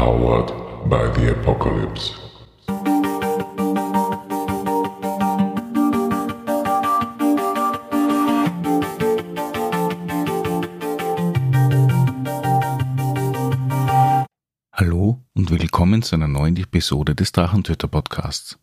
Powered by the Apocalypse. Hallo und willkommen zu einer neuen Episode des Drachentöter Podcasts.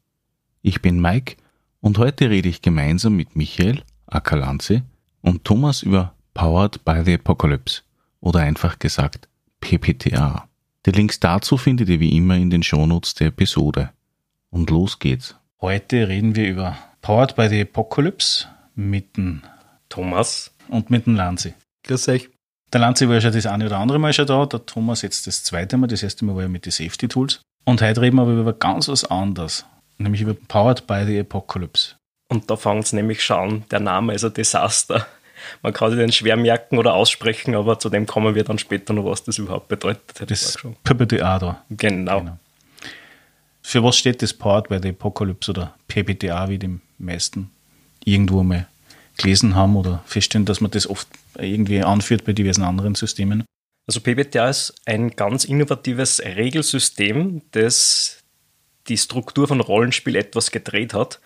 Ich bin Mike und heute rede ich gemeinsam mit Michael, Akalanze und Thomas über Powered by the Apocalypse oder einfach gesagt PPTA. Die Links dazu findet ihr wie immer in den Shownotes der Episode. Und los geht's. Heute reden wir über Powered by the Apocalypse mit dem Thomas. und mit dem Lanzi. Grüß euch. Der Lanzi war ja schon das eine oder andere Mal schon da, der Thomas jetzt das zweite Mal, das erste Mal war ja mit den Safety Tools. Und heute reden wir aber über ganz was anderes, nämlich über Powered by the Apocalypse. Und da fängt es nämlich schon an. Der Name ist ein Desaster. Man kann sich den schwer merken oder aussprechen, aber zu dem kommen wir dann später noch, was das überhaupt bedeutet. hätte Das. PPTA da. Genau. Genau. Für was steht das Powered by the Apocalypse oder PPTA, wie die meisten irgendwo mal gelesen haben oder feststellen, dass man das oft irgendwie anführt bei diversen anderen Systemen? Also PBTA ist ein ganz innovatives Regelsystem, das die Struktur von Rollenspiel etwas gedreht hat.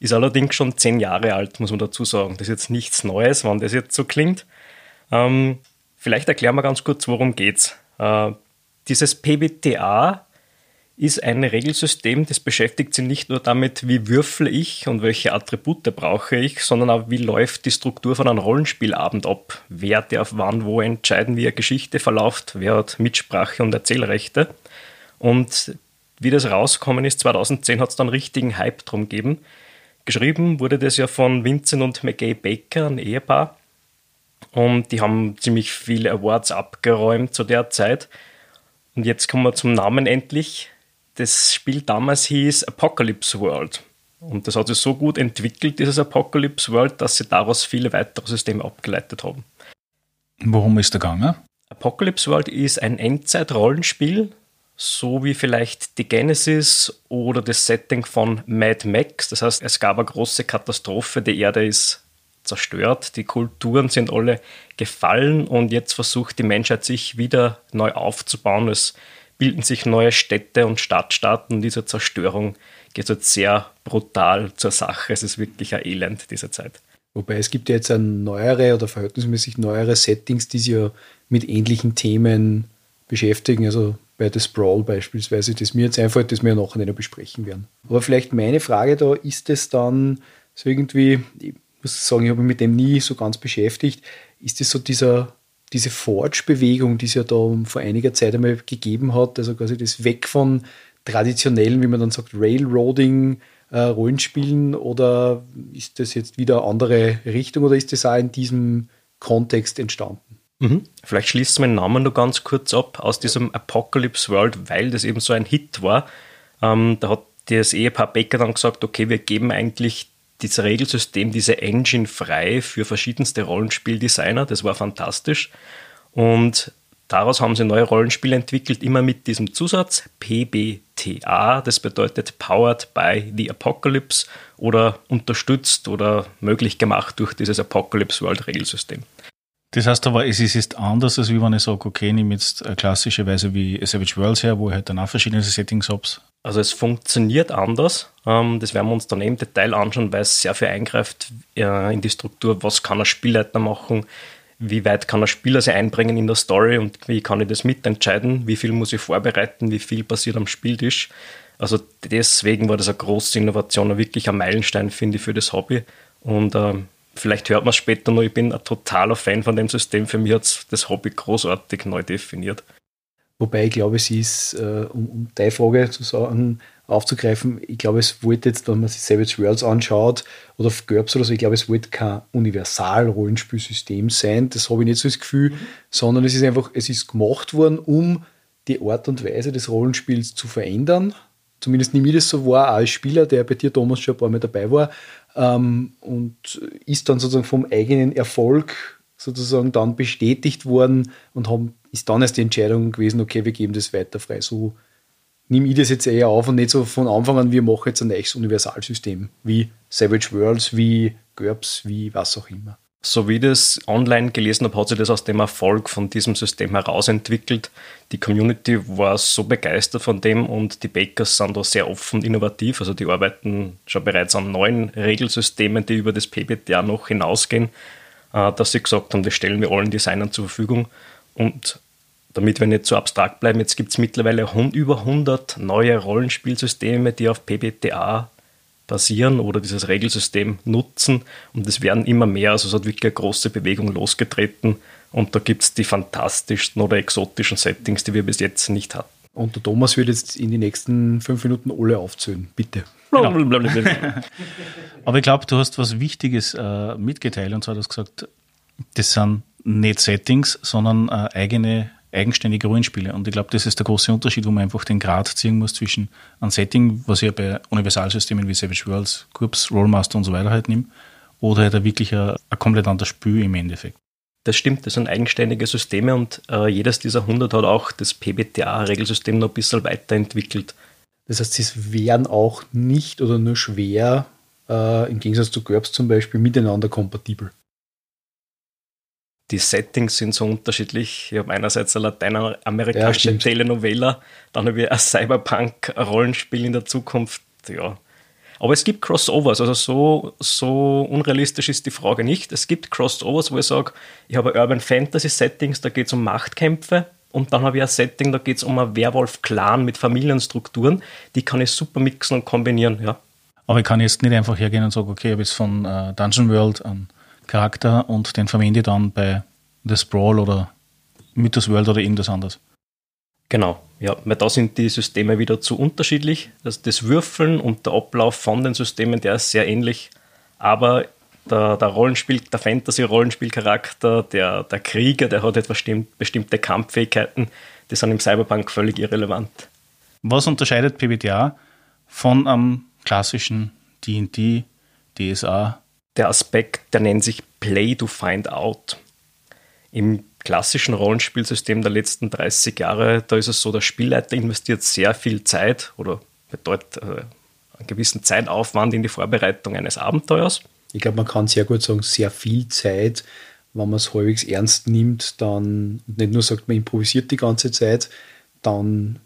Ist allerdings schon zehn Jahre alt, muss man dazu sagen. Das ist jetzt nichts Neues, wenn das jetzt so klingt. Ähm, vielleicht erklären wir ganz kurz, worum geht's. Äh, dieses PBTA ist ein Regelsystem, das beschäftigt sich nicht nur damit, wie würfle ich und welche Attribute brauche ich, sondern auch, wie läuft die Struktur von einem Rollenspielabend ab. Wer darf wann wo entscheiden, wie eine Geschichte verläuft, wer hat Mitsprache und Erzählrechte. Und wie das rausgekommen ist, 2010 hat es dann richtigen Hype drum gegeben. Geschrieben wurde das ja von Vincent und McGay Baker, ein Ehepaar. Und die haben ziemlich viele Awards abgeräumt zu der Zeit. Und jetzt kommen wir zum Namen endlich. Das Spiel damals hieß Apocalypse World. Und das hat sich so gut entwickelt, dieses Apocalypse World, dass sie daraus viele weitere Systeme abgeleitet haben. Worum ist der gegangen? Apocalypse World ist ein Endzeit-Rollenspiel, so wie vielleicht die Genesis oder das Setting von Mad Max. Das heißt, es gab eine große Katastrophe, die Erde ist zerstört, die Kulturen sind alle gefallen und jetzt versucht die Menschheit sich wieder neu aufzubauen. Es bilden sich neue Städte und Stadtstaaten diese Zerstörung geht jetzt sehr brutal zur Sache. Es ist wirklich ein Elend, diese Zeit. Wobei es gibt ja jetzt neuere oder verhältnismäßig neuere Settings, die sich ja mit ähnlichen Themen beschäftigen. Also bei The Sprawl beispielsweise, das mir jetzt einfällt, das wir nachher noch besprechen werden. Aber vielleicht meine Frage da, ist es dann so irgendwie, ich muss sagen, ich habe mich mit dem nie so ganz beschäftigt, ist es so dieser, diese Forge-Bewegung, die es ja da vor einiger Zeit einmal gegeben hat, also quasi das Weg von traditionellen, wie man dann sagt, Railroading, äh, Rollenspielen oder ist das jetzt wieder eine andere Richtung oder ist das auch in diesem Kontext entstanden? Mhm. Vielleicht schließt mein Namen nur ganz kurz ab aus diesem Apocalypse World, weil das eben so ein Hit war. Ähm, da hat das Ehepaar Becker dann gesagt, okay, wir geben eigentlich dieses Regelsystem, diese Engine frei für verschiedenste Rollenspieldesigner. Das war fantastisch. Und daraus haben sie neue Rollenspiele entwickelt, immer mit diesem Zusatz PBTA. Das bedeutet Powered by the Apocalypse oder unterstützt oder möglich gemacht durch dieses Apocalypse World Regelsystem. Das heißt aber, es ist jetzt anders, als wie wenn ich sage, okay, ich nehme jetzt klassischerweise wie Savage Worlds her, wo ich halt dann auch verschiedene Settings habe. Also es funktioniert anders. Ähm, Das werden wir uns dann im Detail anschauen, weil es sehr viel eingreift äh, in die Struktur. Was kann ein Spielleiter machen? Wie weit kann ein Spieler sich einbringen in der Story und wie kann ich das mitentscheiden? Wie viel muss ich vorbereiten? Wie viel passiert am Spieltisch? Also deswegen war das eine große Innovation, wirklich ein Meilenstein, finde ich, für das Hobby. Und ähm, vielleicht hört man es später noch, ich bin ein totaler Fan von dem System. Für mich hat das Hobby großartig neu definiert. Wobei ich glaube, es ist, äh, um, um deine Frage zu sagen, aufzugreifen, ich glaube, es wollte jetzt, wenn man sich Savage Worlds anschaut oder GURPS oder so, ich glaube, es wollte kein Universal-Rollenspielsystem sein. Das habe ich nicht so das Gefühl, sondern es ist einfach, es ist gemacht worden, um die Art und Weise des Rollenspiels zu verändern. Zumindest nehme ich das so wahr, auch als Spieler, der bei dir, Thomas, schon ein paar Mal dabei war. Ähm, und ist dann sozusagen vom eigenen Erfolg sozusagen dann bestätigt worden und haben, ist dann erst die Entscheidung gewesen, okay, wir geben das weiter frei. So nehme ich das jetzt eher auf und nicht so von Anfang an, wir machen jetzt ein neues Universalsystem, wie Savage Worlds, wie GURPS, wie was auch immer. So wie ich das online gelesen habe, hat sich das aus dem Erfolg von diesem System herausentwickelt. Die Community war so begeistert von dem und die Bakers sind da sehr offen innovativ. Also die arbeiten schon bereits an neuen Regelsystemen, die über das PBTA noch hinausgehen, äh, dass sie gesagt haben, das stellen wir allen Designern zur Verfügung. Und damit wir nicht zu abstrakt bleiben, jetzt gibt es mittlerweile über 100 neue Rollenspielsysteme, die auf PBTA basieren oder dieses Regelsystem nutzen. Und es werden immer mehr. Also es hat wirklich eine große Bewegung losgetreten. Und da gibt es die fantastischsten oder exotischen Settings, die wir bis jetzt nicht hatten. Und der Thomas wird jetzt in den nächsten fünf Minuten alle aufzählen. Bitte. Genau. Aber ich glaube, du hast was Wichtiges äh, mitgeteilt und zwar hast du gesagt, das sind nicht Settings, sondern äh, eigene eigenständige Rollenspiele. Und ich glaube, das ist der große Unterschied, wo man einfach den Grad ziehen muss zwischen einem Setting, was ich ja bei Universalsystemen wie Savage Worlds, GURPS, Rollmaster und so weiter halt nehme, oder halt wirklich ein, ein komplett anderes Spiel im Endeffekt. Das stimmt, das sind eigenständige Systeme und äh, jedes dieser 100 hat auch das PBTA-Regelsystem noch ein bisschen weiterentwickelt. Das heißt, sie wären auch nicht oder nur schwer, äh, im Gegensatz zu GURPS zum Beispiel, miteinander kompatibel die Settings sind so unterschiedlich. Ich habe einerseits eine lateinamerikanische ja, Telenovela, dann habe ich ein Cyberpunk-Rollenspiel in der Zukunft. Ja. Aber es gibt Crossovers, also so, so unrealistisch ist die Frage nicht. Es gibt Crossovers, wo ich sage, ich habe Urban Fantasy Settings, da geht es um Machtkämpfe. Und dann habe ich ein Setting, da geht es um einen Werwolf-Clan mit Familienstrukturen. Die kann ich super mixen und kombinieren, ja. Aber ich kann jetzt nicht einfach hergehen und sagen, okay, ich habe jetzt von äh, Dungeon World an Charakter und den verwende ich dann bei The Sprawl oder Mythos World oder irgendwas anderes. Genau, ja, weil da sind die Systeme wieder zu unterschiedlich. Das, das Würfeln und der Ablauf von den Systemen, der ist sehr ähnlich, aber der, der Rollenspiel, der Fantasy-Rollenspielcharakter, der, der Krieger, der hat etwas bestimmt, bestimmte Kampffähigkeiten, die sind im Cyberpunk völlig irrelevant. Was unterscheidet PBTA von einem klassischen D&D, DSA der Aspekt, der nennt sich Play to Find Out. Im klassischen Rollenspielsystem der letzten 30 Jahre, da ist es so, der Spielleiter investiert sehr viel Zeit oder bedeutet äh, einen gewissen Zeitaufwand in die Vorbereitung eines Abenteuers. Ich glaube, man kann sehr gut sagen, sehr viel Zeit, wenn man es halbwegs ernst nimmt, dann nicht nur sagt, man improvisiert die ganze Zeit, dann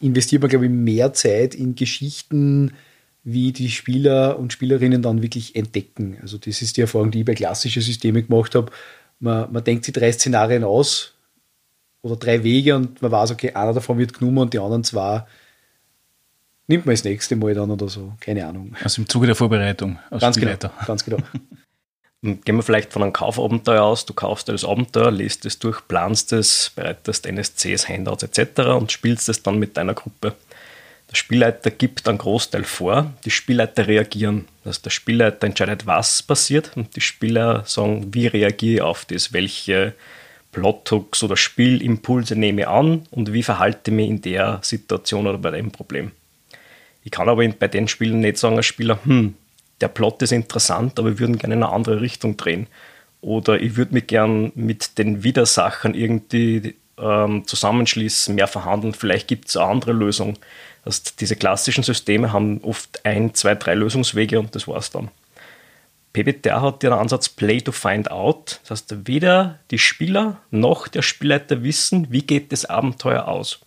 investiert man, glaube ich, mehr Zeit in Geschichten, wie die Spieler und Spielerinnen dann wirklich entdecken. Also das ist die Erfahrung, die ich bei klassischen Systemen gemacht habe. Man, man denkt sich drei Szenarien aus oder drei Wege und man weiß, okay, einer davon wird genommen und die anderen zwei nimmt man das nächste Mal dann oder so. Keine Ahnung. Also im Zuge der Vorbereitung als ganz genau, Spielleiter. Genau, ganz genau. Gehen wir vielleicht von einem Kaufabenteuer aus. Du kaufst das Abenteuer, liest es durch, planst es, bereitest NSCs, Handouts etc. und spielst es dann mit deiner Gruppe. Der Spielleiter gibt einen Großteil vor, die Spielleiter reagieren. Also der Spielleiter entscheidet, was passiert und die Spieler sagen, wie reagiere ich auf das, welche Plothooks oder Spielimpulse nehme ich an und wie verhalte ich mich in der Situation oder bei dem Problem. Ich kann aber bei den Spielen nicht sagen als Spieler, hm, der Plot ist interessant, aber wir würden gerne in eine andere Richtung drehen. Oder ich würde mich gern mit den Widersachern irgendwie ähm, zusammenschließen, mehr verhandeln. Vielleicht gibt es eine andere Lösung. Also diese klassischen Systeme haben oft ein, zwei, drei Lösungswege und das war's dann. PBTA hat den Ansatz Play to Find Out. Das heißt, weder die Spieler noch der Spielleiter wissen, wie geht das Abenteuer aus.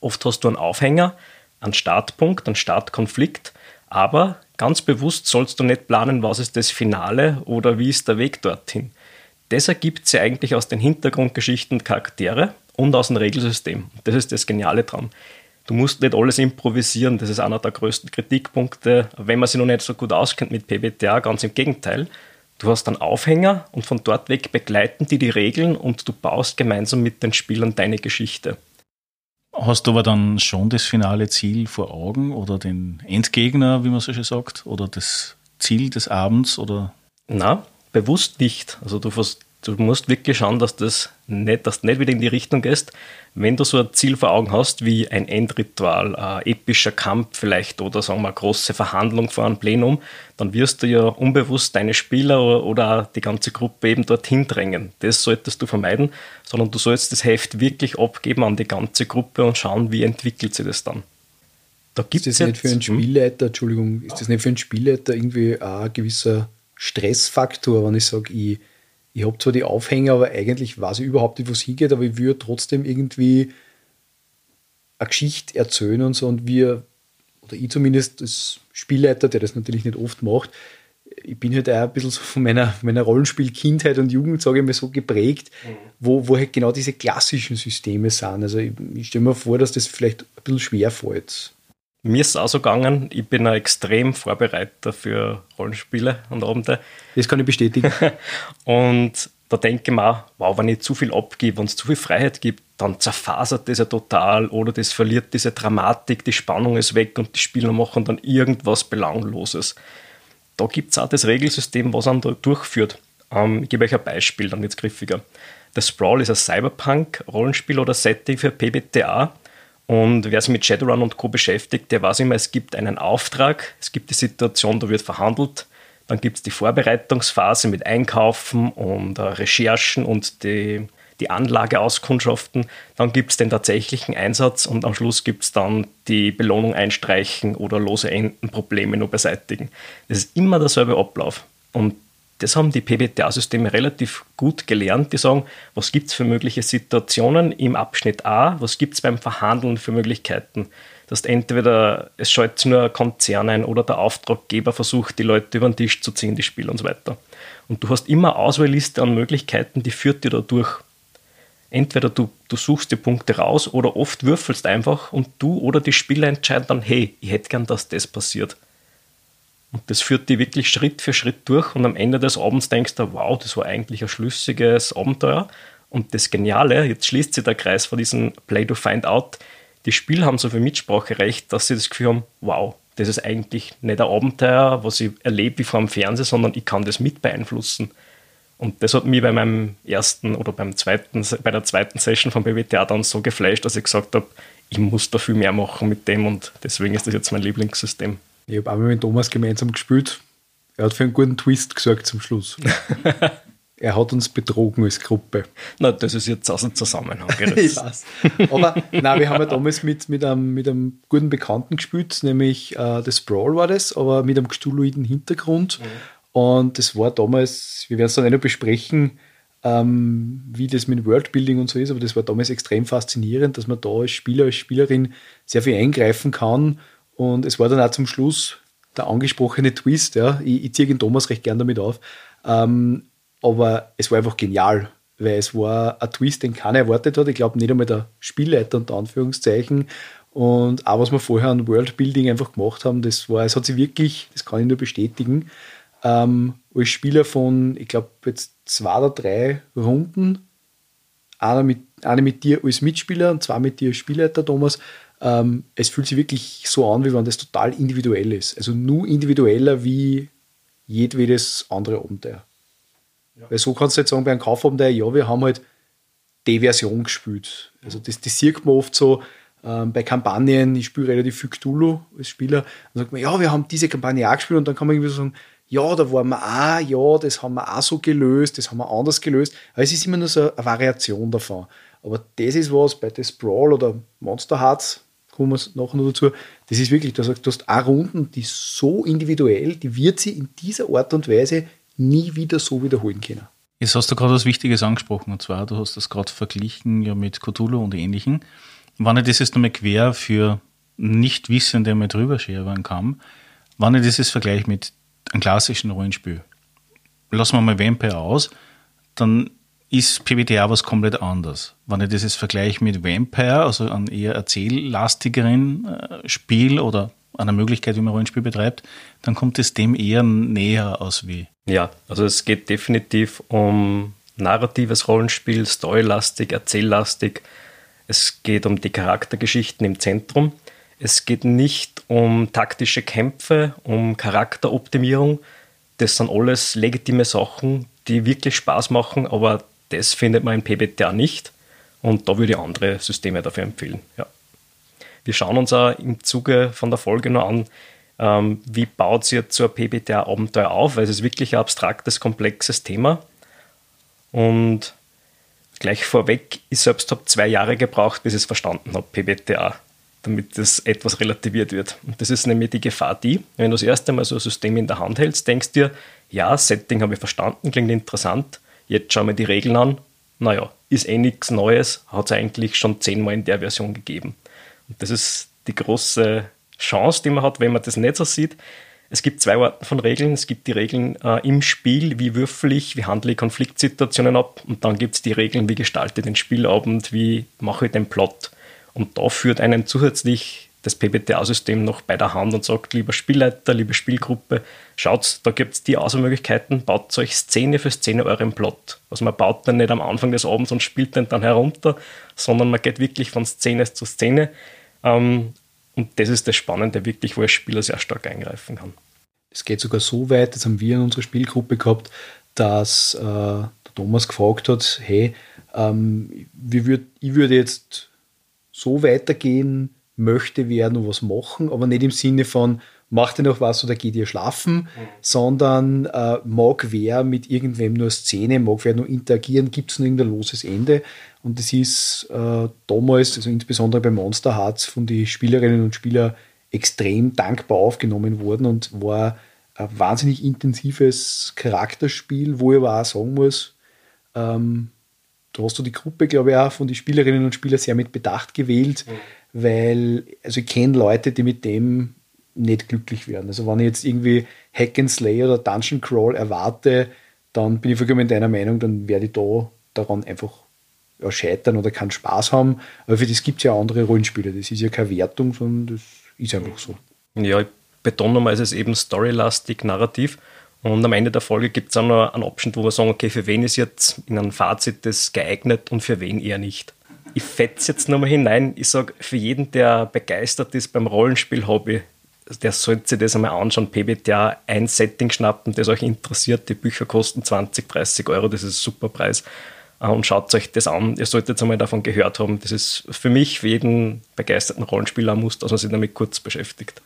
Oft hast du einen Aufhänger, einen Startpunkt, einen Startkonflikt, aber ganz bewusst sollst du nicht planen, was ist das Finale oder wie ist der Weg dorthin. Das ergibt sich eigentlich aus den Hintergrundgeschichten Charaktere und aus dem Regelsystem. Das ist das Geniale dran. Du musst nicht alles improvisieren, das ist einer der größten Kritikpunkte, wenn man sich noch nicht so gut auskennt mit PBTA, ganz im Gegenteil. Du hast einen Aufhänger und von dort weg begleiten die die Regeln und du baust gemeinsam mit den Spielern deine Geschichte. Hast du aber dann schon das finale Ziel vor Augen oder den Endgegner, wie man so schön sagt, oder das Ziel des Abends oder? Na, bewusst nicht. Also du, du musst wirklich schauen, dass das nicht, dass du nicht wieder in die Richtung gehst. Wenn du so ein Ziel vor Augen hast, wie ein Endritual, ein epischer Kampf vielleicht oder sagen wir eine große Verhandlung vor einem Plenum, dann wirst du ja unbewusst deine Spieler oder die ganze Gruppe eben dorthin drängen. Das solltest du vermeiden, sondern du sollst das Heft wirklich abgeben an die ganze Gruppe und schauen, wie entwickelt sich das dann. Da gibt ist das nicht für einen Spielleiter, Entschuldigung, ist das nicht für einen Spielleiter irgendwie ein gewisser Stressfaktor, wenn ich sage, ich, ich habe zwar die Aufhänger, aber eigentlich weiß ich überhaupt nicht, wo es hingeht, aber ich würde trotzdem irgendwie eine Geschichte erzählen und so und wir, oder ich zumindest als Spielleiter, der das natürlich nicht oft macht, ich bin halt auch ein bisschen so von meiner, meiner Rollenspiel-Kindheit und Jugend, sage ich mal, so geprägt, mhm. wo, wo halt genau diese klassischen Systeme sind. Also ich, ich stelle mir vor, dass das vielleicht ein bisschen schwer fällt. Mir ist es auch so gegangen, ich bin ein extrem Vorbereiter für Rollenspiele und Abende. Das kann ich bestätigen. und da denke ich mir, wow, wenn ich zu viel abgebe, wenn es zu viel Freiheit gibt, dann zerfasert das ja total oder das verliert diese Dramatik, die Spannung ist weg und die Spieler machen dann irgendwas Belangloses. Da gibt es auch das Regelsystem, was man da durchführt. Ähm, ich gebe euch ein Beispiel, dann wird es griffiger. Das Sprawl ist ein Cyberpunk-Rollenspiel oder Setting für PBTA und wer sich mit Shadowrun und Co. beschäftigt, der weiß immer, es gibt einen Auftrag, es gibt die Situation, da wird verhandelt, dann gibt es die Vorbereitungsphase mit Einkaufen und äh, Recherchen und die, die Anlageauskundschaften. Dann gibt es den tatsächlichen Einsatz und am Schluss gibt es dann die Belohnung einstreichen oder lose Enden, Probleme nur beseitigen. Das ist immer derselbe Ablauf. Und das haben die PBTA-Systeme relativ gut gelernt. Die sagen, was gibt es für mögliche Situationen im Abschnitt A, was gibt es beim Verhandeln für Möglichkeiten. Das heißt, entweder es schaltet nur ein Konzern ein oder der Auftraggeber versucht, die Leute über den Tisch zu ziehen, die Spieler und so weiter. Und du hast immer eine Auswahlliste an Möglichkeiten, die führt dir da durch. Entweder du, du suchst die Punkte raus oder oft würfelst einfach und du oder die Spieler entscheiden dann, hey, ich hätte gern, dass das passiert. Und das führt die wirklich Schritt für Schritt durch und am Ende des Abends denkst du, wow, das war eigentlich ein schlüssiges Abenteuer. Und das Geniale, jetzt schließt sich der Kreis von diesem Play to Find Out, die Spieler haben so viel Mitspracherecht, dass sie das Gefühl haben, wow, das ist eigentlich nicht ein Abenteuer, was ich erlebe wie vor dem Fernseher, sondern ich kann das mit beeinflussen. Und das hat mich bei meinem ersten oder beim zweiten, bei der zweiten Session von BWTA dann so geflasht, dass ich gesagt habe, ich muss da viel mehr machen mit dem und deswegen ist das jetzt mein Lieblingssystem. Ich habe einmal mit Thomas gemeinsam gespielt. Er hat für einen guten Twist gesagt zum Schluss. er hat uns betrogen als Gruppe. Na, das ist jetzt aus dem Zusammenhang gerissen. ich weiß. Aber nein, wir haben ja damals mit, mit, einem, mit einem guten Bekannten gespielt, nämlich äh, das Brawl war das, aber mit einem gestuloiden Hintergrund. Mhm. Und das war damals, wir werden es dann noch besprechen, ähm, wie das mit Worldbuilding und so ist, aber das war damals extrem faszinierend, dass man da als Spieler, als Spielerin sehr viel eingreifen kann und es war dann auch zum Schluss der angesprochene Twist. Ja. Ich, ich ziehe den Thomas recht gern damit auf. Ähm, aber es war einfach genial, weil es war ein Twist, den keiner erwartet hat. Ich glaube nicht einmal der Spielleiter unter Anführungszeichen. Und auch was wir vorher an Worldbuilding einfach gemacht haben, das war, es hat sich wirklich, das kann ich nur bestätigen, ähm, als Spieler von, ich glaube, jetzt zwei oder drei Runden, eine mit, eine mit dir als Mitspieler und zwei mit dir als Spielleiter, Thomas, ähm, es fühlt sich wirklich so an, wie wenn das total individuell ist. Also nur individueller wie jedwedes andere Abenteuer. Ja. Weil so kannst du jetzt sagen, bei einem Kaufabenteuer, ja, wir haben halt die Version gespielt. Also das, das sieht man oft so ähm, bei Kampagnen, ich spiele relativ viel Cthulhu als Spieler, dann sagt man, ja, wir haben diese Kampagne auch gespielt und dann kann man irgendwie so sagen, ja, da waren wir auch, ja, das haben wir auch so gelöst, das haben wir anders gelöst. Aber es ist immer nur so eine Variation davon. Aber das ist was bei The Sprawl oder Monster Hearts, kommen wir nachher noch dazu, das ist wirklich, du hast auch Runden, die so individuell, die wird sie in dieser Art und Weise nie wieder so wiederholen können. Jetzt hast du gerade was Wichtiges angesprochen, und zwar, du hast das gerade verglichen ja mit Cthulhu und Ähnlichem. Wenn ich das jetzt nochmal quer für Nichtwissende mal drüber scheren kann, wenn ich das jetzt vergleiche mit einem klassischen Rollenspiel, lassen wir mal Vampire aus, dann ist PBTA was komplett anderes. Wenn ich das jetzt vergleiche mit Vampire, also einem eher erzähllastigeren äh, Spiel oder einer Möglichkeit, wie man Rollenspiel betreibt, dann kommt es dem eher näher aus wie. Ja, also es geht definitiv um narratives Rollenspiel, storylastig, erzähllastig. Es geht um die Charaktergeschichten im Zentrum. Es geht nicht um taktische Kämpfe, um Charakteroptimierung. Das sind alles legitime Sachen, die wirklich Spaß machen, aber das findet man in PBTA nicht und da würde ich andere Systeme dafür empfehlen. Ja. Wir schauen uns auch im Zuge von der Folge noch an, ähm, wie baut sie ein PBTA-Abenteuer auf, weil es ist wirklich ein abstraktes, komplexes Thema. Und gleich vorweg, ich selbst habe zwei Jahre gebraucht, bis ich es verstanden habe, PBTA, damit das etwas relativiert wird. Und das ist nämlich die Gefahr die, wenn du das erste Mal so ein System in der Hand hältst, denkst dir, ja, Setting habe ich verstanden, klingt interessant, jetzt schauen wir die Regeln an, naja, ist eh nichts Neues, hat es eigentlich schon zehnmal in der Version gegeben. Und das ist die große Chance, die man hat, wenn man das nicht so sieht. Es gibt zwei Arten von Regeln. Es gibt die Regeln äh, im Spiel, wie würfel ich, wie handle ich Konfliktsituationen ab. Und dann gibt es die Regeln, wie gestalte ich den Spielabend, wie mache ich den Plot. Und da führt einem zusätzlich das PBTA-System noch bei der Hand und sagt, lieber Spielleiter, liebe Spielgruppe, schaut, da gibt es die Auswahlmöglichkeiten, baut euch Szene für Szene euren Plot. Also man baut dann nicht am Anfang des Abends und spielt den dann herunter, sondern man geht wirklich von Szene zu Szene. Ähm, und das ist das Spannende, wirklich, wo ein Spieler sehr stark eingreifen kann. Es geht sogar so weit, das haben wir in unserer Spielgruppe gehabt, dass äh, der Thomas gefragt hat, hey, ähm, würd, ich würde jetzt so weitergehen, möchte wer noch was machen, aber nicht im Sinne von, macht ihr noch was oder geht ihr schlafen, mhm. sondern äh, mag wer mit irgendwem nur Szene, mag wer nur interagieren, gibt es noch irgendein loses Ende. Und das ist äh, damals, also insbesondere bei Monster Hearts, von den Spielerinnen und Spielern extrem dankbar aufgenommen worden und war ein wahnsinnig intensives Charakterspiel, wo ich aber auch sagen muss, ähm, da hast du die Gruppe, glaube ich, auch von den Spielerinnen und Spielern sehr mit Bedacht gewählt, mhm. Weil, also ich kenne Leute, die mit dem nicht glücklich werden. Also wenn ich jetzt irgendwie Hack and Slay oder Dungeon Crawl erwarte, dann bin ich vollkommen deiner Meinung, dann werde ich da daran einfach ja, scheitern oder keinen Spaß haben. Aber für das gibt es ja andere Rollenspiele. Das ist ja keine Wertung, sondern das ist einfach so. Ja, ich betone nochmal, es ist eben storylastig, narrativ. Und am Ende der Folge gibt es auch noch eine Option, wo wir sagen, okay, für wen ist jetzt in einem Fazit das geeignet und für wen eher nicht. Ich fetze jetzt nochmal hinein. Ich sage, für jeden, der begeistert ist beim Rollenspiel-Hobby, der sollte sich das einmal anschauen. PBTA, ein Setting schnappen, das euch interessiert. Die Bücher kosten 20, 30 Euro, das ist ein super Preis. Äh, und schaut euch das an. Ihr solltet einmal davon gehört haben. Das ist für mich, für jeden begeisterten Rollenspieler, muss, dass man sich damit kurz beschäftigt.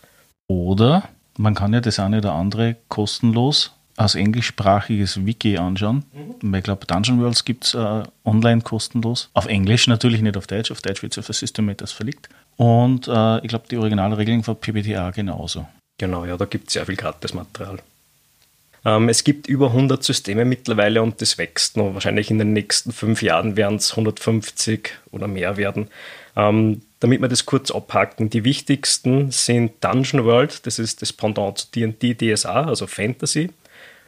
Oder man kann ja das eine oder andere kostenlos als englischsprachiges Wiki anschauen. Mhm. Ich glaube, Dungeon Worlds gibt es äh, online kostenlos. Auf Englisch natürlich, nicht auf Deutsch. Auf Deutsch wird es auf das Systemeters verlegt. Und äh, ich glaube, die Originalregeln von PBTA genauso. Genau, ja, da gibt es sehr viel Gratismaterial. Ähm, es gibt über 100 Systeme mittlerweile und das wächst noch. Wahrscheinlich in den nächsten fünf Jahren werden es 150 oder mehr werden. Ähm, damit wir das kurz abhaken, die wichtigsten sind Dungeon World, das ist das Pendant zu D&D DSA, also Fantasy.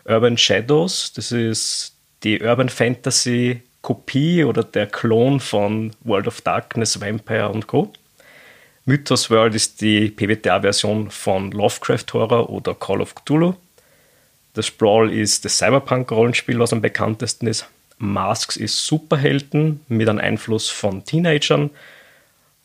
Urban Shadows, das ist die Urban Fantasy Kopie oder der Klon von World of Darkness, Vampire und Co. Mythos World ist die PBTA-Version von Lovecraft Horror oder Call of Cthulhu. Das Sprawl ist das Cyberpunk-Rollenspiel, was am bekanntesten ist. Masks ist Superhelden mit einem Einfluss von Teenagern.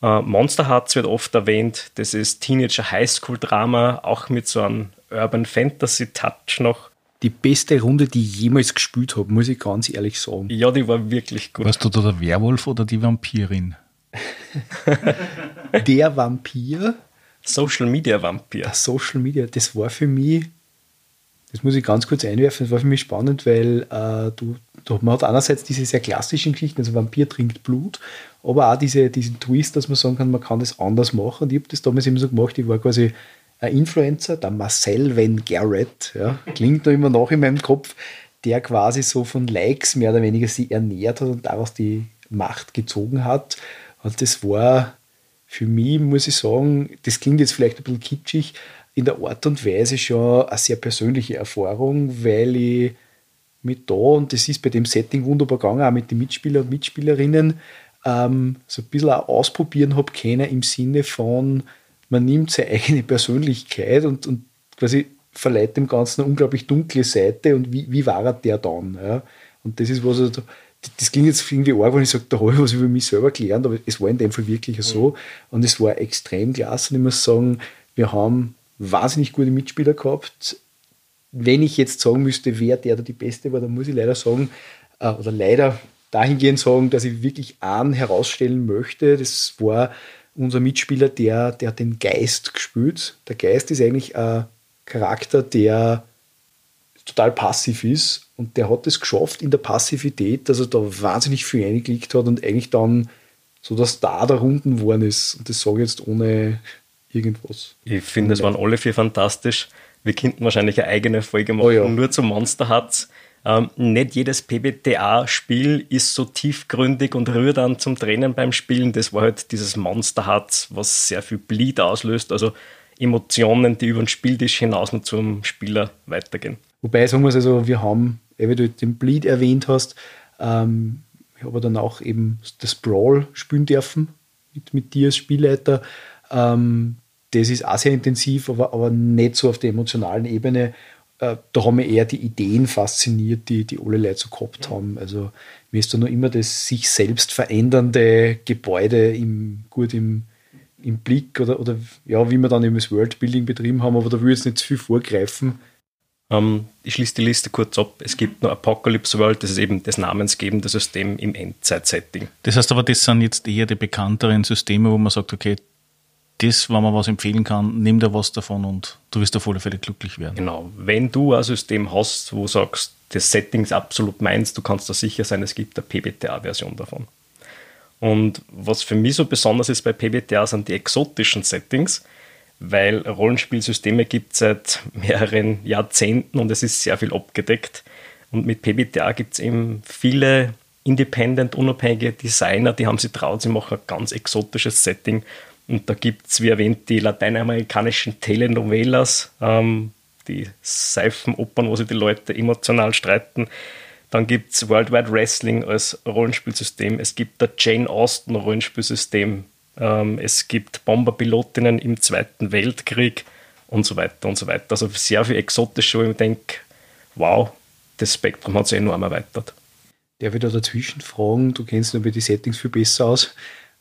Äh, Monster Hearts wird oft erwähnt. Das ist Teenager Highschool-Drama, auch mit so einem Urban Fantasy-Touch noch. Die beste Runde, die ich jemals gespielt habe, muss ich ganz ehrlich sagen. Ja, die war wirklich gut. Warst du da der Werwolf oder die Vampirin? der Vampir. Social Media Vampir. Der Social Media, das war für mich das muss ich ganz kurz einwerfen. Das war für mich spannend, weil äh, du, du, man hat einerseits diese sehr klassischen Geschichten, also Vampir trinkt Blut, aber auch diese, diesen Twist, dass man sagen kann, man kann das anders machen. Und ich habe das damals immer so gemacht, ich war quasi ein Influencer, der Marcel Van Garrett, ja, klingt noch immer noch in meinem Kopf, der quasi so von Likes mehr oder weniger sie ernährt hat und daraus die Macht gezogen hat. Und das war für mich, muss ich sagen, das klingt jetzt vielleicht ein bisschen kitschig, in der Art und Weise schon eine sehr persönliche Erfahrung, weil ich mit da, und das ist bei dem Setting wunderbar gegangen, auch mit den Mitspielern und Mitspielerinnen, ähm, so ein bisschen auch ausprobieren habe können im Sinne von, man nimmt seine eigene Persönlichkeit und, und quasi verleiht dem Ganzen eine unglaublich dunkle Seite und wie, wie war er der dann? Ja? Und das ist was, also, das klingt jetzt irgendwie arg, wenn ich sage, da habe ich was über mich selber gelernt, aber es war in dem Fall wirklich so und es war extrem klasse und ich muss sagen, wir haben wahnsinnig gute Mitspieler gehabt. Wenn ich jetzt sagen müsste, wer der da die Beste war, dann muss ich leider sagen, äh, oder leider dahingehend sagen, dass ich wirklich einen herausstellen möchte. Das war unser Mitspieler, der, der den Geist gespielt. Der Geist ist eigentlich ein Charakter, der total passiv ist und der hat es geschafft in der Passivität, dass er da wahnsinnig viel eingelegt hat und eigentlich dann so der Star der Runden geworden ist. Und das sage ich jetzt ohne irgendwas. Ich finde, es waren alle vier fantastisch. Wir könnten wahrscheinlich eine eigene Folge machen, Oh ja. nur zu Monster Hearts. Ähm, nicht jedes PBTA-Spiel ist so tiefgründig und rührt dann zum Tränen beim Spielen. Das war halt dieses Monster Hearts, was sehr viel Bleed auslöst, also Emotionen, die über den Spieltisch hinaus nur zum Spieler weitergehen. Wobei, sagen wir es also, wir haben, eh, wie du den Bleed erwähnt hast, ähm, ich habe dann auch eben das Brawl spielen dürfen mit, mit dir als Spielleiter. Ähm, das ist auch sehr intensiv, aber, aber nicht so auf der emotionalen Ebene. Äh, da haben mich eher die Ideen fasziniert, die, die alle Leute so gehabt haben. Also mir ist da noch immer das sich selbst verändernde Gebäude im, gut im, im Blick oder, oder ja, wie wir dann eben das Worldbuilding betrieben haben, aber da will ich jetzt nicht zu viel vorgreifen. Ähm, ich schließe die Liste kurz ab. Es gibt noch Apocalypse World, das ist eben das namensgebende System im Endzeit-Setting. Das heißt aber, das sind jetzt eher die bekannteren Systeme, wo man sagt, okay, das, wenn man was empfehlen kann, nimm da was davon und du wirst auf alle Fälle glücklich werden. Genau. Wenn du ein System hast, wo du sagst, das Setting ist absolut meins, du kannst da sicher sein, es gibt eine PBTA-Version davon. Und was für mich so besonders ist bei PBTA sind die exotischen Settings, weil Rollenspielsysteme gibt es seit mehreren Jahrzehnten und es ist sehr viel abgedeckt. Und mit PBTA gibt es eben viele independent, unabhängige Designer, die haben sich traut, sie machen ein ganz exotisches Setting. Und da gibt es, wie erwähnt, die lateinamerikanischen Telenovelas, ähm, die Seifenopern, wo sich die Leute emotional streiten. Dann gibt es World Wide Wrestling als Rollenspielsystem. Es gibt das Jane Austen Rollenspielsystem. Ähm, es gibt Bomberpilotinnen im Zweiten Weltkrieg und so weiter und so weiter. Also sehr viel exotische, wo ich mir denke, wow, das Spektrum hat sich enorm erweitert. Darf ich da dazwischen fragen, du kennst aber die Settings viel besser aus.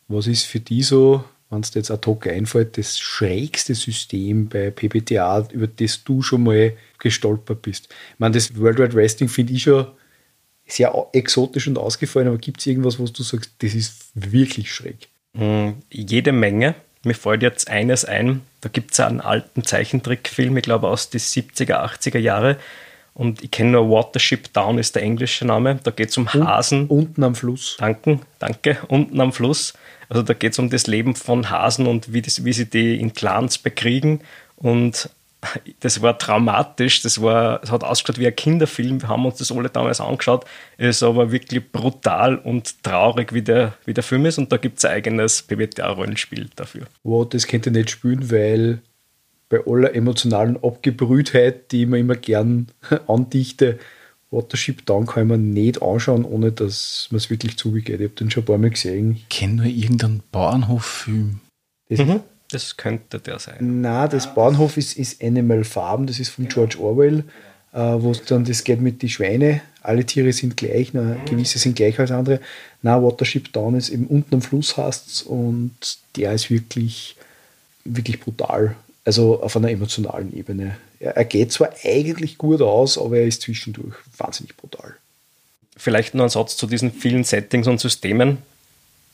Was ist für die so, wenn es dir jetzt ad hoc einfällt, das schrägste System bei PBTA, über das du schon mal gestolpert bist? Ich meine, das World Wide Wrestling finde ich schon sehr exotisch und ausgefallen, aber gibt es irgendwas, was du sagst, das ist wirklich schräg? Mm, Jede Menge. Mir fällt jetzt eines ein, da gibt es einen alten Zeichentrickfilm, ich glaube aus den 70er, 80er Jahre. Und ich kenne nur Watership Down ist der englische Name. Da geht es um Hasen. Unten am Fluss. Danke, danke. Unten am Fluss. Also da geht es um das Leben von Hasen und wie, das, wie sie die in Clans bekriegen. Und das war traumatisch. Das war, es hat ausgeschaut wie ein Kinderfilm. Wir haben uns das alle damals angeschaut. Es ist aber wirklich brutal und traurig, wie der, wie der Film ist. Und da gibt es ein eigenes PBTA-Rollenspiel dafür. Wow, das könnte ich nicht spielen, weil bei aller emotionalen Abgebrühtheit, die ich mir immer gern andichte, Watership Down kann ich mir nicht anschauen, ohne dass mir es wirklich zugeht. Ich habe den schon ein paar Mal gesehen. Ich kenne nur irgendeinen Bauernhof-Film. Das Das könnte der sein. Na, das Bahnhof ist, ist Animal Farm, das ist von George Orwell, äh, wo es dann das geht mit den Schweine. Alle Tiere sind gleich, na, gewisse sind gleich als andere. Na, Watership Down ist eben unten am Fluss hast und der ist wirklich, wirklich brutal. Also auf einer emotionalen Ebene. Er, er geht zwar eigentlich gut aus, aber er ist zwischendurch wahnsinnig brutal. Vielleicht nur ein Satz zu diesen vielen Settings und Systemen.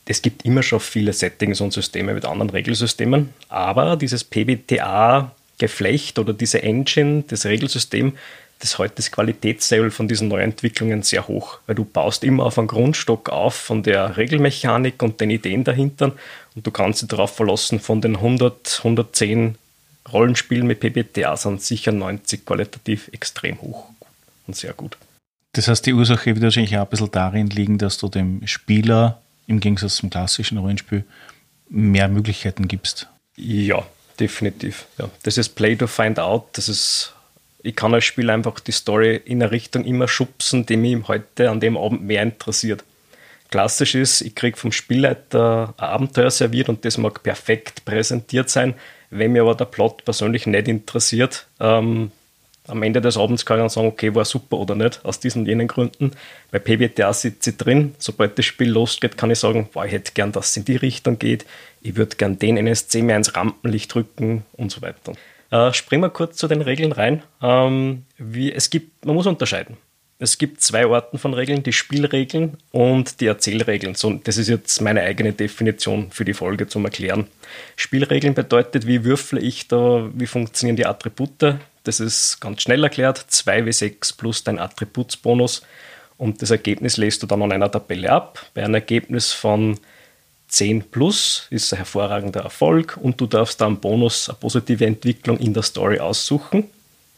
Es gibt immer schon viele Settings und Systeme mit anderen Regelsystemen, aber dieses PBTA-Geflecht oder diese Engine, das Regelsystem, das hält das Qualitätslevel von diesen Neuentwicklungen sehr hoch, weil du baust immer auf einen Grundstock auf von der Regelmechanik und den Ideen dahinter und du kannst dich darauf verlassen, von den 100, 110 Rollenspielen mit PBTA sind sicher 90 qualitativ extrem hoch und sehr gut. Das heißt, die Ursache wird wahrscheinlich auch ein bisschen darin liegen, dass du dem Spieler im Gegensatz zum klassischen Rollenspiel mehr Möglichkeiten gibst. Ja, definitiv. Ja. Das ist Play to Find Out. Das ist, ich kann als Spieler einfach die Story in eine Richtung immer schubsen, die mich heute an dem Abend mehr interessiert. Klassisch ist, ich kriege vom Spielleiter ein Abenteuer serviert und das mag perfekt präsentiert sein. Wenn mir aber der Plot persönlich nicht interessiert, ähm, am Ende des Abends kann ich dann sagen, okay, war super oder nicht, aus diesen und jenen Gründen. Bei PBTA sitze ich drin. Sobald das Spiel losgeht, kann ich sagen, boah, ich hätte gern, dass es in die Richtung geht. Ich würde gern den NSC mehr ins Rampenlicht drücken und so weiter. Äh, springen wir kurz zu den Regeln rein. Ähm, wie, es gibt, man muss unterscheiden. Es gibt zwei Arten von Regeln, die Spielregeln und die Erzählregeln. So, das ist jetzt meine eigene Definition für die Folge zum Erklären. Spielregeln bedeutet, wie würfle ich da, wie funktionieren die Attribute. Das ist ganz schnell erklärt. 2w6 plus dein Attributsbonus. Und das Ergebnis lässt du dann an einer Tabelle ab. Bei einem Ergebnis von 10 plus ist ein hervorragender Erfolg und du darfst da einen Bonus, eine positive Entwicklung in der Story aussuchen.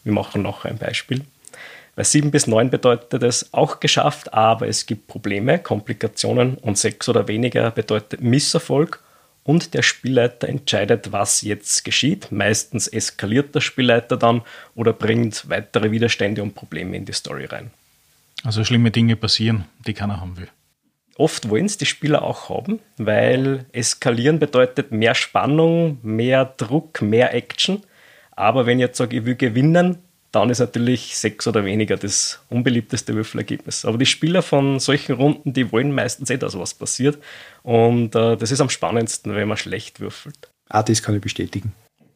Wir machen noch ein Beispiel. Bei 7 bis 9 bedeutet es auch geschafft, aber es gibt Probleme, Komplikationen und 6 oder weniger bedeutet Misserfolg und der Spielleiter entscheidet, was jetzt geschieht. Meistens eskaliert der Spielleiter dann oder bringt weitere Widerstände und Probleme in die Story rein. Also schlimme Dinge passieren, die keiner haben will. Oft wollen es die Spieler auch haben, weil eskalieren bedeutet mehr Spannung, mehr Druck, mehr Action. Aber wenn ich jetzt sage, ich will gewinnen, dann ist natürlich sechs oder weniger das unbeliebteste Würfelergebnis. Aber die Spieler von solchen Runden, die wollen meistens eh, dass was passiert. Und äh, das ist am spannendsten, wenn man schlecht würfelt. Ah, das kann ich bestätigen.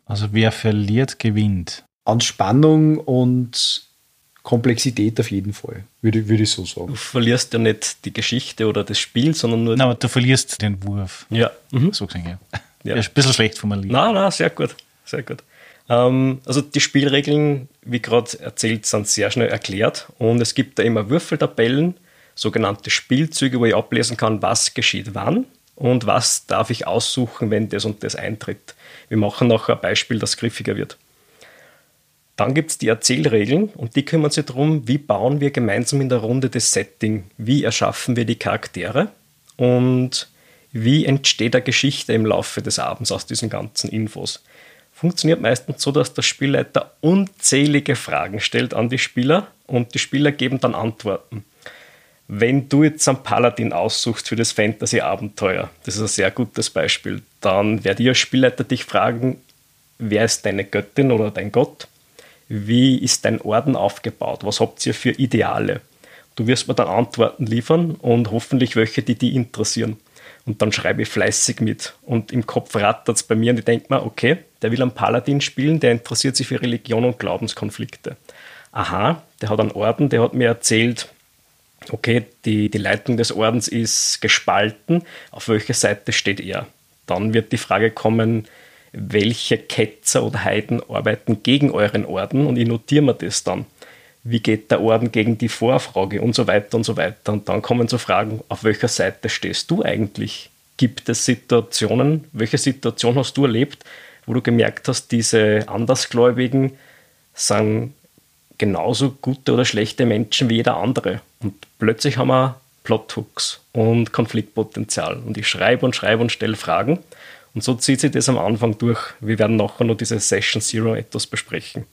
Also wer verliert, gewinnt. An Spannung und Komplexität auf jeden Fall, würde, würde ich so sagen. Du verlierst ja nicht die Geschichte oder das Spiel, sondern nur. Nein, aber du verlierst den Wurf. Ja. Mhm. So gesehen, ja. Ja. Ist ein bisschen schlecht formuliert. Nein, nein, sehr gut. Sehr gut. Ähm, also die Spielregeln, wie gerade erzählt, sind sehr schnell erklärt und es gibt da immer Würfeltabellen, sogenannte Spielzüge, wo ich ablesen kann, was geschieht wann und was darf ich aussuchen, wenn das und das eintritt. Wir machen noch ein Beispiel, das griffiger wird. Dann gibt es die Erzählregeln und die kümmern sich darum, wie bauen wir gemeinsam in der Runde das Setting, wie erschaffen wir die Charaktere und wie entsteht eine Geschichte im Laufe des Abends aus diesen ganzen Infos. Funktioniert meistens so, dass der Spielleiter unzählige Fragen stellt an die Spieler und die Spieler geben dann Antworten. Wenn du jetzt einen Paladin aussuchst für das Fantasy-Abenteuer, das ist ein sehr gutes Beispiel, dann ich als Spielleiter dich fragen, wer ist deine Göttin oder dein Gott? wie ist dein Orden aufgebaut? Was habt ihr für Ideale? Du wirst mir dann Antworten liefern und hoffentlich welche, die die interessieren. Und dann schreibe ich fleißig mit. Und im Kopf rattert es bei mir und ich denke mir, okay, der will einen Paladin spielen, der interessiert sich für Religion und Glaubenskonflikte. Aha, der hat einen Orden, der hat mir erzählt, okay, die, die Leitung des Ordens ist gespalten, auf welcher Seite steht er? Dann wird die Frage kommen, welche Ketzer oder Heiden arbeiten gegen euren Orden und ich notiere mir das dann. Wie geht der Orden gegen die Vorfrage und so weiter und so weiter. Und dann kommen so Fragen, auf welcher Seite stehst du eigentlich? Gibt es Situationen, welche Situation hast du erlebt, wo du gemerkt hast, diese Andersgläubigen sind genauso gute oder schlechte Menschen wie jeder andere. Und plötzlich haben wir Plothooks und Konfliktpotenzial. Und ich schreibe und schreibe und stelle Fragen. Und so zieht sich das am Anfang durch. Wir werden nachher noch diese Session Zero etwas besprechen.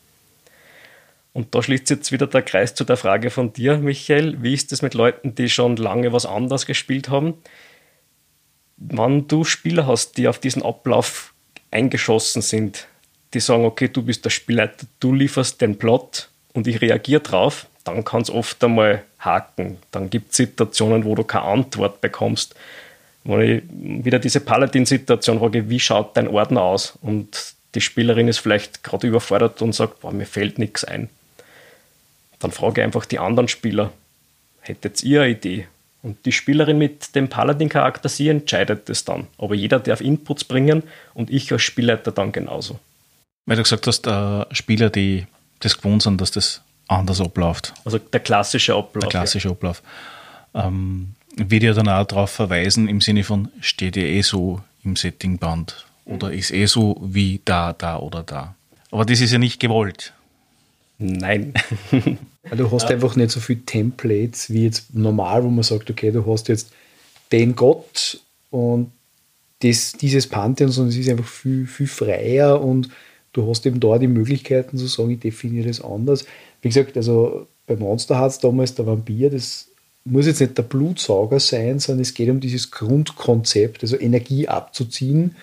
Und da schließt jetzt wieder der Kreis zu der Frage von dir, Michael. Wie ist es mit Leuten, die schon lange was anderes gespielt haben? Wenn du Spieler hast, die auf diesen Ablauf eingeschossen sind, die sagen, okay, du bist der Spielleiter, du lieferst den Plot und ich reagiere drauf, dann kann es oft einmal haken. Dann gibt es Situationen, wo du keine Antwort bekommst wo ich wieder diese Paladin-Situation frage, wie schaut dein Orden aus? Und die Spielerin ist vielleicht gerade überfordert und sagt, boah, mir fällt nichts ein. Dann frage ich einfach die anderen Spieler, hättet ihr eine Idee? Und die Spielerin mit dem Paladin-Charakter, sie entscheidet das dann. Aber jeder darf Inputs bringen und ich als Spielleiter dann genauso. Weil du gesagt hast, äh, Spieler, die das gewohnt sind, dass das anders abläuft. Also der klassische Ablauf. Der klassische ja. Ablauf. Ähm, wird ja dann auch darauf verweisen, im Sinne von, steht ja eh so im Settingband oder ist eh so wie da, da oder da. Aber das ist ja nicht gewollt. Nein. du hast ja. einfach nicht so viele Templates wie jetzt normal, wo man sagt, okay, du hast jetzt den Gott und das, dieses Pantheon, sondern es ist einfach viel, viel freier und du hast eben da die Möglichkeiten zu sagen, ich definiere das anders. Wie gesagt, also bei Monster Hearts damals der Vampir, das muss jetzt nicht der Blutsauger sein, sondern es geht um dieses Grundkonzept, also Energie abzuziehen.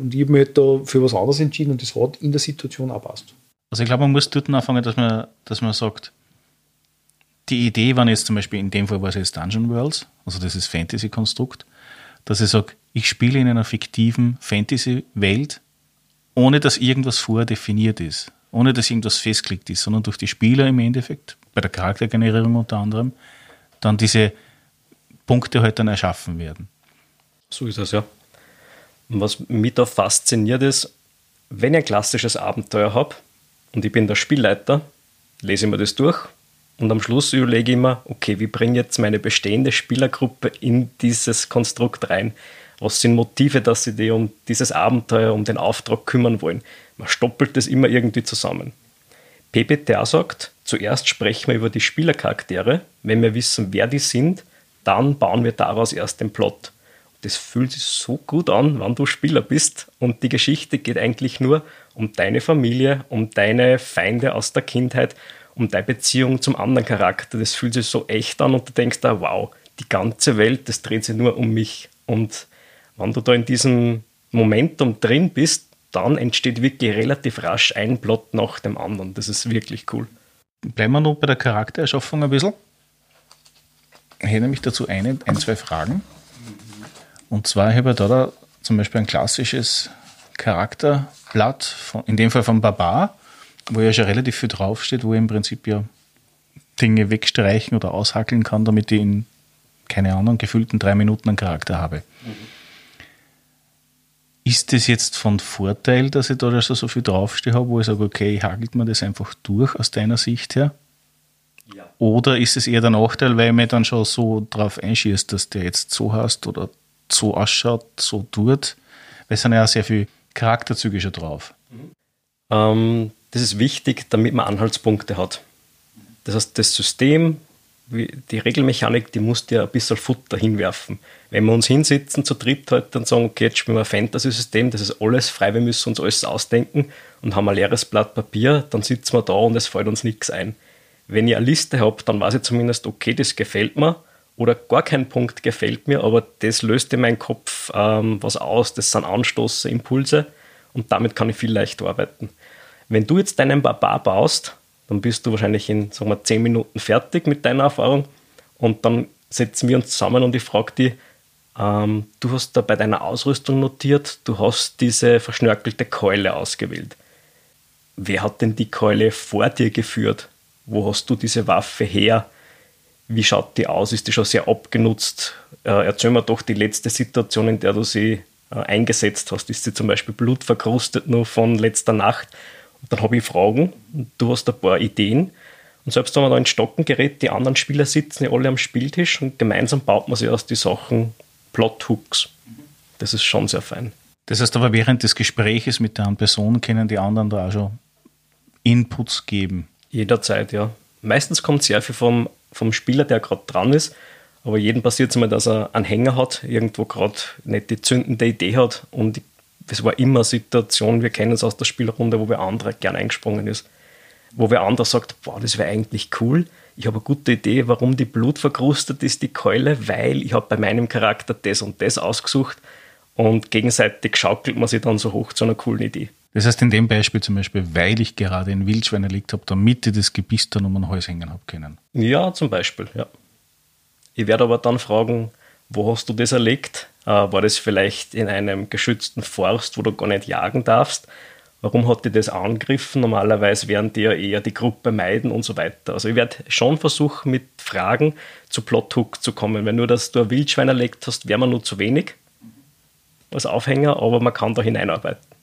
Und ich habe mich halt da für was anderes entschieden und das hat in der Situation auch passt. Also ich glaube, man muss dort anfangen, dass man, dass man sagt, die Idee war jetzt zum Beispiel, in dem Fall war es jetzt Dungeon Worlds, also das ist Fantasy-Konstrukt, dass ich sage, ich spiele in einer fiktiven Fantasy-Welt, ohne dass irgendwas vordefiniert ist, ohne dass irgendwas festgelegt ist, sondern durch die Spieler im Endeffekt, bei der Charaktergenerierung unter anderem, dann diese Punkte halt dann erschaffen werden. So ist es, ja. Und was mich da fasziniert ist, wenn ich ein klassisches Abenteuer habe und ich bin der Spielleiter, lese ich mir das durch und am Schluss überlege ich mir, okay, wie bringe ich jetzt meine bestehende Spielergruppe in dieses Konstrukt rein? Was sind Motive, dass sie die um dieses Abenteuer, um den Auftrag kümmern wollen? Man stoppelt das immer irgendwie zusammen. PBTA sagt, zuerst sprechen wir über die Spielercharaktere. Wenn wir wissen, wer die sind, dann bauen wir daraus erst den Plot. Das fühlt sich so gut an, wenn du Spieler bist. Und die Geschichte geht eigentlich nur um deine Familie, um deine Feinde aus der Kindheit, um deine Beziehung zum anderen Charakter. Das fühlt sich so echt an und du denkst da, wow, die ganze Welt, das dreht sich nur um mich. Und wenn du da in diesem Momentum drin bist, dann entsteht wirklich relativ rasch ein Plot nach dem anderen. Das ist wirklich cool. Bleiben wir noch bei der Charaktererschaffung ein bisschen. Ich hätte nämlich dazu eine, ein, zwei Fragen. Und zwar habe ich da, da zum Beispiel ein klassisches Charakterblatt, von, in dem Fall von Barbar, wo ja schon relativ viel draufsteht, wo ich im Prinzip ja Dinge wegstreichen oder aushackeln kann, damit ich in, keine Ahnung, gefühlten drei Minuten einen Charakter habe. Mhm. Ist das jetzt von Vorteil, dass ich da also so viel draufstehe habe, wo ich sage, okay, hagelt mir das einfach durch aus deiner Sicht her? Ja. Oder ist es eher der Nachteil, weil ich mir dann schon so drauf einschießt, dass der jetzt so hast oder so ausschaut, so tut? Weil es sind ja auch sehr viele Charakterzüge schon drauf. Mhm. Ähm, das ist wichtig, damit man Anhaltspunkte hat. Das heißt, das System die Regelmechanik, die muss dir ein bisschen Futter hinwerfen. Wenn wir uns hinsetzen zu dritt heute und sagen, okay, jetzt spielen wir ein Fantasy-System, das ist alles frei, wir müssen uns alles ausdenken und haben ein leeres Blatt Papier, dann sitzen wir da und es fällt uns nichts ein. Wenn ich eine Liste habe, dann weiß ich zumindest, okay, das gefällt mir oder gar kein Punkt gefällt mir, aber das löst in meinem Kopf ähm, was aus, das sind Anstoße, Impulse und damit kann ich viel leichter arbeiten. Wenn du jetzt deinen Barbar baust, dann bist du wahrscheinlich in, sagen wir, zehn Minuten fertig mit deiner Erfahrung und dann setzen wir uns zusammen und ich frage dich, ähm, du hast da bei deiner Ausrüstung notiert, du hast diese verschnörkelte Keule ausgewählt. Wer hat denn die Keule vor dir geführt? Wo hast du diese Waffe her? Wie schaut die aus? Ist die schon sehr abgenutzt? Äh, erzähl mir doch die letzte Situation, in der du sie äh, eingesetzt hast. Ist sie zum Beispiel blutverkrustet nur von letzter Nacht? dann habe ich Fragen, du hast ein paar Ideen. Und selbst wenn man da ins Stocken gerät, die anderen Spieler sitzen ja alle am Spieltisch und gemeinsam baut man sich aus die Sachen Plothooks. Das ist schon sehr fein. Das heißt aber, während des Gespräches mit der Person können die anderen da auch schon Inputs geben. Jederzeit, ja. Meistens kommt sehr viel vom, vom Spieler, der gerade dran ist. Aber jedem passiert es mal, dass er einen Hänger hat, irgendwo gerade nicht die zündende Idee hat und das war immer eine Situation, wir kennen es aus der Spielrunde, wo wer andere gern eingesprungen ist. Wo wer andere sagt, boah, das wäre eigentlich cool. Ich habe eine gute Idee, warum die Blut verkrustet ist, die Keule, weil ich habe bei meinem Charakter das und das ausgesucht und gegenseitig schaukelt man sich dann so hoch zu einer coolen Idee. Das heißt in dem Beispiel zum Beispiel, weil ich gerade ein Wildschwein erlegt habe, damit ich das Gebiss dann um den Hals hängen habe können. Ja, zum Beispiel, ja. Ich werde aber dann fragen, wo hast du das erlegt? Äh, war das vielleicht in einem geschützten Forst, wo du gar nicht jagen darfst? Warum hat die das angegriffen? Normalerweise werden die ja eher die Gruppe meiden und so weiter. Also ich werde schon versuchen, mit Fragen zu Plothook zu kommen. Wenn nur, dass du ein Wildschwein erlegt hast, wäre man nur zu wenig als Aufhänger, aber man kann da hineinarbeiten.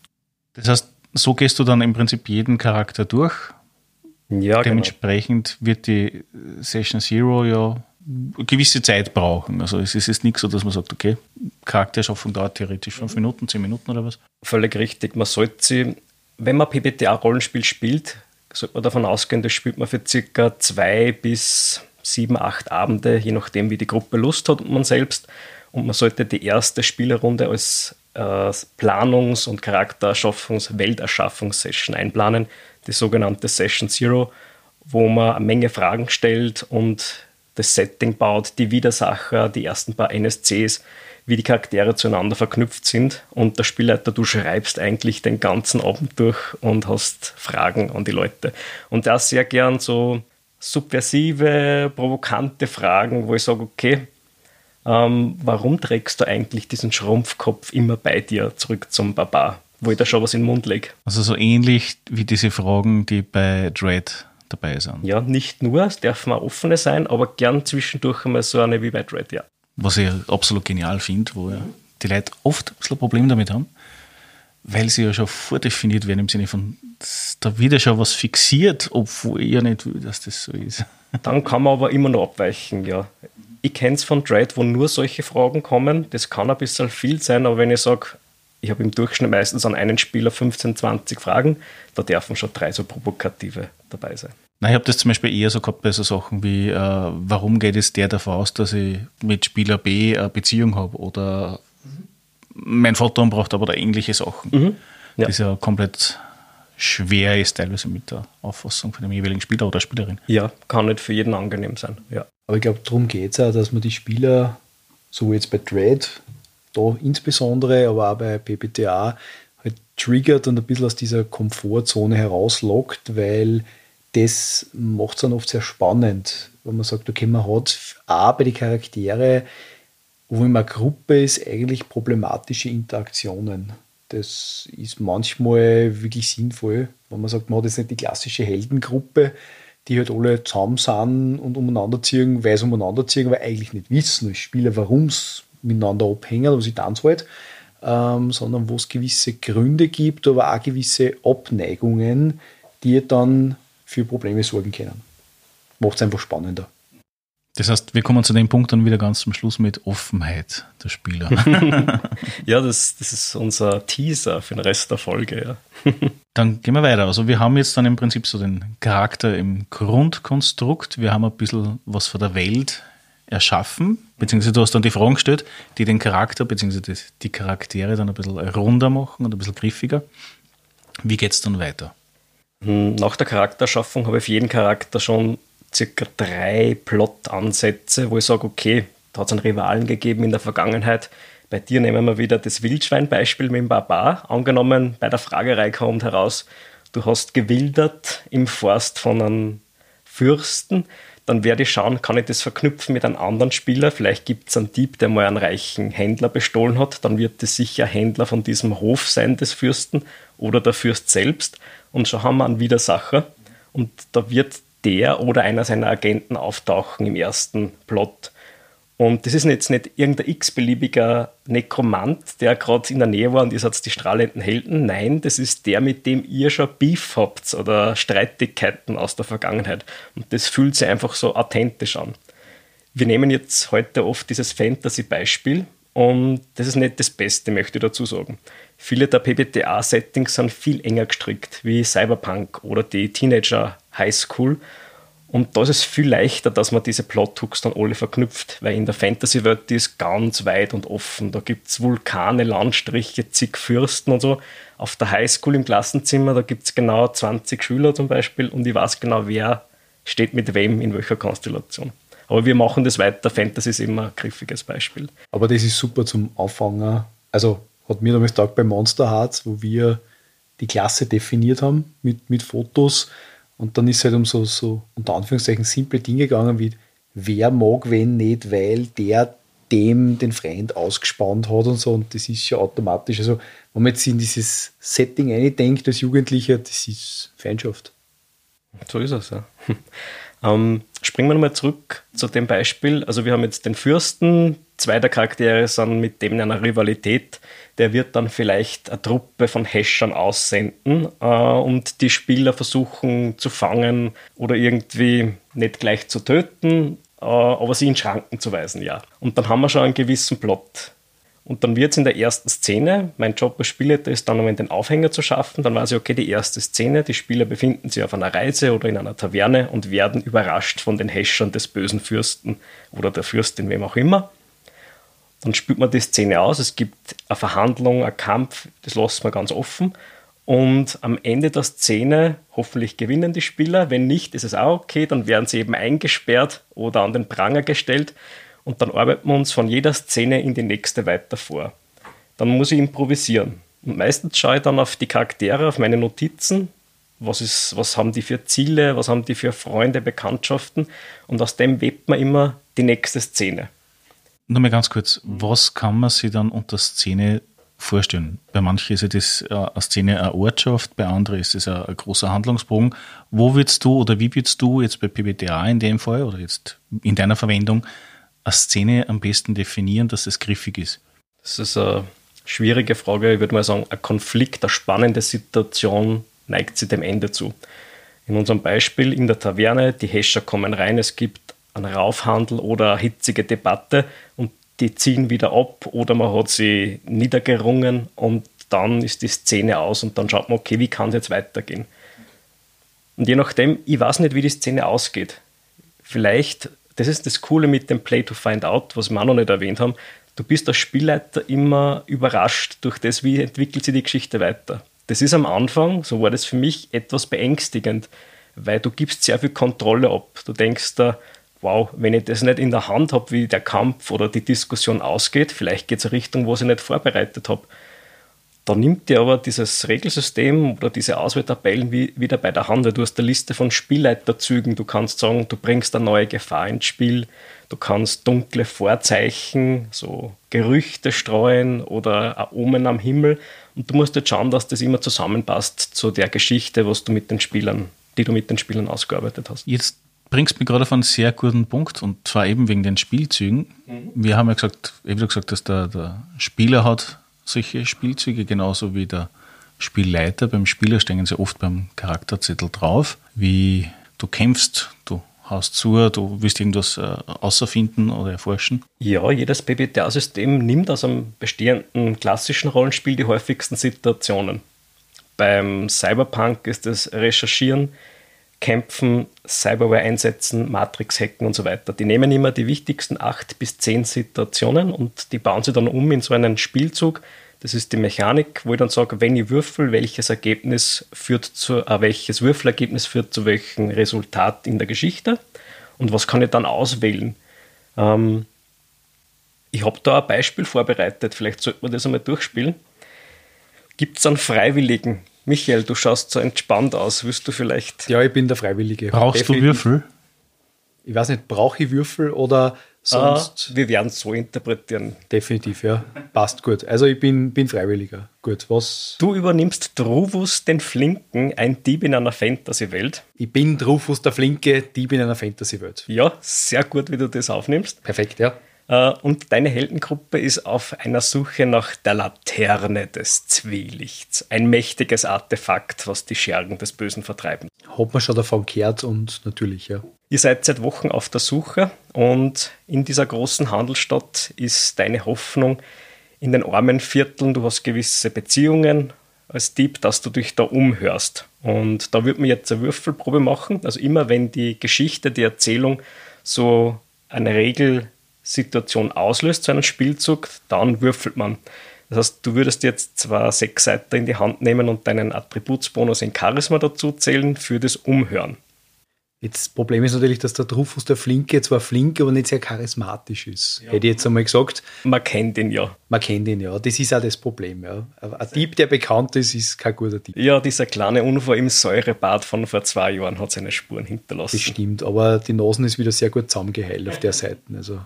Das heißt, so gehst du dann im Prinzip jeden Charakter durch. Ja, genau. Dementsprechend genau. wird die Session Zero ja gewisse Zeit brauchen. Also es ist jetzt nicht so, dass man sagt, okay, Charakterschaffung dauert theoretisch fünf Minuten, zehn Minuten oder was. Völlig richtig. Man sollte sie, wenn man PBTA-Rollenspiel spielt, sollte man davon ausgehen, das spielt man für circa zwei bis sieben, acht Abende, je nachdem, wie die Gruppe Lust hat und man selbst. Und man sollte die erste Spielerrunde als Planungs- und Charaktererschaffungs-, Welterschaffungssession einplanen, die sogenannte Session Zero, wo man eine Menge Fragen stellt und das Setting baut, die Widersacher, die ersten paar NSCs, wie die Charaktere zueinander verknüpft sind. Und der Spielleiter, du schreibst eigentlich den ganzen Abend durch und hast Fragen an die Leute. Und da sehr gern so subversive, provokante Fragen, wo ich sage, okay, ähm, warum trägst du eigentlich diesen Schrumpfkopf immer bei dir zurück zum Barbar, wo ich da schon was in den Mund lege? Also so ähnlich wie diese Fragen, die bei Dread dabei sind. Ja, nicht nur, es dürfen auch offene sein, aber gern zwischendurch einmal so eine wie White Red, ja. Was ich absolut genial finde, wo ja die Leute oft ein bisschen ein Problem damit haben, weil sie ja schon vordefiniert werden im Sinne von, da wird ja schon was fixiert, obwohl ich ja nicht will, dass das so ist. Dann kann man aber immer noch abweichen, ja. Ich kenne es von Dread, wo nur solche Fragen kommen. Das kann ein bisschen viel sein, aber wenn ich sage, ich habe im Durchschnitt meistens an einen Spieler 15, 20 Fragen. Da dürfen schon drei so provokative dabei sein. Nein, ich habe das zum Beispiel eher so gehabt bei so Sachen wie, äh, warum geht es der davon aus, dass ich mit Spieler B eine Beziehung habe oder mein Vater braucht aber da ähnliche Sachen. Mhm. Ja. Das ja komplett schwer ist, teilweise mit der Auffassung von dem jeweiligen Spieler oder Spielerin. Ja, kann nicht für jeden angenehm sein. Ja. Aber ich glaube, darum geht es auch, dass man die Spieler, so wie jetzt bei Dread, da insbesondere, aber auch bei PPTA, halt triggert und ein bisschen aus dieser Komfortzone herauslockt, weil das macht es dann oft sehr spannend, wenn man sagt, okay, man hat auch bei den Charaktere, wo immer eine Gruppe ist, eigentlich problematische Interaktionen. Das ist manchmal wirklich sinnvoll, wenn man sagt, man hat jetzt nicht die klassische Heldengruppe, die halt alle zusammen sind und umeinander ziehen, weil sie umeinander ziehen, aber eigentlich nicht wissen als Spieler, warum es miteinander abhängen oder sie tanzen halt, ähm, sondern wo es gewisse Gründe gibt, aber auch gewisse Abneigungen, die dann für Probleme sorgen können. Macht es einfach spannender. Das heißt, wir kommen zu dem Punkt dann wieder ganz zum Schluss mit Offenheit der Spieler. ja, das, das ist unser Teaser für den Rest der Folge. Ja. dann gehen wir weiter. Also wir haben jetzt dann im Prinzip so den Charakter im Grundkonstrukt. Wir haben ein bisschen was von der Welt erschaffen, beziehungsweise du hast dann die Fragen gestellt, die den Charakter, beziehungsweise die Charaktere dann ein bisschen runder machen und ein bisschen griffiger. Wie geht es dann weiter? Hm, nach der Charakterschaffung habe ich für jeden Charakter schon circa drei Plot-Ansätze, wo ich sage, okay, da hat es einen Rivalen gegeben in der Vergangenheit. Bei dir nehmen wir wieder das Wildschwein-Beispiel mit dem Barbar. Angenommen, bei der Fragerei kommt heraus, du hast gewildert im Forst von einem Fürsten dann werde ich schauen, kann ich das verknüpfen mit einem anderen Spieler. Vielleicht gibt es einen Dieb, der mal einen reichen Händler bestohlen hat. Dann wird es sicher Händler von diesem Hof sein des Fürsten oder der Fürst selbst. Und schon haben wir einen Widersacher. Und da wird der oder einer seiner Agenten auftauchen im ersten Plot. Und das ist jetzt nicht irgendein x-beliebiger Nekromant, der gerade in der Nähe war und ihr seid die strahlenden Helden. Nein, das ist der, mit dem ihr schon Beef habt oder Streitigkeiten aus der Vergangenheit. Und das fühlt sich einfach so authentisch an. Wir nehmen jetzt heute oft dieses Fantasy-Beispiel und das ist nicht das Beste, möchte ich dazu sagen. Viele der PBTA-Settings sind viel enger gestrickt, wie Cyberpunk oder die Teenager High School. Und da ist es viel leichter, dass man diese Plothooks dann alle verknüpft, weil in der Fantasy-Welt die ist ganz weit und offen. Da gibt es Vulkane, Landstriche, zig Fürsten und so. Auf der Highschool im Klassenzimmer, da gibt es genau 20 Schüler zum Beispiel und ich weiß genau, wer steht mit wem in welcher Konstellation. Aber wir machen das weiter. Fantasy ist immer ein griffiges Beispiel. Aber das ist super zum Auffangen. Also hat mir damals gesagt bei Monster Hearts, wo wir die Klasse definiert haben mit, mit Fotos und dann ist es halt um so, so unter Anführungszeichen simple Dinge gegangen wie, wer mag wen nicht, weil der dem den Freund ausgespannt hat und so. Und das ist ja automatisch. Also, wenn man jetzt in dieses Setting eindenkt als Jugendlicher, das ist Feindschaft. So ist es, ja. Ähm, springen wir nochmal zurück zu dem Beispiel. Also, wir haben jetzt den Fürsten, zwei der Charaktere sind mit dem in einer Rivalität der wird dann vielleicht eine Truppe von Häschern aussenden äh, und die Spieler versuchen zu fangen oder irgendwie nicht gleich zu töten, äh, aber sie in Schranken zu weisen, ja. Und dann haben wir schon einen gewissen Plot. Und dann wird es in der ersten Szene, mein Job als Spielleiter ist dann, um den Aufhänger zu schaffen, dann weiß ich, okay, die erste Szene, die Spieler befinden sich auf einer Reise oder in einer Taverne und werden überrascht von den Häschern des bösen Fürsten oder der Fürstin, wem auch immer. Dann spielt man die Szene aus. Es gibt eine Verhandlung, einen Kampf, das lässt man ganz offen. Und am Ende der Szene, hoffentlich gewinnen die Spieler. Wenn nicht, ist es auch okay. Dann werden sie eben eingesperrt oder an den Pranger gestellt. Und dann arbeiten wir uns von jeder Szene in die nächste weiter vor. Dann muss ich improvisieren. Und meistens schaue ich dann auf die Charaktere, auf meine Notizen. Was, ist, was haben die für Ziele? Was haben die für Freunde, Bekanntschaften? Und aus dem webt man immer die nächste Szene. Nur mal ganz kurz, was kann man sich dann unter Szene vorstellen? Bei manchen ist ja das äh, eine Szene eine Ortschaft, bei anderen ist es ein, großer Handlungsbogen. Wo würdest du oder wie würdest du jetzt bei PBTA in dem Fall oder jetzt in deiner Verwendung eine Szene am besten definieren, dass es griffig ist? Das ist eine schwierige Frage. Ich würde mal sagen, ein Konflikt, eine spannende Situation neigt sich dem Ende zu. In unserem Beispiel in der Taverne, die Häscher kommen rein, es gibt ein Raufhandel oder eine hitzige Debatte und die ziehen wieder ab oder man hat sie niedergerungen und dann ist die Szene aus und dann schaut man, okay, wie kann es jetzt weitergehen? Und je nachdem, ich weiß nicht, wie die Szene ausgeht. Vielleicht, das ist das Coole mit dem Play to Find Out, was wir auch noch nicht erwähnt haben, du bist als Spielleiter immer überrascht durch das, wie entwickelt sich die Geschichte weiter. Das ist am Anfang, so war das für mich, etwas beängstigend, weil du gibst sehr viel Kontrolle ab. Du denkst da, wow, wenn ich das nicht in der Hand habe, wie der Kampf oder die Diskussion ausgeht, vielleicht geht es eine Richtung, wo ich nicht vorbereitet habe. Da nimmt dir aber dieses Regelsystem oder diese Auswahltabellen wie, wieder bei der Hand. Du hast eine Liste von Spielleiterzügen. Du kannst sagen, du bringst eine neue Gefahr ins Spiel. Du kannst dunkle Vorzeichen, so Gerüchte streuen oder ein Omen am Himmel. Und du musst jetzt schauen, dass das immer zusammenpasst zu der Geschichte, was du mit den Spielern, die du mit den Spielern ausgearbeitet hast. Jetzt bringst mich gerade auf einen sehr guten Punkt und zwar eben wegen den Spielzügen. Mhm. Wir haben ja gesagt, eben gesagt, dass der, der Spieler hat solche Spielzüge, genauso wie der Spielleiter. Beim Spieler stehen sie oft beim Charakterzettel drauf, wie du kämpfst, du haust zu, du willst irgendwas äh, außerfinden oder erforschen. Ja, jedes PBTA-System nimmt aus einem bestehenden klassischen Rollenspiel die häufigsten Situationen. Beim Cyberpunk ist es Recherchieren, Kämpfen, Cyberware einsetzen, Matrix hacken und so weiter. Die nehmen immer die wichtigsten acht bis zehn Situationen und die bauen sie dann um in so einen Spielzug. Das ist die Mechanik, wo ich dann sage, wenn ich würfel, welches Ergebnis führt zu, äh, welches Würfelergebnis führt zu welchem Resultat in der Geschichte und was kann ich dann auswählen. Ähm, ich habe da ein Beispiel vorbereitet, vielleicht sollte man das einmal durchspielen. Gibt es einen Freiwilligen, Michael, du schaust so entspannt aus. Willst du vielleicht. Ja, ich bin der Freiwillige. Brauchst Definitiv. du Würfel? Ich weiß nicht, brauche ich Würfel oder sonst. Ah, wir werden es so interpretieren. Definitiv, ja. Passt gut. Also ich bin, bin Freiwilliger. Gut, was. Du übernimmst Druvus den Flinken, ein Dieb in einer Fantasy-Welt. Ich bin Druvus der Flinke, Dieb in einer Fantasy-Welt. Ja, sehr gut, wie du das aufnimmst. Perfekt, ja. Äh, und deine Heldengruppe ist auf einer Suche nach der Laterne des Zwielichts. Ein mächtiges Artefakt, was die Schergen des Bösen vertreiben. Hat man schon davon gehört und natürlich, ja. Ihr seid seit Wochen auf der Suche und in dieser großen Handelsstadt ist deine Hoffnung in den armen Vierteln, du hast gewisse Beziehungen als Dieb, dass du dich da umhörst. Und da würde man jetzt eine Würfelprobe machen. Also immer wenn die Geschichte, die Erzählung so eine Regel Situation auslöst, so einen Spielzug, dann würfelt man. Das heißt, du würdest jetzt zwar sechs Seiten in die Hand nehmen und deinen Attributsbonus in Charisma dazu zählen für das Umhören. Jetzt das Problem ist natürlich, dass der Drufus der Flinke zwar flink, aber nicht sehr charismatisch ist. Ja. Hätte ich jetzt einmal gesagt. Man kennt ihn ja. Man kennt ihn ja. Das ist auch das Problem. Ja. Ein Dieb, der bekannt ist, ist kein guter Dieb. Ja, dieser kleine Unfall im Säurebad von vor zwei Jahren hat seine Spuren hinterlassen. Das stimmt, aber die Nasen ist wieder sehr gut zusammengeheilt auf der Seite. Also.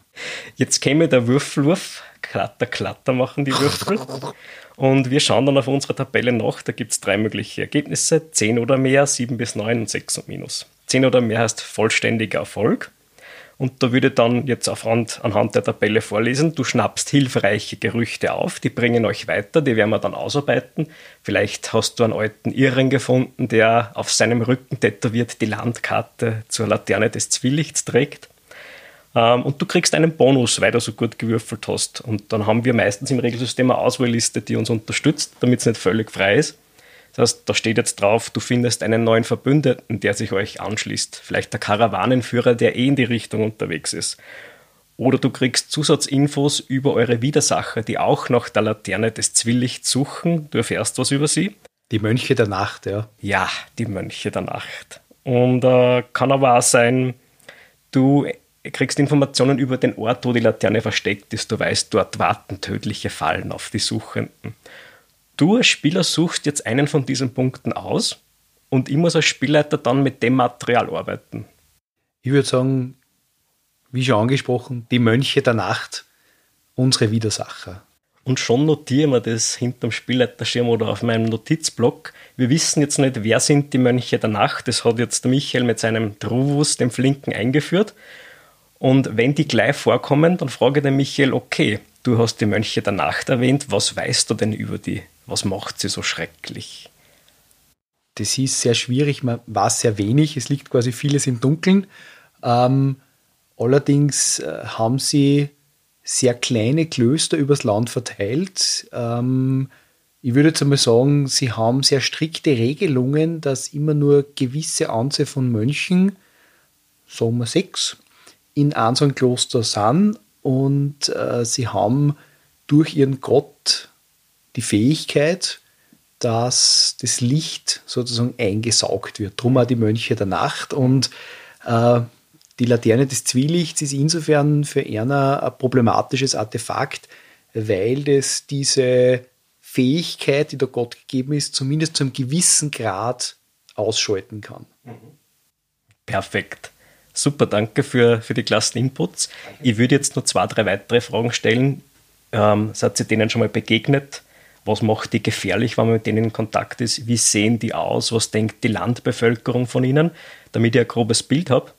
Jetzt käme der Würfelwurf. Klatter, klatter machen die Würfel. Und wir schauen dann auf unsere Tabelle nach. Da gibt es drei mögliche Ergebnisse: 10 oder mehr, 7 bis 9 und 6 und minus. 10 oder mehr heißt vollständiger Erfolg. Und da würde dann jetzt anhand, anhand der Tabelle vorlesen, du schnappst hilfreiche Gerüchte auf, die bringen euch weiter, die werden wir dann ausarbeiten. Vielleicht hast du einen alten Irren gefunden, der auf seinem Rücken tätowiert die Landkarte zur Laterne des Zwielichts trägt. Ähm, und du kriegst einen Bonus, weil du so gut gewürfelt hast. Und dann haben wir meistens im Regelsystem eine Auswahlliste, die uns unterstützt, damit es nicht völlig frei ist. Das heißt, da steht jetzt drauf, du findest einen neuen Verbündeten, der sich euch anschließt. Vielleicht der Karawanenführer, der eh in die Richtung unterwegs ist. Oder du kriegst Zusatzinfos über eure Widersacher, die auch nach der Laterne des Zwielichts suchen. Du erfährst was über sie. Die Mönche der Nacht, ja. Ja, die Mönche der Nacht. Und äh, kann aber auch sein, du kriegst Informationen über den Ort, wo die Laterne versteckt ist. Du weißt, dort warten tödliche Fallen auf die Suchenden. Du als Spieler suchst jetzt einen von diesen Punkten aus und ich muss als Spielleiter dann mit dem Material arbeiten. Ich würde sagen, wie schon angesprochen, die Mönche der Nacht, unsere Widersacher. Und schon notieren wir das hinterm Spielleiterschirm oder auf meinem Notizblock. Wir wissen jetzt nicht, wer sind die Mönche der Nacht. Das hat jetzt der Michael mit seinem Druvus, dem Flinken, eingeführt. Und wenn die gleich vorkommen, dann frage ich den Michael, okay, du hast die Mönche der Nacht erwähnt, was weißt du denn über die? Was macht sie so schrecklich? Das ist sehr schwierig, man weiß sehr wenig, es liegt quasi vieles im Dunkeln. Ähm, allerdings äh, haben sie sehr kleine Klöster übers Land verteilt, ähm, ich würde jetzt einmal sagen, sie haben sehr strikte Regelungen, dass immer nur gewisse Anzahl von Mönchen, sagen wir sechs, in einem Kloster sind und äh, sie haben durch ihren Gott die Fähigkeit, dass das Licht sozusagen eingesaugt wird. Drum auch die Mönche der Nacht und äh, die Laterne des Zwielichts ist insofern für Erna ein problematisches Artefakt, weil das diese Fähigkeit, die der Gott gegeben ist, zumindest zu einem gewissen Grad ausschalten kann. Perfekt. Super, danke für, für die klassen Inputs. Ich würde jetzt noch zwei, drei weitere Fragen stellen. Ähm, seid ihr denen schon mal begegnet? Was macht die gefährlich, wenn man mit denen in Kontakt ist? Wie sehen die aus? Was denkt die Landbevölkerung von ihnen? Damit ich ein grobes Bild habe.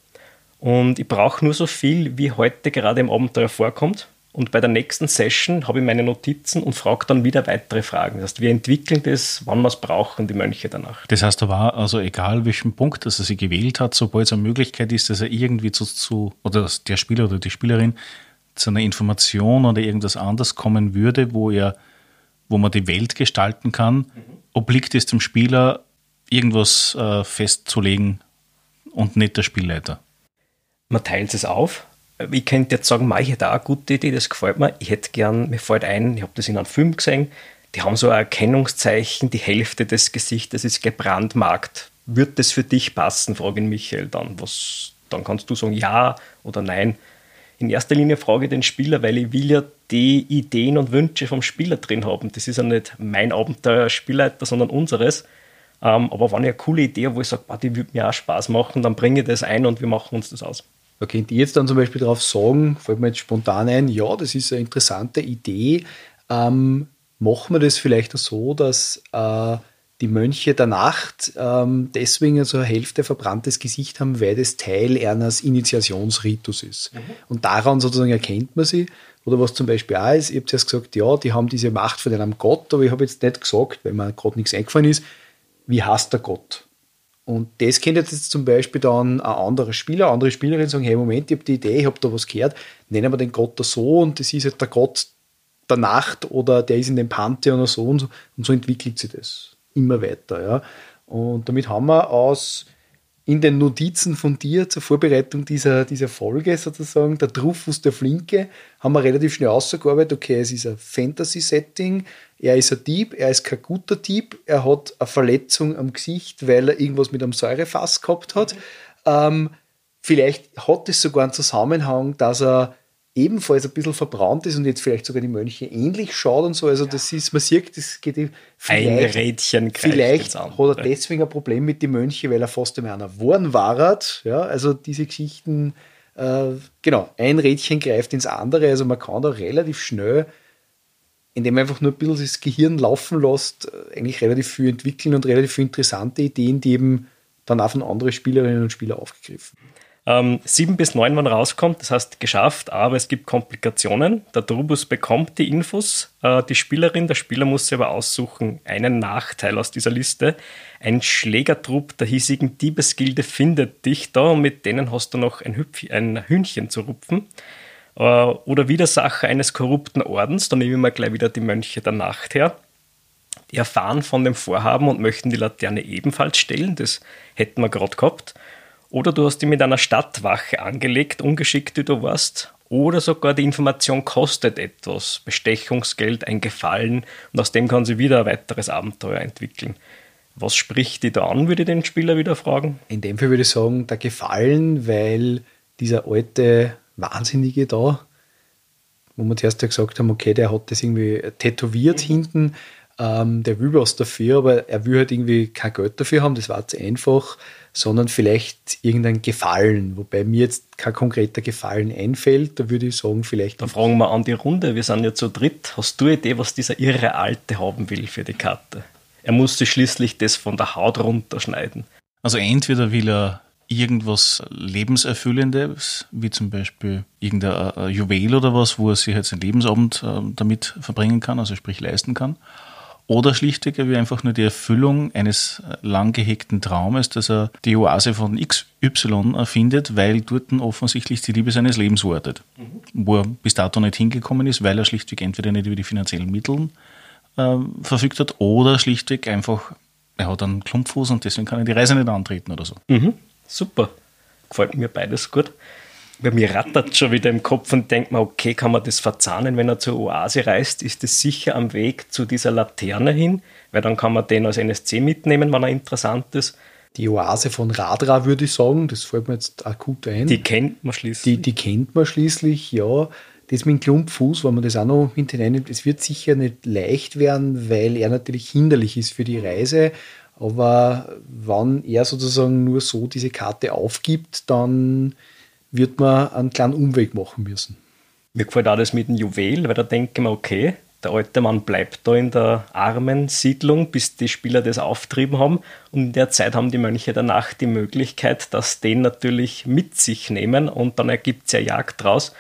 Und ich brauche nur so viel, wie heute gerade im Abenteuer vorkommt. Und bei der nächsten Session habe ich meine Notizen und frage dann wieder weitere Fragen. Das heißt, wir entwickeln das, wann wir es brauchen, die Mönche danach. Das heißt aber, also egal welchen Punkt, dass er sie gewählt hat, sobald es eine Möglichkeit ist, dass er irgendwie zu, zu oder der Spieler oder die Spielerin zu einer Information oder irgendwas anderes kommen würde, wo er, wo man die Welt gestalten kann, mhm. obliegt es dem Spieler, irgendwas äh, festzulegen und nicht der Spielleiter. Man teilt es auf ich könnte jetzt sagen, ich hätte auch eine gute Idee, das gefällt mir. Ich hätte gern, mir fällt ein, ich habe das in einem Film gesehen, die haben so ein Erkennungszeichen, die Hälfte des Gesichtes ist gebrandmarkt. Wird das für dich passen, frage ich Michael dann. Was, dann kannst du sagen ja oder nein. In erster Linie frage ich den Spieler, weil ich will ja die Ideen und Wünsche vom Spieler drin haben. Das ist ja nicht mein Abenteuer Spielleiter, sondern unseres. Ähm, aber wenn ich eine coole Idee habe, wo ich sage, die würde mir auch Spaß machen, dann bringe ich das ein und wir machen uns das aus. Da könnt ihr jetzt dann zum Beispiel darauf sagen, fällt mir jetzt spontan ein, ja, das ist eine interessante Idee. Ähm, machen wir das vielleicht so, dass äh, die Mönche der Nacht ähm, deswegen so eine Hälfte verbranntes Gesicht haben, weil das Teil eines Initiationsritus ist. Mhm. Und daran sozusagen erkennt man sie. Oder was zum Beispiel auch ist, ich habe zuerst gesagt, ja, die haben diese Macht von einem Gott, aber ich habe jetzt nicht gesagt, weil mir gerade nichts eingefallen ist, wie heißt der Gott? Und das könnte jetzt zum Beispiel dann ein anderer Spieler, andere Spielerin sagen, hey Moment, ich habe die Idee, ich habe da was gehört, nennen wir den Gott da so und das ist jetzt der Gott der Nacht oder der ist in dem Pantheon oder so und so, und so entwickelt sich das immer weiter. Ja. Und damit haben wir aus in den Notizen von dir zur Vorbereitung dieser, dieser Folge sozusagen, der Truffus der Flinke, haben wir relativ schnell ausgearbeitet, okay, es ist ein Fantasy-Setting, er ist ein Dieb, er ist kein guter Dieb, er hat eine Verletzung am Gesicht, weil er irgendwas mit einem Säurefass gehabt hat. Mhm. Ähm, vielleicht hat es sogar einen Zusammenhang, dass er ebenfalls ein bisschen verbrannt ist und jetzt vielleicht sogar die Mönche ähnlich schaut und so. Also ja. das ist, man sieht, das geht vielleicht, ein Rädchen vielleicht hat er deswegen ein Problem mit den Mönchen, weil er fast immer einer Worn war. Ja, also diese Geschichten, äh, genau, ein Rädchen greift ins andere. Also man kann da relativ schnell indem man einfach nur ein bisschen das Gehirn laufen lässt, äh, eigentlich relativ viel entwickeln und relativ viele interessante Ideen, die eben dann auch von anderen Spielerinnen und Spielern aufgegriffen. Ähm, sieben bis neun, wann rauskommt, das heißt geschafft, aber es gibt Komplikationen. Der Trubus bekommt die Infos, äh, die Spielerin, der Spieler muss sich aber aussuchen, einen Nachteil aus dieser Liste. Ein Schlägertrupp der hiesigen Diebesgilde findet dich da und mit denen hast du noch ein, Hüpf ein Hühnchen zu rupfen. Äh, oder Widersacher eines korrupten Ordens, da nehmen wir gleich wieder die Mönche der Nacht her. Die erfahren von dem Vorhaben und möchten die Laterne ebenfalls stellen, das hätten wir gerade gehabt. Oder du hast die mit einer Stadtwache angelegt, ungeschickt wie du warst. Oder sogar die Information kostet etwas, Bestechungsgeld, ein Gefallen und aus dem kann sie wieder ein weiteres Abenteuer entwickeln. Was spricht die da an, würde ich den Spieler wieder fragen? In dem Fall würde ich sagen, der Gefallen, weil dieser alte Wahnsinnige da, wo wir zuerst ja gesagt haben, okay, der hat das irgendwie tätowiert mhm. hinten, ähm, der will was dafür, aber er will halt irgendwie kein Geld dafür haben, das war zu einfach, sondern vielleicht irgendein Gefallen, wobei mir jetzt kein konkreter Gefallen einfällt, da würde ich sagen, vielleicht. Da fragen wir an die Runde, wir sind ja zu dritt. Hast du eine Idee, was dieser irre Alte haben will für die Karte? Er musste schließlich das von der Haut runterschneiden. Also entweder will er irgendwas Lebenserfüllendes, wie zum Beispiel irgendein äh, Juwel oder was, wo er sich jetzt einen Lebensabend äh, damit verbringen kann, also sprich leisten kann. Oder schlichtweg wie einfach nur die Erfüllung eines äh, lang gehegten Traumes, dass er die Oase von XY erfindet, weil dort offensichtlich die Liebe seines Lebens wartet. Mhm. Wo er bis dato nicht hingekommen ist, weil er schlichtweg entweder nicht über die finanziellen Mittel ähm, verfügt hat oder schlichtweg einfach, er hat einen Klumpfuß und deswegen kann er die Reise nicht antreten oder so. Mhm, super. Gefällt mir beides gut. Bei mir rattert schon wieder im Kopf und denkt mir, okay, kann man das verzahnen, wenn er zur Oase reist? Ist das sicher am Weg zu dieser Laterne hin? Weil dann kann man den als NSC mitnehmen, wenn er interessant ist. Die Oase von Radra würde ich sagen, das fällt mir jetzt akut ein. Die kennt man schließlich. Die, die kennt man schließlich, ja. Das mit dem Klumpfuß, wenn man das auch noch hinterher es wird sicher nicht leicht werden, weil er natürlich hinderlich ist für die Reise. Aber wenn er sozusagen nur so diese Karte aufgibt, dann wird man einen kleinen Umweg machen müssen. Mir gefällt auch das mit dem Juwel, weil da denke ich mir, okay, der alte Mann bleibt da in der armen Siedlung, bis die Spieler das auftrieben haben. Und in der Zeit haben die Mönche der Nacht die Möglichkeit, dass den natürlich mit sich nehmen und dann ergibt es ja Jagd draus.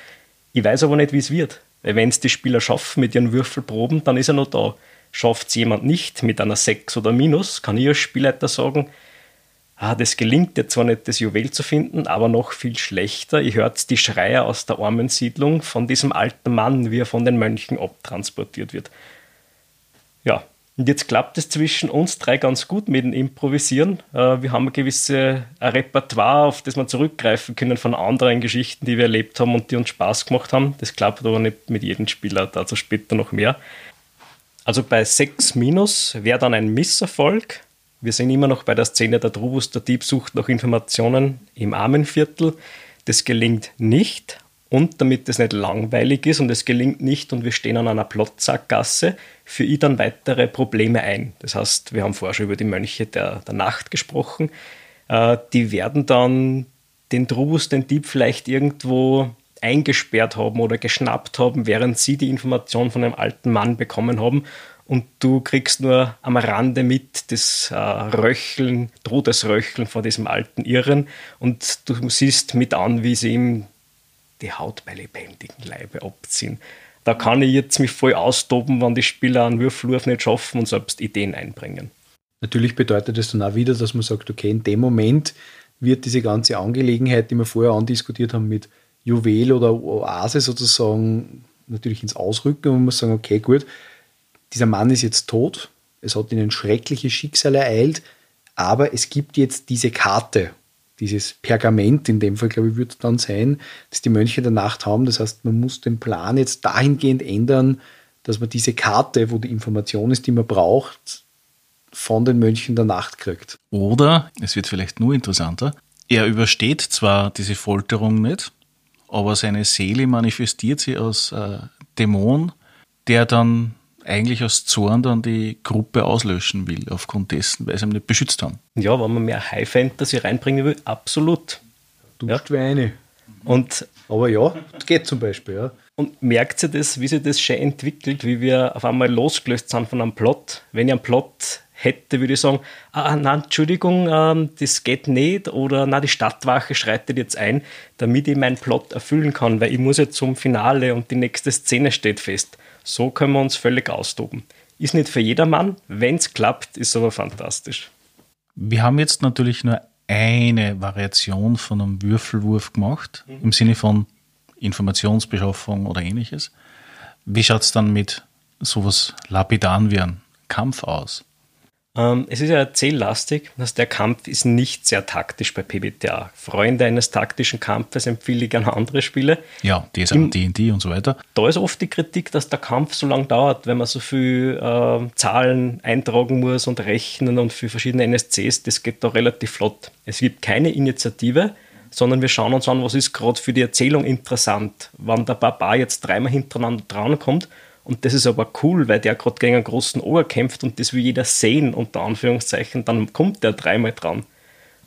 Ich weiß aber nicht, wie es wird. Weil wenn es die Spieler schaffen mit ihren Würfelproben, dann ist er noch da. Schafft es jemand nicht mit einer 6 oder Minus, kann ich als Spielleiter sagen, ah, das gelingt dir zwar nicht, das Juwel zu finden, aber noch viel schlechter. Ich hört die Schreier aus der armen Siedlung von diesem alten Mann, wie er von den Mönchen abtransportiert wird. Ja, und jetzt klappt es zwischen uns drei ganz gut mit dem Improvisieren. Äh, wir haben ein gewisses Repertoire, auf das wir zurückgreifen können von anderen Geschichten, die wir erlebt haben und die uns Spaß gemacht haben. Das klappt aber nicht mit jedem Spieler, dazu später noch mehr. Also bei 6 Minus wäre dann ein Misserfolg. Wir sind immer noch bei der Szene, der Trubus, der Dieb sucht nach Informationen im Armenviertel. Das gelingt nicht. Und damit es nicht langweilig ist und es gelingt nicht und wir stehen an einer Plotsackgasse, führe ich dann weitere Probleme ein. Das heißt, wir haben vorher schon über die Mönche der, der Nacht gesprochen. Äh, die werden dann den Trubus, den Dieb vielleicht irgendwo eingesperrt haben oder geschnappt haben, während sie die Information von einem alten Mann bekommen haben und du kriegst nur am Rande mit das äh, Röcheln, Todesröcheln vor diesem alten Irren und du siehst mit an, wie sie ihm die Haut bei lebendigen Leibe abziehen. Da kann ich jetzt mich voll austoben, wenn die Spieler einen Würfelwurf nicht schaffen und selbst Ideen einbringen. Natürlich bedeutet das dann auch wieder, dass man sagt, okay, in dem Moment wird diese ganze Angelegenheit, die wir vorher andiskutiert haben, mit Juwel oder Oase sozusagen natürlich ins Ausrücken und man muss sagen, okay, gut, dieser Mann ist jetzt tot, es hat ihn ein schreckliches Schicksal ereilt, aber es gibt jetzt diese Karte, dieses Pergament, in dem Fall, glaube ich, wird es dann sein, dass die Mönche der Nacht haben. Das heißt, man muss den Plan jetzt dahingehend ändern, dass man diese Karte, wo die Information ist, die man braucht, von den Mönchen der Nacht kriegt. Oder, es wird vielleicht nur interessanter, er übersteht zwar diese Folterung nicht, aber seine Seele manifestiert sie als äh, Dämon, der dann eigentlich aus Zorn dann die Gruppe auslöschen will, aufgrund dessen, weil sie ihn nicht beschützt haben. Ja, wenn man mehr High Fantasy reinbringen will, absolut. Duscht ja. wie eine. Und, Aber ja, das geht zum Beispiel, ja. Und merkt ihr das, wie sich das schön entwickelt, wie wir auf einmal losgelöst sind von einem Plot? Wenn ich einen Plot hätte, würde ich sagen, ah, nein, Entschuldigung, ähm, das geht nicht oder na, die Stadtwache schreitet jetzt ein, damit ich meinen Plot erfüllen kann, weil ich muss jetzt zum Finale und die nächste Szene steht fest. So können wir uns völlig austoben. Ist nicht für jedermann, wenn es klappt, ist aber fantastisch. Wir haben jetzt natürlich nur eine Variation von einem Würfelwurf gemacht, mhm. im Sinne von Informationsbeschaffung oder ähnliches. Wie schaut es dann mit sowas lapidaren wie einem Kampf aus? Ähm, es ist ja erzähllastig, dass der Kampf ist nicht sehr taktisch bei PBTA. Freunde eines taktischen Kampfes empfehle ich gerne andere Spiele. Ja, DSA, D&D und so weiter. Da ist oft die Kritik, dass der Kampf so lange dauert, wenn man so viel äh, Zahlen eintragen muss und rechnen und für verschiedene NSCs, das geht da relativ flott. Es gibt keine Initiative, sondern wir schauen uns an, was ist gerade für die Erzählung interessant. Wenn der Barbar jetzt dreimal hintereinander drankommt und das ist aber cool, weil der gerade gegen einen großen Oger kämpft und das will jeder sehen, unter Anführungszeichen, dann kommt der dreimal dran.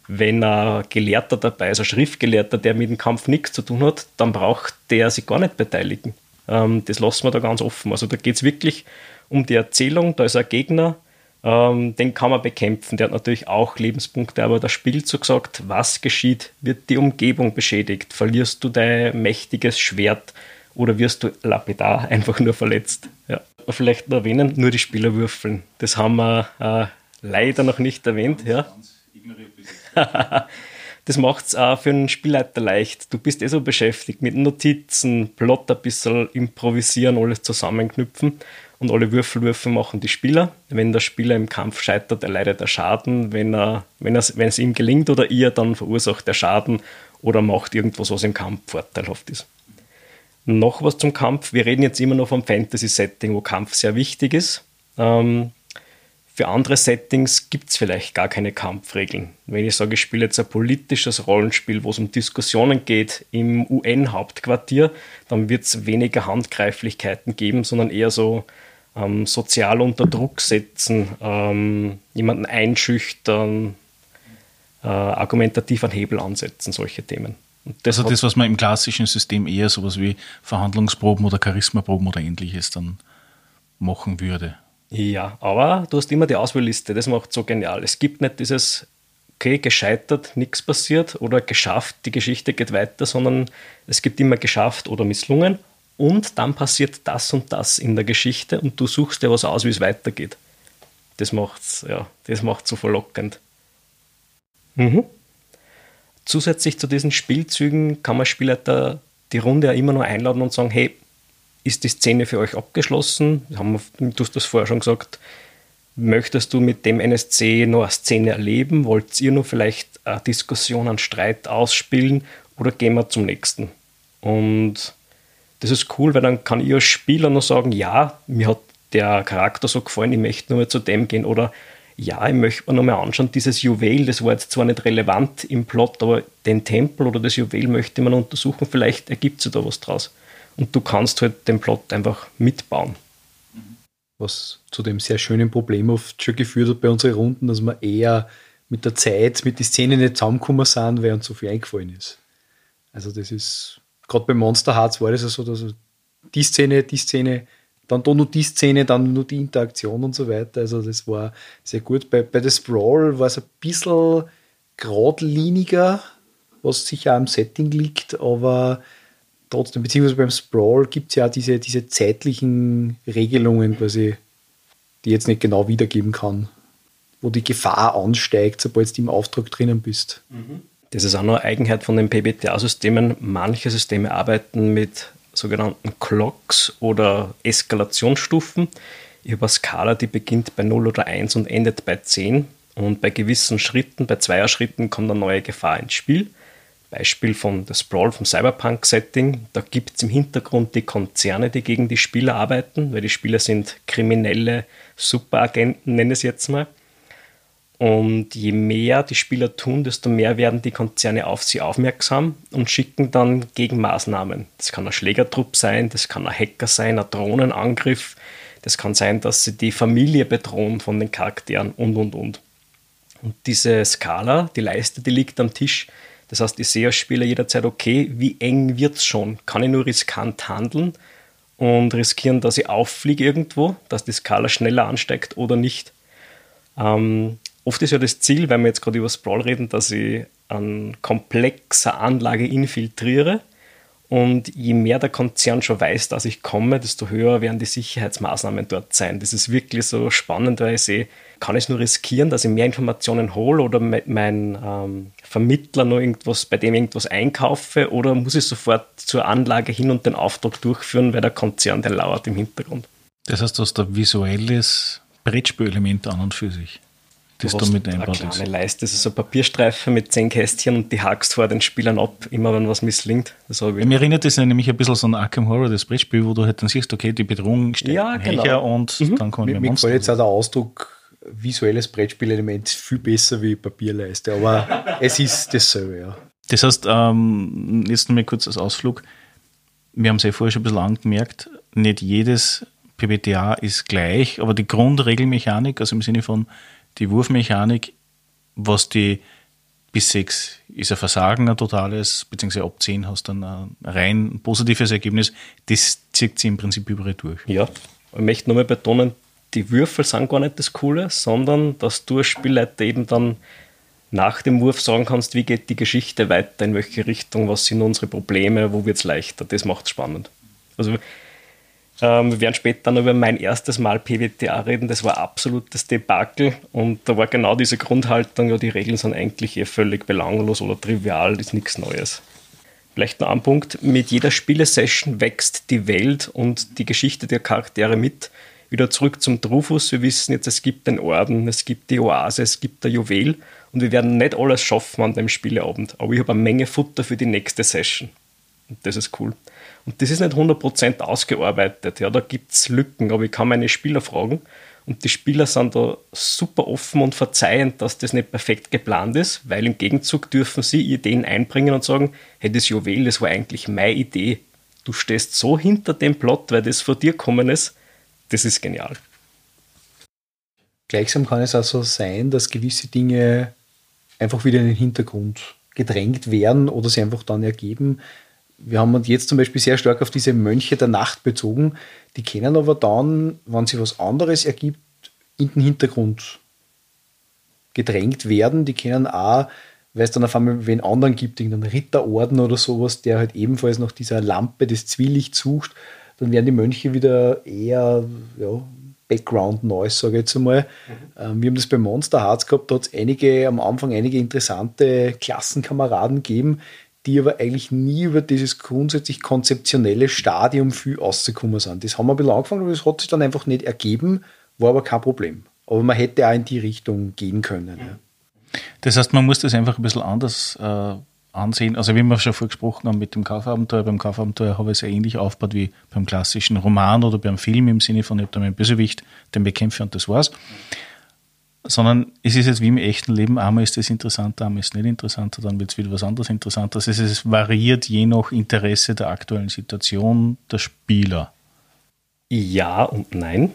Wenn ein Gelehrter dabei ist, ein Schriftgelehrter, der mit dem Kampf nichts zu tun hat, dann braucht der sich gar nicht beteiligen. Ähm, das lassen wir da ganz offen. Also da geht es wirklich um die Erzählung, da ist ein Gegner, ähm, den kann man bekämpfen. Der hat natürlich auch Lebenspunkte, aber das Spiel so gesagt, was geschieht? Wird die Umgebung beschädigt? Verlierst du dein mächtiges Schwert? Oder wirst du lapidar einfach nur verletzt? Ja. Vielleicht noch erwähnen, nur die Spieler würfeln. Das haben wir äh, leider noch nicht erwähnt. Ja. das macht es auch für einen Spielleiter leicht. Du bist eh so beschäftigt mit Notizen, Plot ein bisschen improvisieren, alles zusammenknüpfen und alle Würfelwürfe machen die Spieler. Wenn der Spieler im Kampf scheitert, erleidet er Schaden. Wenn, er, wenn, er, wenn es ihm gelingt oder ihr, dann verursacht er Schaden oder macht irgendwas, was im Kampf vorteilhaft ist. Noch was zum Kampf. Wir reden jetzt immer noch vom Fantasy-Setting, wo Kampf sehr wichtig ist. Ähm, für andere Settings gibt es vielleicht gar keine Kampfregeln. Wenn ich sage, ich spiele jetzt ein politisches Rollenspiel, wo es um Diskussionen geht im UN-Hauptquartier, dann wird es weniger Handgreiflichkeiten geben, sondern eher so ähm, sozial unter Druck setzen, ähm, jemanden einschüchtern, äh, argumentativ an Hebel ansetzen, solche Themen. Das also das, was man im klassischen System eher sowas wie Verhandlungsproben oder Charismaproben oder ähnliches dann machen würde. Ja, aber du hast immer die Auswahlliste, das macht so genial. Es gibt nicht dieses, okay, gescheitert, nichts passiert oder geschafft, die Geschichte geht weiter, sondern es gibt immer geschafft oder misslungen und dann passiert das und das in der Geschichte und du suchst dir was aus, wie es weitergeht. Das macht's, ja, das macht so verlockend. Mhm. Zusätzlich zu diesen Spielzügen kann man Spielleiter die Runde ja immer nur einladen und sagen, hey, ist die Szene für euch abgeschlossen? du hast das vorher schon gesagt. Möchtest du mit dem NSC noch eine Szene erleben? Wollt ihr nur vielleicht eine Diskussion, einen Streit ausspielen oder gehen wir zum nächsten? Und das ist cool, weil dann kann ich als Spieler nur sagen, ja, mir hat der Charakter so gefallen, ich möchte nur mal zu dem gehen oder ja, ich möchte mir nochmal anschauen, dieses Juwel, das war jetzt zwar nicht relevant im Plot, aber den Tempel oder das Juwel möchte man untersuchen, vielleicht ergibt sich da was draus und du kannst halt den Plot einfach mitbauen. Was zu dem sehr schönen Problem oft schon geführt hat bei unseren Runden, dass wir eher mit der Zeit, mit den Szenen nicht zusammengekommen sind, weil uns so viel eingefallen ist. Also das ist, gerade bei Monster Hearts war das ja so, dass die Szene, die Szene, dann da nur die Szene, dann nur die Interaktion und so weiter. Also das war sehr gut. Bei, bei The Sprawl war es ein bisschen geradliniger, was sicher am Setting liegt, aber trotzdem, beziehungsweise beim Sprawl gibt es ja diese, diese zeitlichen Regelungen quasi, die ich jetzt nicht genau wiedergeben kann, wo die Gefahr ansteigt, sobald du im Auftrag drinnen bist. Das ist auch noch eine Eigenheit von den PBTA-Systemen. Manche Systeme arbeiten mit sogenannten Clocks oder Eskalationsstufen. Ich habe eine Skala, die beginnt bei 0 oder 1 und endet bei 10. Und bei gewissen Schritten, bei Zweierschritten, kommt eine neue Gefahr ins Spiel. Beispiel von der Sprawl vom Cyberpunk-Setting. Da gibt es im Hintergrund die Konzerne, die gegen die Spieler arbeiten, weil die Spieler sind kriminelle Superagenten, nenne ich es jetzt mal. Und je mehr die Spieler tun, desto mehr werden die Konzerne auf sie aufmerksam und schicken dann Gegenmaßnahmen. Das kann ein Schlägertrupp sein, das kann ein Hacker sein, ein Drohnenangriff, das kann sein, dass sie die Familie bedrohen von den Charakteren und und und. Und diese Skala, die Leiste, die liegt am Tisch, das heißt, ich sehe als Spieler jederzeit, okay, wie eng wird es schon? Kann ich nur riskant handeln und riskieren, dass ich auffliege irgendwo, dass die Skala schneller ansteigt oder nicht? Ähm, oft ist ja das Ziel, wenn wir jetzt gerade über Sprawl reden, dass ich an komplexer Anlage infiltriere und je mehr der Konzern schon weiß, dass ich komme, desto höher werden die Sicherheitsmaßnahmen dort sein. Das ist wirklich so spannend, weil ich sehe, kann ich nur riskieren, dass ich mehr Informationen hole oder mein ähm, Vermittler noch irgendwas, bei dem irgendwas einkaufe oder muss ich sofort zur Anlage hin und den Auftrag durchführen, weil der Konzern, der lauert im Hintergrund. Das heißt, du hast ein visuelles Brettspielelement an und für sich das du mit einbaut. Eine kleine Leiste, das ist ein Papierstreifen mit zehn Kästchen und die hackst vor den Spielern ab, immer wenn was misslingt. Das ich Mir erinnert das nämlich ein bisschen so an Arkham Horror, das Brettspiel, wo du halt dann siehst, okay, die Bedrohung steht ja, genau. und mhm. dann kommen mir Mir gefällt jetzt auch der Ausdruck visuelles Brettspielelement viel besser wie Papierleiste, aber es ist dasselbe, ja. Das heißt, ähm, jetzt noch mal kurz als Ausflug. Wir haben es ja vorher schon ein bisschen angemerkt, nicht jedes PBTA ist gleich, aber die Grundregelmechanik, also im Sinne von die Wurfmechanik, was die bis 6 ist ein Versagen ein totales, beziehungsweise ab 10 hast du dann ein rein positives Ergebnis. Das zieht sie im Prinzip überall durch. Ja, ich möchte nochmal betonen, die Würfel sind gar nicht das Coole, sondern dass du als Spielleiter eben dann nach dem Wurf sagen kannst, wie geht die Geschichte weiter, in welche Richtung, was sind unsere Probleme, wo wird es leichter. Das macht es spannend. Also Ähm, wir werden später noch über mein erstes Mal PWTA reden. Das war absolutes Debakel und da war genau diese Grundhaltung, ja, die Regeln sind eigentlich eh völlig belanglos oder trivial, ist nichts Neues. Vielleicht noch ein Punkt, mit jeder Spielesession wächst die Welt und die Geschichte der Charaktere mit. Wieder zurück zum Drufus. Wir wissen jetzt, es gibt den Orden, es gibt die Oase, es gibt der Juwel und wir werden nicht alles schaffen an dem Spieleabend. Aber ich habe eine Menge Futter für die nächste Session. Und das ist cool. Und das ist nicht 100% ausgearbeitet. Ja, da gibt es Lücken, aber ich kann meine Spieler fragen. Und die Spieler sind da super offen und verzeihend, dass das nicht perfekt geplant ist, weil im Gegenzug dürfen sie Ideen einbringen und sagen, hey, das Juwel, das war eigentlich meine Idee. Du stehst so hinter dem Plot, weil das von dir gekommen ist. Das ist genial. Gleichsam kann es also sein, dass gewisse Dinge einfach wieder in den Hintergrund gedrängt werden oder sie einfach dann ergeben, wir haben uns jetzt zum Beispiel sehr stark auf diese Mönche der Nacht bezogen. Die können aber dann, wenn sich was anderes ergibt, in den Hintergrund gedrängt werden. Die können auch, weil es dann auf einmal wen anderen gibt, irgendeinen Ritterorden oder sowas, der halt ebenfalls nach dieser Lampe des Zwielichts sucht, dann werden die Mönche wieder eher ja, Background Noise, sage ich jetzt einmal. Mhm. Ähm, wir haben das bei Monster Hearts gehabt, da hat es einige, am Anfang einige interessante Klassenkameraden gegeben, die aber eigentlich nie über dieses grundsätzlich konzeptionelle Stadium viel rausgekommen sind. Das haben wir ein bisschen angefangen, aber das hat sich dann einfach nicht ergeben, war aber kein Problem. Aber man hätte auch in die Richtung gehen können. Ja. Das heißt, man muss das einfach ein bisschen anders äh, ansehen. Also wie wir schon vorher gesprochen haben mit dem Kaufabenteuer, beim Kaufabenteuer habe ich es ja ähnlich aufgebaut wie beim klassischen Roman oder beim Film im Sinne von, ich habe da meinen Bösewicht, den bekämpfe und das war's sondern es ist jetzt wie im echten Leben, einmal ist das interessanter, einmal ist es nicht interessanter, dann wird es wieder was anderes interessanter. Also es variiert je nach Interesse der aktuellen Situation der Spieler. Ja und nein.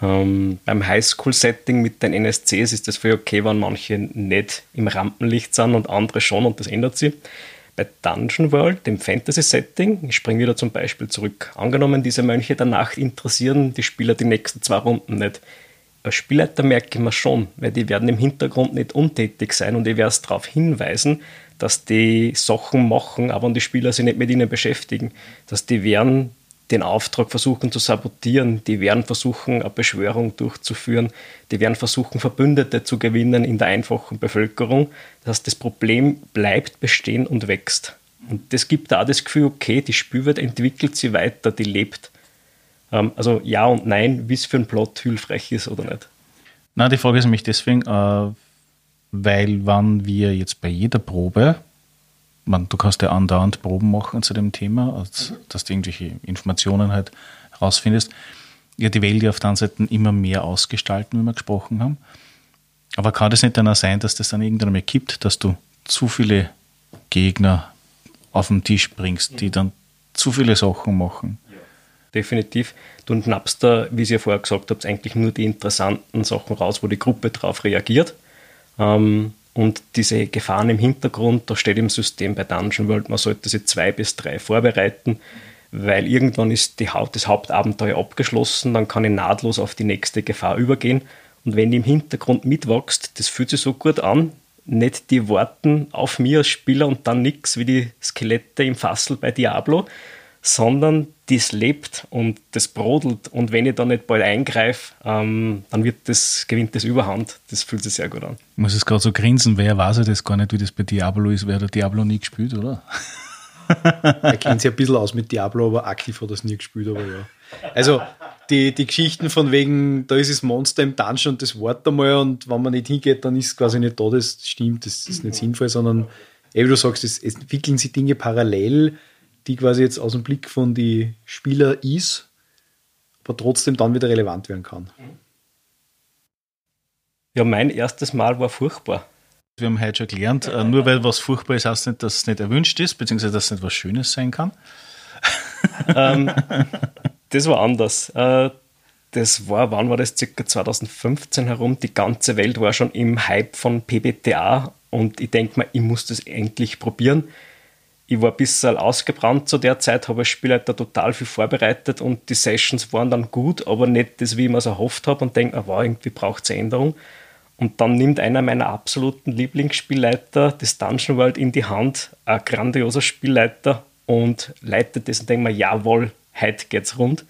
Ähm, beim Highschool-Setting mit den NSCs ist das für okay, wenn manche nicht im Rampenlicht sind und andere schon und das ändert sich. Bei Dungeon World, dem Fantasy-Setting, ich springe wieder zum Beispiel zurück. Angenommen, diese Mönche der Nacht interessieren die Spieler die nächsten zwei Runden nicht als Spielleiter merke ich mir schon, weil die werden im Hintergrund nicht untätig sein und ich werde es darauf hinweisen, dass die Sachen machen, aber die Spieler sich nicht mit ihnen beschäftigen, dass die werden den Auftrag versuchen zu sabotieren, die werden versuchen, eine Beschwörung durchzuführen, die werden versuchen, Verbündete zu gewinnen in der einfachen Bevölkerung. Das heißt, das Problem bleibt bestehen und wächst. Und das gibt da das Gefühl, okay, die Spielwelt entwickelt sich weiter, die lebt. Ähm, also ja und nein, wie es für ein Plot hilfreich ist oder nicht. Na, die Frage ist nämlich deswegen, äh, weil wann wir jetzt bei jeder Probe, man, du kannst ja andauernd Proben machen zu dem Thema, also, mhm. dass du irgendwelche Informationen halt rausfindest, ja die Welt ja auf der anderen Seite immer mehr ausgestalten, wie wir gesprochen haben. Aber kann das nicht dann auch sein, dass das dann irgendwann mal kippt, dass du zu viele Gegner auf den Tisch bringst, die dann zu viele Sachen machen? Definitiv. Du schnappst da, wie ja vorher gesagt habe, eigentlich nur die interessanten Sachen raus, wo die Gruppe darauf reagiert. Ähm, und diese Gefahren im Hintergrund, da steht im System bei Dungeon World, man sollte sie zwei bis drei vorbereiten, weil irgendwann ist die Haupt, das Hauptabenteuer abgeschlossen, dann kann ich nahtlos auf die nächste Gefahr übergehen. Und wenn die im Hintergrund mitwächst, das fühlt sich so gut an, nicht die warten auf mich als Spieler und dann nichts wie die Skelette im Fassel bei Diablo, sondern das lebt und das brodelt. Und wenn ich da nicht bald eingreife, ähm, dann wird das, gewinnt das Überhand. Das fühlt sich sehr gut an. Ich muss es gerade so grinsen, wer weiß das gar nicht, wie das bei Diablo ist, wer der Diablo nie gespielt, oder? er kennt sich ein bisschen aus mit Diablo, aber aktiv hat er es nie gespielt, aber ja. Also die, die Geschichten von wegen, da ist das Monster im Dungeon und das Wort einmal und wenn man nicht hingeht, dann ist es quasi nicht da, das stimmt, das ist nicht sinnvoll, sondern wie du sagst, es entwickeln sich Dinge parallel die quasi jetzt aus dem Blick von die Spieler ist, aber trotzdem dann wieder relevant werden kann. Ja, mein erstes Mal war furchtbar. Wir haben heute schon gelernt, äh, nur weil was furchtbar ist, heißt nicht, dass es nicht erwünscht ist, beziehungsweise dass es nicht was Schönes sein kann. ähm, das war anders. Äh, das war, wann war das? Circa 2015 herum. Die ganze Welt war schon im Hype von PBTA und ich denke mal, ich muss das endlich probieren ich war ein bisschen ausgebrannt zu der Zeit, habe als Spielleiter total viel vorbereitet und die Sessions waren dann gut, aber nicht das, wie ich mir es erhofft habe und denke, ah, wow, irgendwie braucht es Änderung. Und dann nimmt einer meiner absoluten Lieblingsspielleiter das Dungeon World in die Hand, ein grandioser Spielleiter, und leitet das und denkt mir, jawohl, heute geht's rund.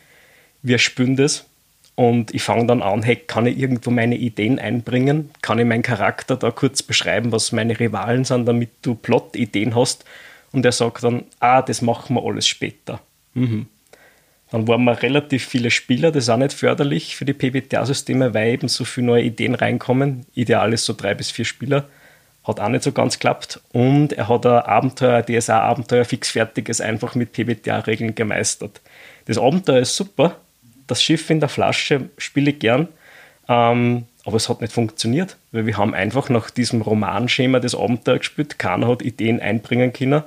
wir spüren das und ich fange dann an, hey, kann ich irgendwo meine Ideen einbringen? Kann ich meinen Charakter da kurz beschreiben, was meine Rivalen sind, damit du Plot-Ideen hast? Und er sagt dann, ah, das machen wir alles später. Mhm. Dann waren wir relativ viele Spieler, das ist auch nicht förderlich für die PBTA-Systeme, weil eben so viele neue Ideen reinkommen. Ideal ist so drei bis vier Spieler. Hat auch nicht so ganz geklappt. Und er hat ein Abenteuer, ein DSA-Abenteuer fixfertiges einfach mit PBTA-Regeln gemeistert. Das Abenteuer ist super, das Schiff in der Flasche spiele ich gern, ähm, aber es hat nicht funktioniert, weil wir haben einfach nach diesem Romanschema das Abenteuer gespielt, keiner hat Ideen einbringen können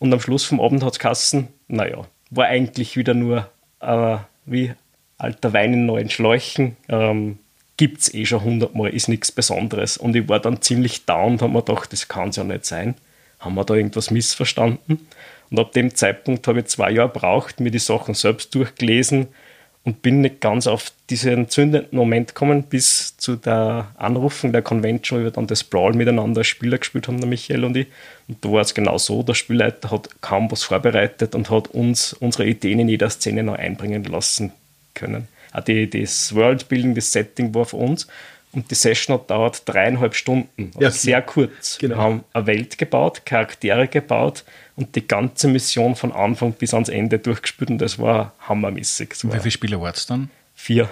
und am Schluss vom Abend hat es Kassen, naja, war eigentlich wieder nur äh, wie alter Wein in neuen Schläuchen, ähm, gibt es eh schon hundertmal, ist nichts Besonderes. Und ich war dann ziemlich down und habe mir gedacht, das kann es ja nicht sein. Haben wir da irgendwas missverstanden? Und ab dem Zeitpunkt habe ich zwei Jahre gebraucht, mir die Sachen selbst durchgelesen, und bin nicht ganz auf diesen zündenden Moment gekommen, bis zu der Anrufung der Convention, wo wir dann das Brawl miteinander als Spieler gespielt haben, der Michael und ich. Und da war es genau so, der Spielleiter hat kaum was vorbereitet und hat uns unsere Ideen in jeder Szene noch einbringen lassen können. Auch die, das Worldbuilding, das Setting war für uns. Und die Session hat dauert dreieinhalb Stunden. Also ja, sehr kurz. Genau. Wir haben eine Welt gebaut, Charaktere gebaut und die ganze Mission von Anfang bis ans Ende durchgespielt und das war hammermäßig. und wie viele Spieler war es dann? Vier.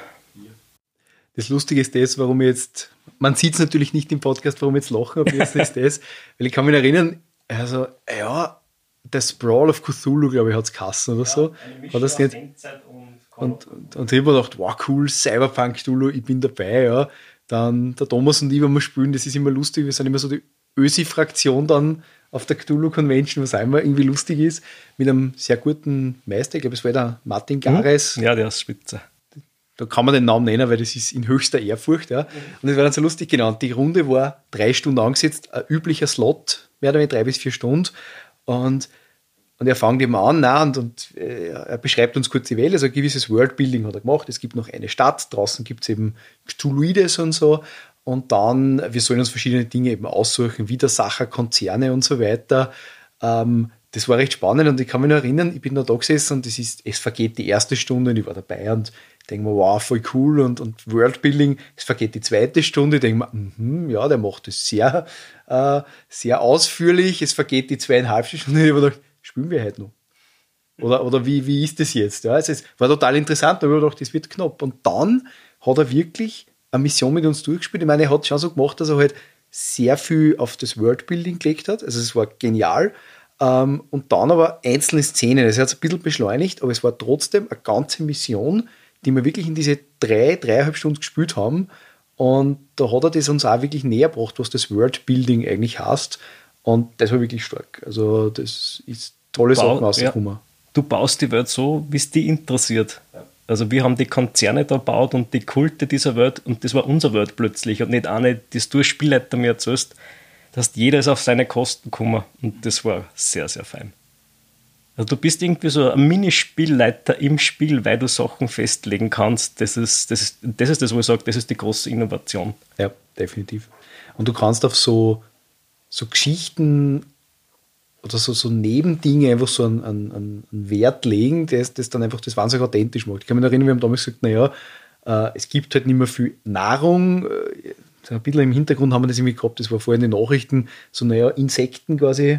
Das Lustige ist das, warum ich jetzt, man sieht es natürlich nicht im Podcast, warum ich jetzt lachen, aber jetzt ist das, weil ich kann mich erinnern, also, ja, der Sprawl of Cthulhu, glaube ich, hat es Kassen oder ja, so. Hat das nicht? Und, und, und ich habe mir gedacht, wow, cool, Cyberpunk Cthulhu, ich bin dabei, ja. Dann der Thomas und ich, wenn wir spielen, das ist immer lustig, wir sind immer so die Ösi-Fraktion dann auf der Cthulhu Convention, was einmal irgendwie lustig ist, mit einem sehr guten Meister. Ich glaube, es war der Martin Gares. Hm? Ja, der ist spitze. Da kann man den Namen nennen, weil das ist in höchster Ehrfurcht. Ja. Und es war dann so lustig genannt. Die Runde war drei Stunden angesetzt, ein üblicher Slot, mehr oder weniger drei bis vier Stunden. Und, und er fängt eben an na, und, und äh, er beschreibt uns kurz die Welt. Also ein gewisses Worldbuilding hat er gemacht. Es gibt noch eine Stadt, draußen gibt es eben Cthulhuides und so. Und dann, wir sollen uns verschiedene Dinge eben aussuchen, Widersacher, Konzerne und so weiter. Ähm, das war recht spannend und ich kann mich noch erinnern, ich bin da da gesessen und es ist, es vergeht die erste Stunde und ich war dabei und denke mir, wow, voll cool und, und Worldbuilding, es vergeht die zweite Stunde, ich denke mir, mm ja, der macht das sehr, äh, sehr ausführlich, es vergeht die zweieinhalb Stunden und ich habe gedacht, spielen wir heute noch? Oder, oder wie, wie ist das jetzt? Ja, also es war total interessant, habe ich gedacht, das wird knapp. Und dann hat er wirklich eine Mission mit uns durchgespielt. Ich meine, er hat schon so gemacht, dass er halt sehr viel auf das Worldbuilding gelegt hat. Also es war genial. Ähm, und dann aber einzelne Szenen. Also er hat es ein bisschen beschleunigt, aber es war trotzdem eine ganze Mission, die wir wirklich in diese drei, dreieinhalb Stunden gespielt haben. Und da hat er das uns auch wirklich näher gebracht, was das Worldbuilding eigentlich heißt. Und das war wirklich stark. Also das ist tolle Bau, Sachen rausgekommen. Ja. Du baust die Welt so, wie es dich interessiert. Ja. Also wir haben die Konzerne da gebaut und die Kulte dieser Welt und das war unser Welt plötzlich und nicht eine, das du als Spielleiter mir erzählst, dass jeder ist auf seine Kosten gekommen und das war sehr, sehr fein. Also du bist irgendwie so ein Minispielleiter im Spiel, weil du Sachen festlegen kannst. Das ist das, ist, das, ist das wo ich sage, das ist die große Innovation. Ja, definitiv. Und du kannst auf so, so Geschichten oder so, so Nebendinge einfach so einen, einen, einen Wert legen, das, das dann einfach das wahnsinnig authentisch macht. Ich kann mich erinnern, wir haben damals gesagt, naja, äh, es gibt halt nicht mehr viel Nahrung. Äh, ein bisschen im Hintergrund haben wir das irgendwie gehabt, das war vorhin in den Nachrichten, so naja, Insekten quasi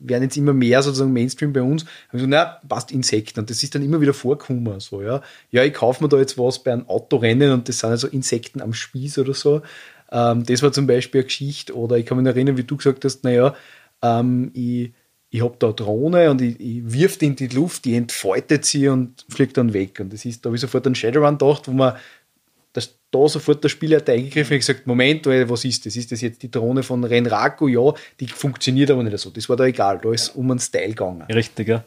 werden jetzt immer mehr sozusagen Mainstream bei uns. Also, so, naja, passt Insekten. Und das ist dann immer wieder vorgekommen. So, ja. ja, ich kaufe mir da jetzt was bei einem Autorennen und das sind also Insekten am Spieß oder so. Ähm, das war zum Beispiel eine Geschichte. Oder ich kann mich erinnern, wie du gesagt hast, naja, ähm, ich, ich habe da eine Drohne und ich, ich wirf die in die Luft, die entfaltet sie und fliegt dann weg. Und das ist, da habe ich sofort an Shadowrun gedacht, wo man das, da sofort der Spieler hat eingegriffen und gesagt, Moment, was ist das? Ist das jetzt die Drohne von Renraku? Ja, die funktioniert aber nicht so. Das war da egal, da ist um einen Style gegangen. Richtig, ja.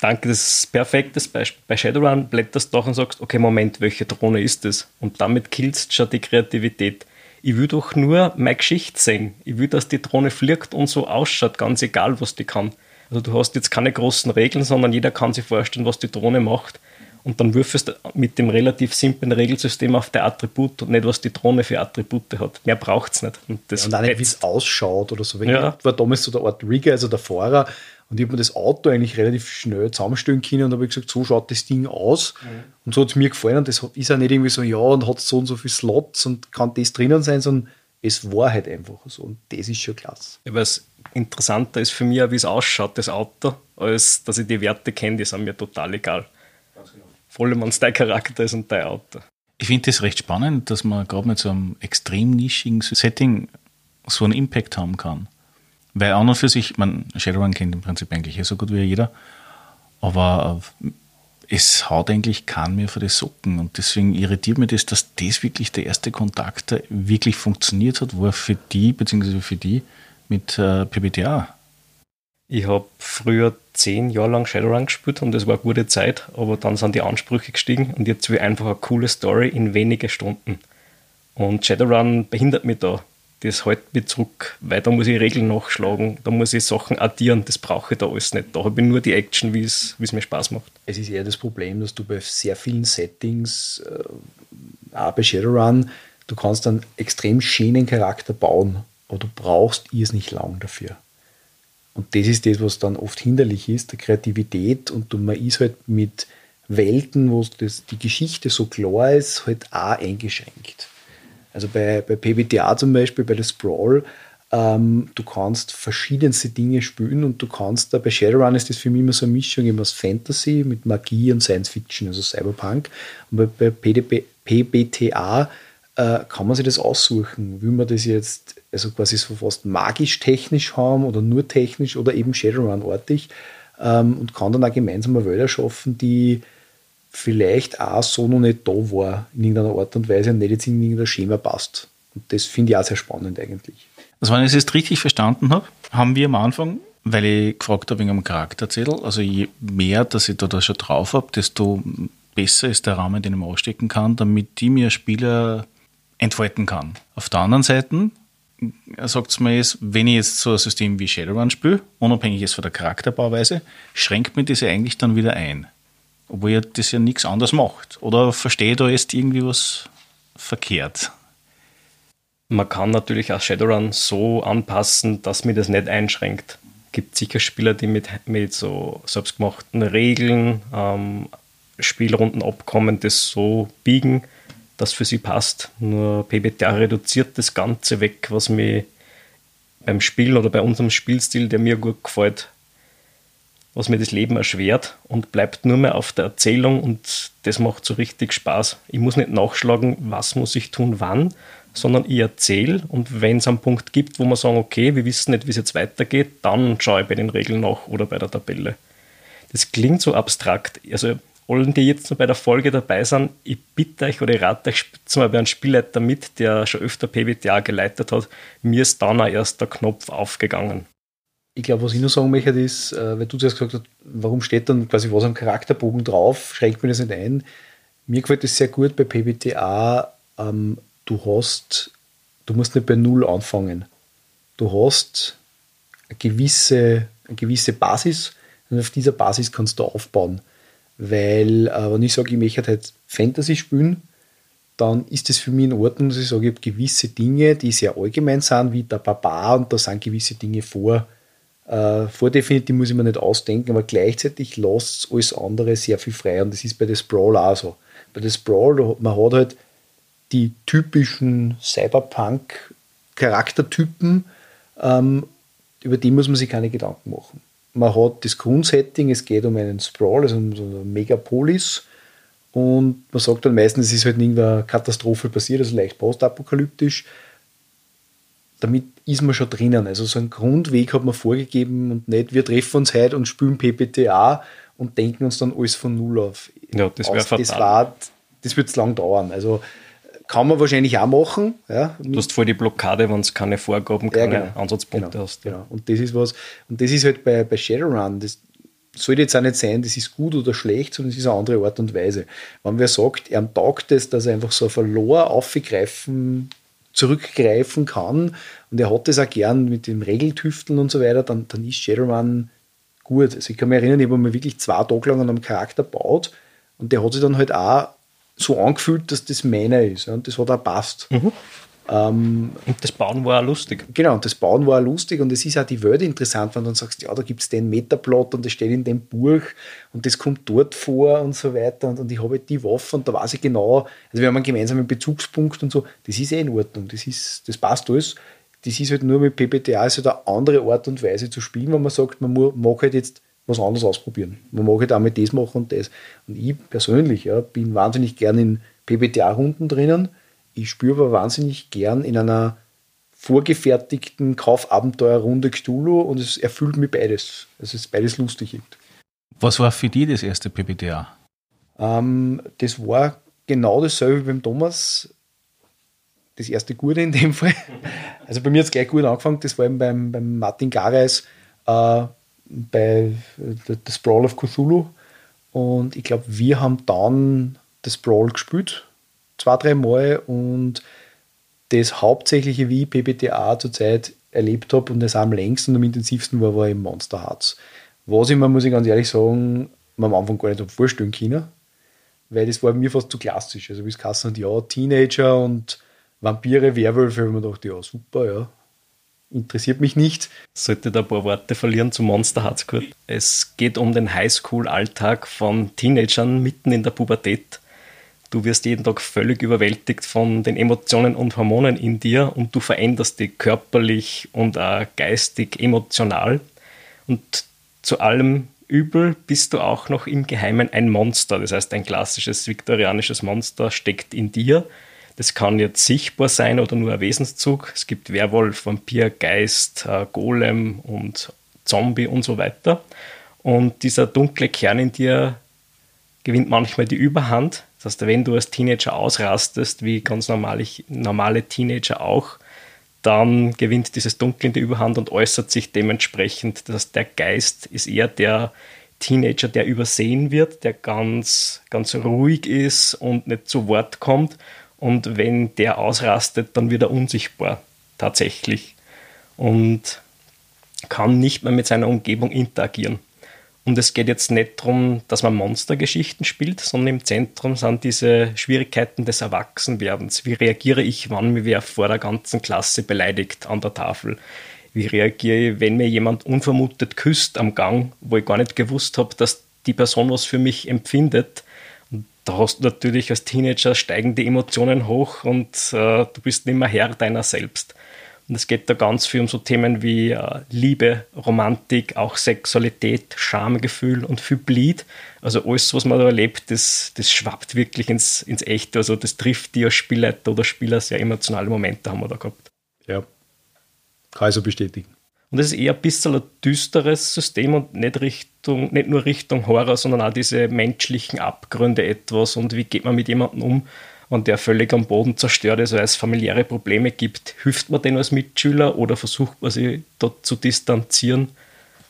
Danke, das ist perfektes Beispiel. Bei Shadowrun blätterst du doch und sagst, okay, Moment, welche Drohne ist das? Und damit killst du schon die Kreativität ich will doch nur meine Geschichte sehen. Ich will, dass die Drohne fliegt und so ausschaut, ganz egal, was die kann. Also du hast jetzt keine großen Regeln, sondern jeder kann sich vorstellen, was die Drohne macht. Und dann würfelst du mit dem relativ simplen Regelsystem auf der Attribut und nicht, was die Drohne für Attribute hat. Mehr braucht es nicht. Und, das ja, und auch nicht, wie es ausschaut oder so. Wenn ja. war damals so der Art Rigger, also der Fahrer, Und ich habe mir das Auto eigentlich relativ schnell zusammenstellen können und habe gesagt, so schaut das Ding aus. Mhm. Und so hat es mir gefallen. Und das ist auch nicht irgendwie so, ja, und hat so und so viele Slots und kann das drinnen sein, sondern es war halt einfach so. Und das ist schon klasse. Ja, was interessanter ist für mich, wie es ausschaut, das Auto, als dass ich die Werte kenne, die sind mir total egal. Genau. Vor allem, wenn es dein Charakter ist und dein Auto. Ich finde das recht spannend, dass man gerade mit so einem extrem nischigen Setting so einen Impact haben kann. Weil an und für sich, man, Shadowrun kennt im Prinzip eigentlich eh so gut wie jeder, aber äh, es haut eigentlich keinen mehr für die Socken und deswegen irritiert mich das, dass das wirklich der erste Kontakt der wirklich funktioniert hat, war für die, beziehungsweise für die mit äh, PBTA. Ich habe früher zehn Jahre lang Shadowrun gespielt und das war eine gute Zeit, aber dann sind die Ansprüche gestiegen und jetzt will ich einfach eine coole Story in wenige Stunden. Und Shadowrun behindert mich da das hält mich zurück, weil da muss ich Regeln nachschlagen, da muss ich Sachen addieren, das brauche ich da alles nicht. Da habe ich nur die Action, wie es mir Spaß macht. Es ist eher das Problem, dass du bei sehr vielen Settings, äh, auch bei Shadowrun, du kannst einen extrem schönen Charakter bauen, aber du brauchst es nicht lang dafür. Und das ist das, was dann oft hinderlich ist, der Kreativität und du, man ist halt mit Welten, wo das, die Geschichte so klar ist, halt auch eingeschränkt. Also bei, bei PBTA zum Beispiel, bei der Sprawl, ähm, du kannst verschiedenste Dinge spielen und du kannst da bei Shadowrun ist das für mich immer so eine Mischung eben aus Fantasy mit Magie und Science Fiction, also Cyberpunk. Und bei, bei PDB, PBTA äh, kann man sich das aussuchen. Will man das jetzt also quasi so fast magisch-technisch haben oder nur technisch oder eben Shadowrun-artig ähm, und kann dann auch gemeinsam Wälder schaffen, die vielleicht auch so noch nicht da war, in irgendeiner Art und Weise und nicht jetzt in irgendein Schema passt. Und das finde ich auch sehr spannend eigentlich. Also wenn ich es jetzt richtig verstanden habe, haben wir am Anfang, weil ich gefragt habe wegen einem Charakterzettel, also je mehr, dass ich da, da schon drauf habe, desto besser ist der Rahmen, den ich mir ausstecken kann, damit die mir Spieler entfalten kann. Auf der anderen Seite sagt es mir jetzt, wenn ich jetzt so ein System wie Shadowrun spiele, unabhängig jetzt von der Charakterbauweise, schränkt mir ja eigentlich dann wieder ein obwohl ihr das ja nichts anderes macht. Oder verstehe da jetzt irgendwie was verkehrt? Man kann natürlich auch Shadowrun so anpassen, dass mir das nicht einschränkt. Es gibt sicher Spieler, die mit, mit so selbstgemachten Regeln, ähm, Spielrunden abkommen, das so biegen, dass für sie passt. Nur PBTA reduziert das Ganze weg, was mir beim Spiel oder bei unserem Spielstil, der mir gut gefällt, was mir das Leben erschwert und bleibt nur mehr auf der Erzählung und das macht so richtig Spaß. Ich muss nicht nachschlagen, was muss ich tun, wann, sondern ich erzähle und wenn es einen Punkt gibt, wo man sagen, okay, wir wissen nicht, wie es jetzt weitergeht, dann schaue ich bei den Regeln nach oder bei der Tabelle. Das klingt so abstrakt. Also allen, die jetzt noch bei der Folge dabei sind, ich bitte euch oder ich rate euch, spielt mal bei einem Spielleiter mit, der schon öfter PBTA geleitet hat. Mir ist dann auch erst der Knopf aufgegangen ich glaube, was ich nur sagen möchte, ist, äh, weil du zuerst gesagt hast, warum steht dann quasi was am Charakterbogen drauf, schränkt mir das nicht ein. Mir gefällt das sehr gut bei PBTA. Ähm, du hast, du musst nicht bei Null anfangen. Du hast eine gewisse, eine gewisse Basis und auf dieser Basis kannst du aufbauen. Weil, äh, wenn ich sage, ich möchte halt Fantasy spielen, dann ist es für mich in Ordnung, dass ich sage, ich habe gewisse Dinge, die sehr allgemein sind, wie der Barbar, und da sind gewisse Dinge vor äh, vordefiniert, die muss ich mir nicht ausdenken, aber gleichzeitig lässt alles andere sehr viel frei. Und das ist bei der Sprawl auch so. Bei der Sprawl, man hat halt die typischen Cyberpunk-Charaktertypen, ähm, über die muss man sich keine Gedanken machen. Man hat das Grundsetting, es geht um einen Sprawl, also um so eine Megapolis. Und man sagt dann meistens, es ist halt irgendeine Katastrophe passiert, also leicht postapokalyptisch damit ist man schon drinnen. Also so einen Grundweg hat man vorgegeben und nicht, wir treffen uns heute und spielen PPTA und denken uns dann alles von Null auf. Ja, das wäre fatal. Das, war, das wird lang dauern. Also kann man wahrscheinlich auch machen. Ja. Du hast voll die Blockade, wenn es keine Vorgaben, keine ja, genau. Ansatzpunkte genau, hast. Ja. Genau. Und das ist was, und das ist halt bei, bei Shadowrun, das sollte jetzt auch nicht sein, das ist gut oder schlecht, sondern es ist eine andere Art und Weise. Wenn wer sagt, er taugt es, dass er einfach so ein Verlor aufgreifen zurückgreifen kann und er hat das auch gern mit dem Regeltüfteln und so weiter, dann, dann ist Shadowrun gut. Also ich kann mich erinnern, ich habe mir wirklich zwei Tage lang an einem Charakter gebaut und der hat sich dann halt auch so angefühlt, dass das meiner ist. und das hat auch passt. Mhm. Ähm, und das Bauen war auch lustig. Genau, und das Bauen war auch lustig und es ist auch die Welt interessant, wenn du dann sagst, ja, da gibt es den Metaplot und das steht in dem Buch und das kommt dort vor und so weiter und, und ich habe die Waffe und da weiß ich genau, also wir haben einen gemeinsamen Bezugspunkt und so, das ist eh in Ordnung, das, ist, das passt alles. Das ist halt nur mit PPTA ist halt eine andere Art und Weise zu spielen, wenn man sagt, man mag halt jetzt was anderes ausprobieren. Man mag halt auch mit das machen und das. Und ich persönlich ja, bin wahnsinnig gern in PBTA-Runden drinnen. Ich spüre aber wahnsinnig gern in einer vorgefertigten Kaufabenteuerrunde Cthulhu und es erfüllt mir beides. Es ist beides lustig. Was war für dich das erste PBTA? Ähm, das war genau dasselbe wie beim Thomas. Das erste Gute in dem Fall. Also bei mir hat es gleich gut angefangen. Das war eben beim, beim Martin Gareis äh, bei The Sprawl of Cthulhu. Und ich glaube, wir haben dann das Brawl gespielt, zwei, drei Mal. Und das Hauptsächliche, wie ich PBTA zurzeit erlebt habe und das am längsten und am intensivsten war, war im Monster Hearts. Was ich mir, muss ich ganz ehrlich sagen, mir am Anfang gar nicht vorstellen können, weil das war mir fast zu klassisch. Also, wie es geheißen hat, ja, Teenager und Vampire, Werwölfe, habe ich mir gedacht, ja, super, ja, interessiert mich nicht. Sollte da ein paar Worte verlieren zu Monster Hearts kurz. Es geht um den Highschool-Alltag von Teenagern mitten in der Pubertät. Du wirst jeden Tag völlig überwältigt von den Emotionen und Hormonen in dir und du veränderst dich körperlich und auch geistig, emotional. Und zu allem Übel bist du auch noch im Geheimen ein Monster. Das heißt, ein klassisches viktorianisches Monster steckt in dir das kann jetzt sichtbar sein oder nur ein Wesenszug. Es gibt Werwolf, Vampir, Geist, äh, Golem und Zombie und so weiter. Und dieser dunkle Kern in dir gewinnt manchmal die Überhand. Das heißt, wenn du als Teenager ausrastest, wie ganz normale, normale Teenager auch, dann gewinnt dieses Dunkel in die Überhand und äußert sich dementsprechend. Das heißt, der Geist ist eher der Teenager, der übersehen wird, der ganz, ganz ruhig ist und nicht zu Wort kommt. Und wenn der ausrastet, dann wird er unsichtbar tatsächlich und kann nicht mehr mit seiner Umgebung interagieren. Und es geht jetzt nicht darum, dass man Monstergeschichten spielt, sondern im Zentrum sind diese Schwierigkeiten des Erwachsenwerdens. Wie reagiere ich, wann mir wer vor der ganzen Klasse beleidigt an der Tafel? Wie reagiere ich, wenn mir jemand unvermutet küsst am Gang, wo ich gar nicht gewusst habe, dass die Person was für mich empfindet? da hast du natürlich als Teenager steigende Emotionen hoch und äh, du bist nicht mehr Herr deiner selbst. Und es geht da ganz viel um so Themen wie äh, Liebe, Romantik, auch Sexualität, Schamgefühl und viel Bleed. Also alles, was man da erlebt, das, das schwappt wirklich ins, ins Echte. Also das trifft die als Spielleiter oder Spieler sehr emotionale Momente haben wir da gehabt. Ja, kann ich so bestätigen. Und das ist eher ein bisschen ein düsteres System und nicht, Richtung, nicht nur Richtung Horror, sondern auch diese menschlichen Abgründe etwas und wie geht man mit jemandem um, wenn der völlig am Boden zerstört ist, weil es familiäre Probleme gibt. Hilft man denn als Mitschüler oder versucht man sich dort zu distanzieren?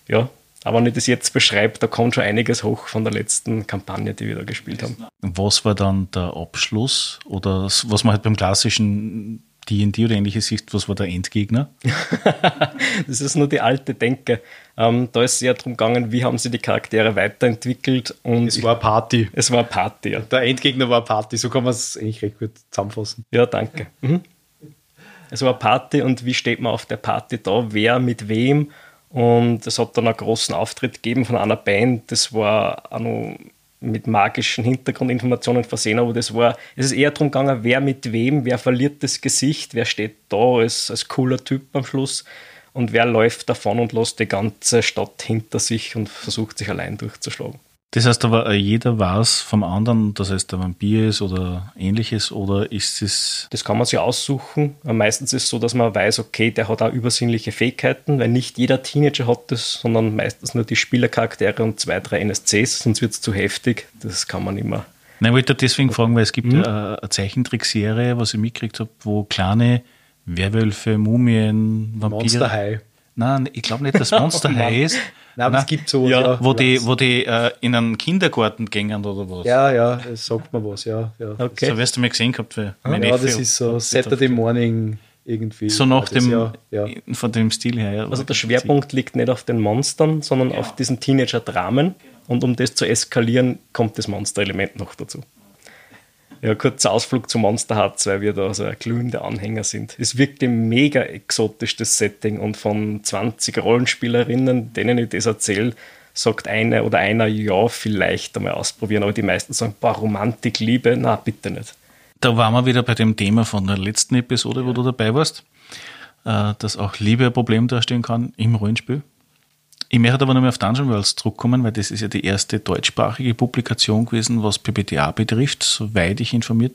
Ja, aber wenn ich das jetzt beschreibe, da kommt schon einiges hoch von der letzten Kampagne, die wir da gespielt haben. Was war dann der Abschluss oder was man halt beim klassischen D&D oder ähnliches ist, was war der Endgegner? das ist nur die alte Denke. Ähm, da ist es eher darum gegangen, wie haben sie die Charaktere weiterentwickelt. Und es war Party. Es war Party, ja. Der Endgegner war Party, so kann man es eigentlich recht gut zusammenfassen. Ja, danke. Mhm. Es war Party und wie steht man auf der Party da, wer mit wem. Und es hat dann einen großen Auftritt gegeben von einer Band, das war auch noch mit magischen Hintergrundinformationen versehen, aber das war, es ist eher darum gegangen, wer mit wem, wer verliert das Gesicht, wer steht da als, als cooler Typ am Schluss und wer läuft davon und lässt die ganze Stadt hinter sich und versucht sich allein durchzuschlagen. Das heißt aber, äh, jeder weiß vom anderen, dass es der Vampir ist oder ähnliches, oder ist es. Das kann man sich aussuchen. Meistens ist es so, dass man weiß, okay, der hat auch übersinnliche Fähigkeiten, weil nicht jeder Teenager hat das, sondern meistens nur die Spielercharaktere und zwei, drei NSCs, sonst wird es zu heftig. Das kann man immer. Nein, ich wollte deswegen fragen, weil es gibt mhm. eine, Zeichentrickserie, was ich mitgekriegt habe, wo kleine Werwölfe, Mumien, Vampire. Monster High. Nein, ich glaube nicht, dass Monster High ist. Nein, aber es gibt so. Ja, ja, wo die, wo die äh, in einen Kindergarten gingen oder was. Ja, ja, es sagt mir was, ja. ja. Okay. So wirst du mal gesehen gehabt. Weil ja, ja das ist so Saturday Morning irgendwie. So nach dem, ja. von dem Stil her. Ja, also der Schwerpunkt liegt nicht auf den Monstern, sondern ja. auf diesen Teenager-Dramen. Und um das zu eskalieren, kommt das Monster-Element noch dazu. Ja, kurzer Ausflug zu Monster Hearts, weil wir da so ein glühender Anhänger sind. Ist wirklich mega exotisch, das Setting. Und von 20 Rollenspielerinnen, denen ich das erzähle, sagt eine oder einer, ja, vielleicht einmal ausprobieren. Aber die meisten sagen, boah, Romantik, Liebe, na, bitte nicht. Da waren wir wieder bei dem Thema von der letzten Episode, wo du dabei warst, äh, dass auch Liebe ein Problem darstellen kann im Rollenspiel. Ich möchte aber noch mal auf Dungeon Worlds zurückkommen, weil das ist ja die erste deutschsprachige Publikation gewesen, was PBTA betrifft, soweit ich informiert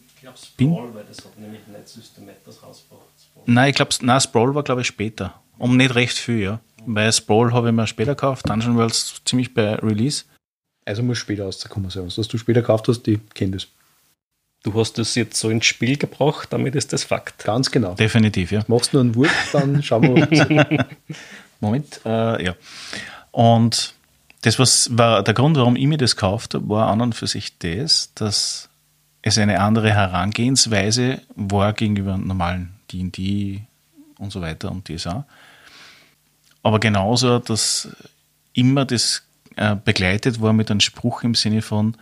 bin. weil das hat nämlich nicht Systemeters rausgebracht. Nein, ich glaube, nein, Sprawl war, glaube ich, später. Um nicht recht viel, ja. Weil Sprawl habe ich mir später gekauft, Dungeon Worlds ziemlich bei Release. Also muss später rauskommen sein. Was du später gekauft hast, die kennen das. Du hast das jetzt so ins Spiel gebracht, damit ist das Fakt. Ganz genau. Definitiv, ja. Machst du nur einen Wurf, dann schauen wir. Moment, äh, ja. Und das was war der Grund, warum ich mir das kaufte, war an und für sich das, dass es eine andere Herangehensweise war gegenüber normalen D&D und so weiter und DSA. Aber genauso, dass immer das äh, begleitet war mit einem Spruch im Sinne von,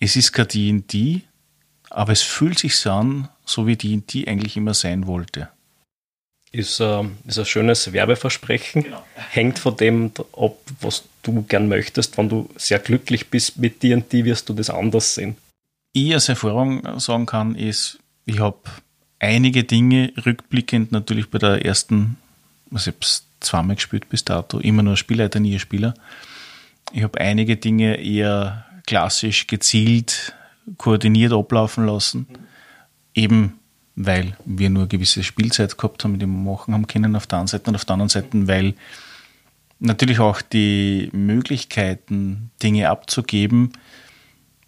es ist kein D&D, aber es fühlt sich so an, so wie D&D eigentlich immer sein wollte ist, äh, ist ein schönes Werbeversprechen. Genau. Hängt von dem ab, was du gern möchtest. Wenn du sehr glücklich bist mit D&D, wirst du das anders sehen. Ich als Erfahrung sagen kann, ist, ich habe einige Dinge rückblickend natürlich bei der ersten, also ich habe es zweimal gespielt bis dato, immer nur Spielleiter, nie Spieler. Ich habe einige Dinge eher klassisch gezielt, koordiniert ablaufen lassen. Mhm. Eben weil wir nur eine gewisse Spielzeit gehabt haben, die wir machen haben können auf der einen Seite und auf der anderen Seite, weil natürlich auch die Möglichkeiten, Dinge abzugeben,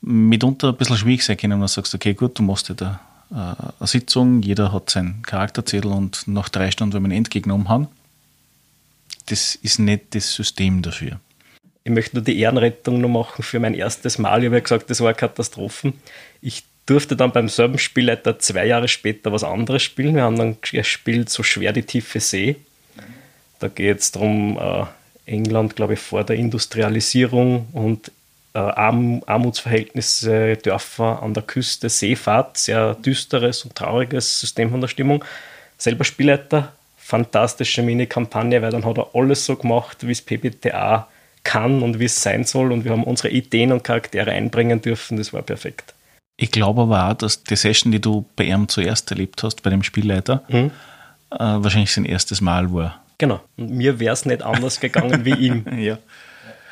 mitunter ein bisschen schwierig sein können, wenn du sagst, okay, gut, du machst ja da äh, eine Sitzung, jeder hat seinen Charakterzettel und nach drei Stunden, wir einen Endgegner umhauen, das ist nicht das System dafür. Ich möchte nur die Ehrenrettung noch machen für mein erstes Mal. Ich habe ja gesagt, das war eine Katastrophe. Ich durfte dann beim selben Spielleiter zwei Jahre später was anderes spielen. Wir haben dann gespielt So schwer die tiefe See. Da geht es darum, äh, England, glaube ich, vor der Industrialisierung und äh, Arm Armutsverhältnisse, Dörfer an der Küste, Seefahrt, sehr düsteres und trauriges System von der Stimmung. Selber Spielleiter, fantastische Mini-Kampagne, weil dann hat er alles so gemacht, wie es PBTA kann und wie es sein soll und wir haben unsere Ideen und Charaktere einbringen dürfen, das war perfekt. Ich glaube aber auch, dass die Session, die du bei ihm zuerst erlebt hast, bei dem Spielleiter, mhm. äh, wahrscheinlich sein erstes Mal war. Genau. Und mir wäre es nicht anders gegangen wie ihm. ja.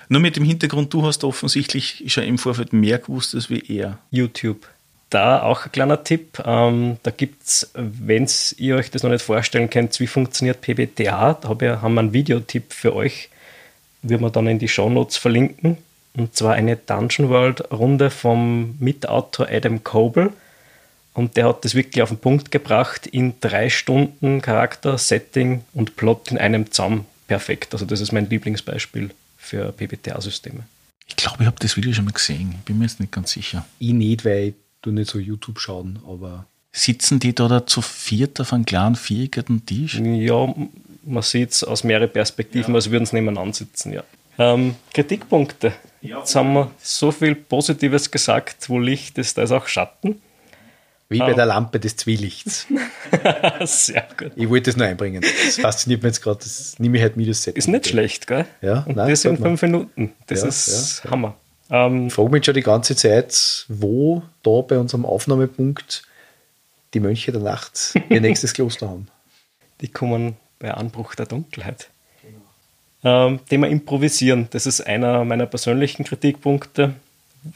Nur mit dem Hintergrund, du hast offensichtlich schon im Vorfeld mehr gewusst als wie er. YouTube. Da auch ein kleiner Tipp. Ähm, da gibt es, wenn ihr euch das noch nicht vorstellen könnt, wie funktioniert PBTA, da hab ich, haben wir einen Videotipp für euch. Würden wir dann in die Shownotes verlinken. Und zwar eine Dungeon World Runde vom Mitautor Adam Coble. Und der hat das wirklich auf den Punkt gebracht in drei Stunden Charakter, Setting und Plot in einem zusammen. Perfekt. Also das ist mein Lieblingsbeispiel für PBTA-Systeme. Ich glaube, ich habe das Video schon mal gesehen. Bin mir jetzt nicht ganz sicher. Ich nicht, weil du nicht so YouTube schauen, aber. Sitzen die da, da zu viert auf einem kleinen viereckigen Tisch? Ja, man sieht es aus mehreren Perspektiven, ja. als würden sie nebeneinander sitzen, ja. Ähm, Kritikpunkte. Jetzt haben wir so viel Positives gesagt, wo Licht ist, da ist auch Schatten. Wie bei um, der Lampe des Zwielichts. Sehr gut. Ich wollte das nur einbringen. Das fasziniert mich jetzt gerade. Das nehme ich halt mit das Set. Ist nicht schlecht, gell? Ja, Und nein, das in fünf Minuten. Das ja, ist ja, Hammer. Ähm, ich frage mich schon die ganze Zeit, wo da bei unserem Aufnahmepunkt die Mönche der Nacht ihr nächstes Kloster haben. Die kommen bei Anbruch der Dunkelheit. Ähm, Thema Improvisieren, das ist einer meiner persönlichen Kritikpunkte.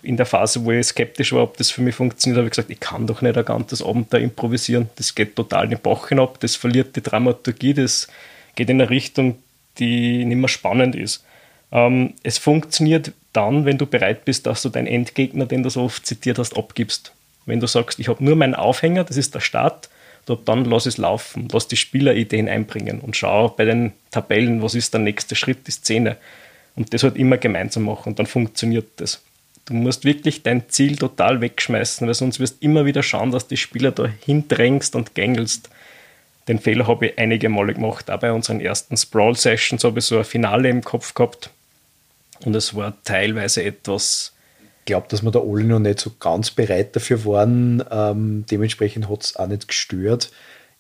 In der Phase, wo ich skeptisch war, ob das für mich funktioniert, habe ich gesagt, ich kann doch nicht ein ganzes Abend da improvisieren. Das geht total in den Bach hinab, das verliert die Dramaturgie, das geht in eine Richtung, die nicht mehr spannend ist. Ähm, es funktioniert dann, wenn du bereit bist, dass du deinen Endgegner, den du so oft zitiert hast, abgibst. Wenn du sagst, ich habe nur meinen Aufhänger, das ist der Start, dann lass es laufen, lass die Spielerideen einbringen und schau bei den Tabellen, was ist der nächste Schritt, die Szene. Und das halt immer gemeinsam machen und dann funktioniert das. Du musst wirklich dein Ziel total wegschmeißen, weil sonst wirst du immer wieder schauen, dass die Spieler da hindrängst und gängelst. Den Fehler habe ich einige Male gemacht. Auch bei unseren ersten Sprawl-Sessions habe ich so ein Finale im Kopf gehabt. Und es war teilweise etwas glaube, dass wir da alle noch nicht so ganz bereit dafür waren. Ähm, dementsprechend hat es auch nicht gestört.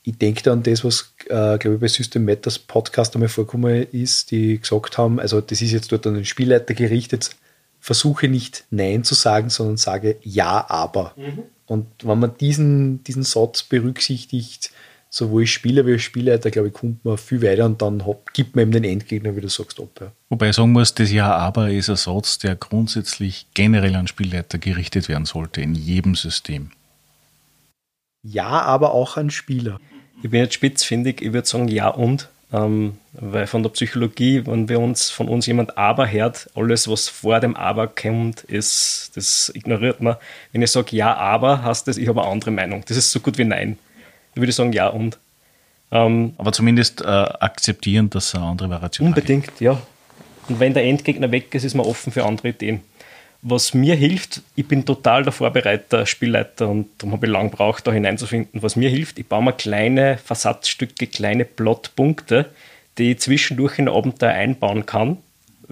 Ich denke da an das, was, äh, glaube ich, bei System Matters Podcast einmal vorgekommen ist, die gesagt haben, also das ist jetzt dort an den Spielleiter gerichtet, versuche nicht Nein zu sagen, sondern sage Ja, aber. Mhm. Und wenn man diesen, diesen Satz berücksichtigt, sowohl Spieler wie Spielleiter, glaube ich, kommt man viel weiter und dann gibt man eben den Endgegner, wie du sagst, ab. Ja. Wobei ich sagen muss, das Ja, aber ist ein Satz, der grundsätzlich generell an Spielleiter gerichtet werden sollte, in jedem System. Ja, aber auch an Spieler. Ich bin jetzt spitzfindig, ich würde sagen Ja und. Ähm, weil von der Psychologie, wenn wir uns von uns jemand aber hört, alles, was vor dem aber kommt, ist, das ignoriert man. Wenn ich sage Ja, aber, heißt das, ich habe eine andere Meinung. Das ist so gut wie Nein. Ich würde sagen Ja und. Ähm, Aber zumindest äh, akzeptieren, dass es eine andere Variation Unbedingt, gibt. ja. Und wenn der Endgegner weg ist, ist man offen für andere Ideen. Was mir hilft, ich bin total der Vorbereiter, Spielleiter und darum habe ich lange gebraucht, da hineinzufinden. Was mir hilft, ich baue mir kleine Versatzstücke, kleine Plotpunkte, die ich zwischendurch in Abenteuer einbauen kann,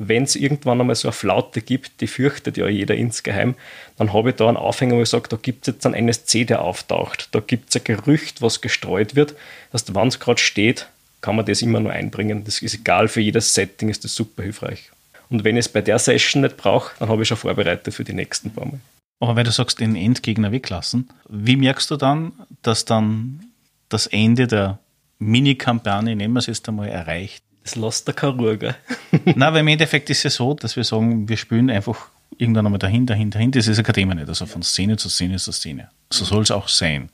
wenn es irgendwann einmal so eine Flaute gibt, die fürchtet ja jeder insgeheim, dann habe ich da einen Aufhänger, wo ich sage, da gibt es jetzt einen NSC, der auftaucht. Da gibt es ein Gerücht, was gestreut wird. dass wenn es gerade steht, kann man das immer nur einbringen. Das ist egal, für jedes Setting ist das super hilfreich. Und wenn ich es bei der Session nicht brauche, dann habe ich schon vorbereitet für die nächsten paar Mal. Aber wenn du sagst, den Endgegner weglassen, wie merkst du dann, dass dann das Ende der Mini-Kampagne, nehmen wir es jetzt einmal, erreicht? Das lässt der gell? Nein, weil im Endeffekt ist es ja so, dass wir sagen, wir spielen einfach irgendwann einmal dahin, dahin, dahin. Das ist ein Thema nicht. Also von Szene zu Szene zu Szene. So soll es auch sein.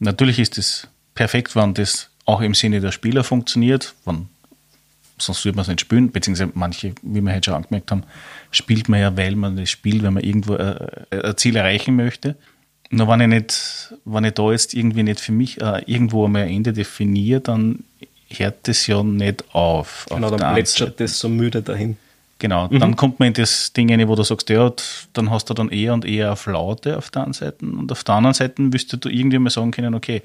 Natürlich ist es perfekt, wenn das auch im Sinne der Spieler funktioniert, wenn, sonst würde man es nicht spielen, beziehungsweise manche, wie wir heute schon angemerkt haben, spielt man ja, weil man das spielt, wenn man irgendwo äh, ein Ziel erreichen möchte. Nur wenn ich nicht, wenn ich da jetzt irgendwie nicht für mich äh, irgendwo einmal ein Ende definiere, dann hört das ja nicht auf. Genau, dann plätschert das so müde dahin. Genau, mhm. dann kommt man in das Ding rein, wo du sagst, ja, dann hast du dann eher und eher auf Laute auf der einen Seite und auf der anderen Seite müsstest du irgendwie mal sagen können, okay,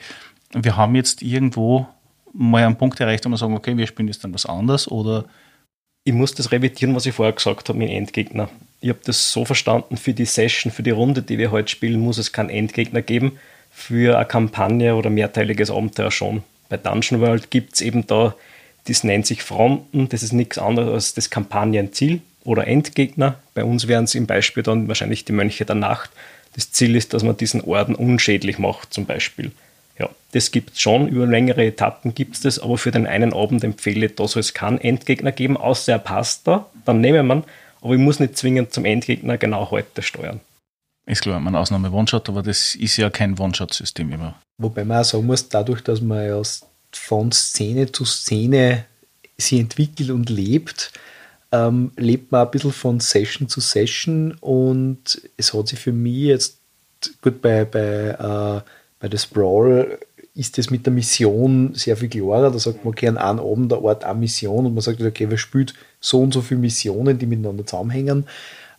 wir haben jetzt irgendwo mal einen Punkt erreicht, wo wir sagen, okay, wir spielen jetzt dann was anderes oder ich muss das revidieren, was ich vorher gesagt habe mit Endgegner. Ich habe das so verstanden, für die Session, für die Runde, die wir heute spielen, muss es keinen Endgegner geben. Für eine Kampagne oder mehrteiliges Abenteuer schon bei Dungeon World gibt es eben da, das nennt sich Fronten, das ist nichts anderes als das Kampagnenziel oder Endgegner. Bei uns wären es im Beispiel dann wahrscheinlich die Mönche der Nacht. Das Ziel ist, dass man diesen Orden unschädlich macht, zum Beispiel. Ja, das gibt es schon, über längere Etappen gibt es das, aber für den einen Abend empfehle ich, da soll es keinen Endgegner geben, außer er passt da, dann nehme man, aber ich muss nicht zwingend zum Endgegner genau heute steuern. Ist klar, man Ausnahme One-Shot, aber das ist ja kein One-Shot-System immer. Wobei man auch sagen muss, dadurch, dass man ja von Szene zu Szene sie entwickelt und lebt, ähm, lebt man ein bisschen von Session zu Session und es hat sich für mich jetzt, gut, bei, bei, äh, bei der Sprawl ist das mit der Mission sehr viel klarer. Da sagt man, okay, an einem Abend der Ort eine Mission und man sagt, okay, wer spielt so und so viele Missionen, die miteinander zusammenhängen.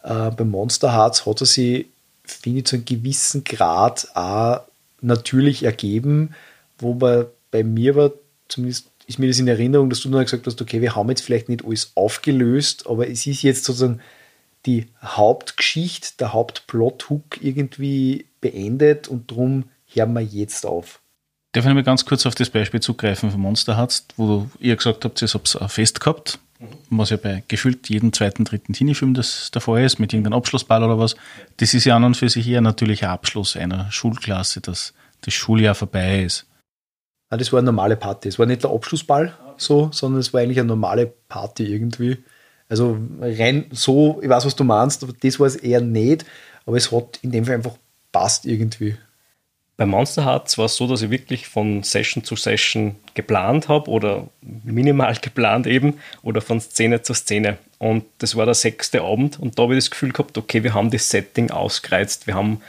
Äh, bei Monster Hearts hat er sich finde ich, zu einem gewissen Grad auch natürlich ergeben, wobei bei mir war, zumindest ist mir das in Erinnerung, dass du dann gesagt hast, okay, wir haben jetzt vielleicht nicht alles aufgelöst, aber es ist jetzt sozusagen die Hauptgeschichte, der Hauptplot-Hook irgendwie beendet und darum hören wir jetzt auf. Darf ich mal ganz kurz auf das Beispiel zugreifen von Monster Hearts, wo ihr gesagt habt, ihr habt es fest gehabt was ja bei gefühlt jedem zweiten, dritten Teenie-Film das Fall ist, mit irgendeinem Abschlussball oder was. Das ist ja an und für sich eher natürlicher Abschluss einer Schulklasse, dass das Schuljahr vorbei ist. Ah, das war eine normale Party. Es war nicht der Abschlussball so, sondern es war eigentlich eine normale Party irgendwie. Also rein so, ich weiß, was du meinst, aber das war es eher nicht, aber es hat in dem Fall einfach passt irgendwie. Bei Monster Hearts war es so, dass ich wirklich von Session zu Session geplant habe oder minimal geplant eben oder von Szene zu Szene. Und das war der sechste Abend und da habe ich das Gefühl gehabt, okay, wir haben das Setting ausgereizt, wir haben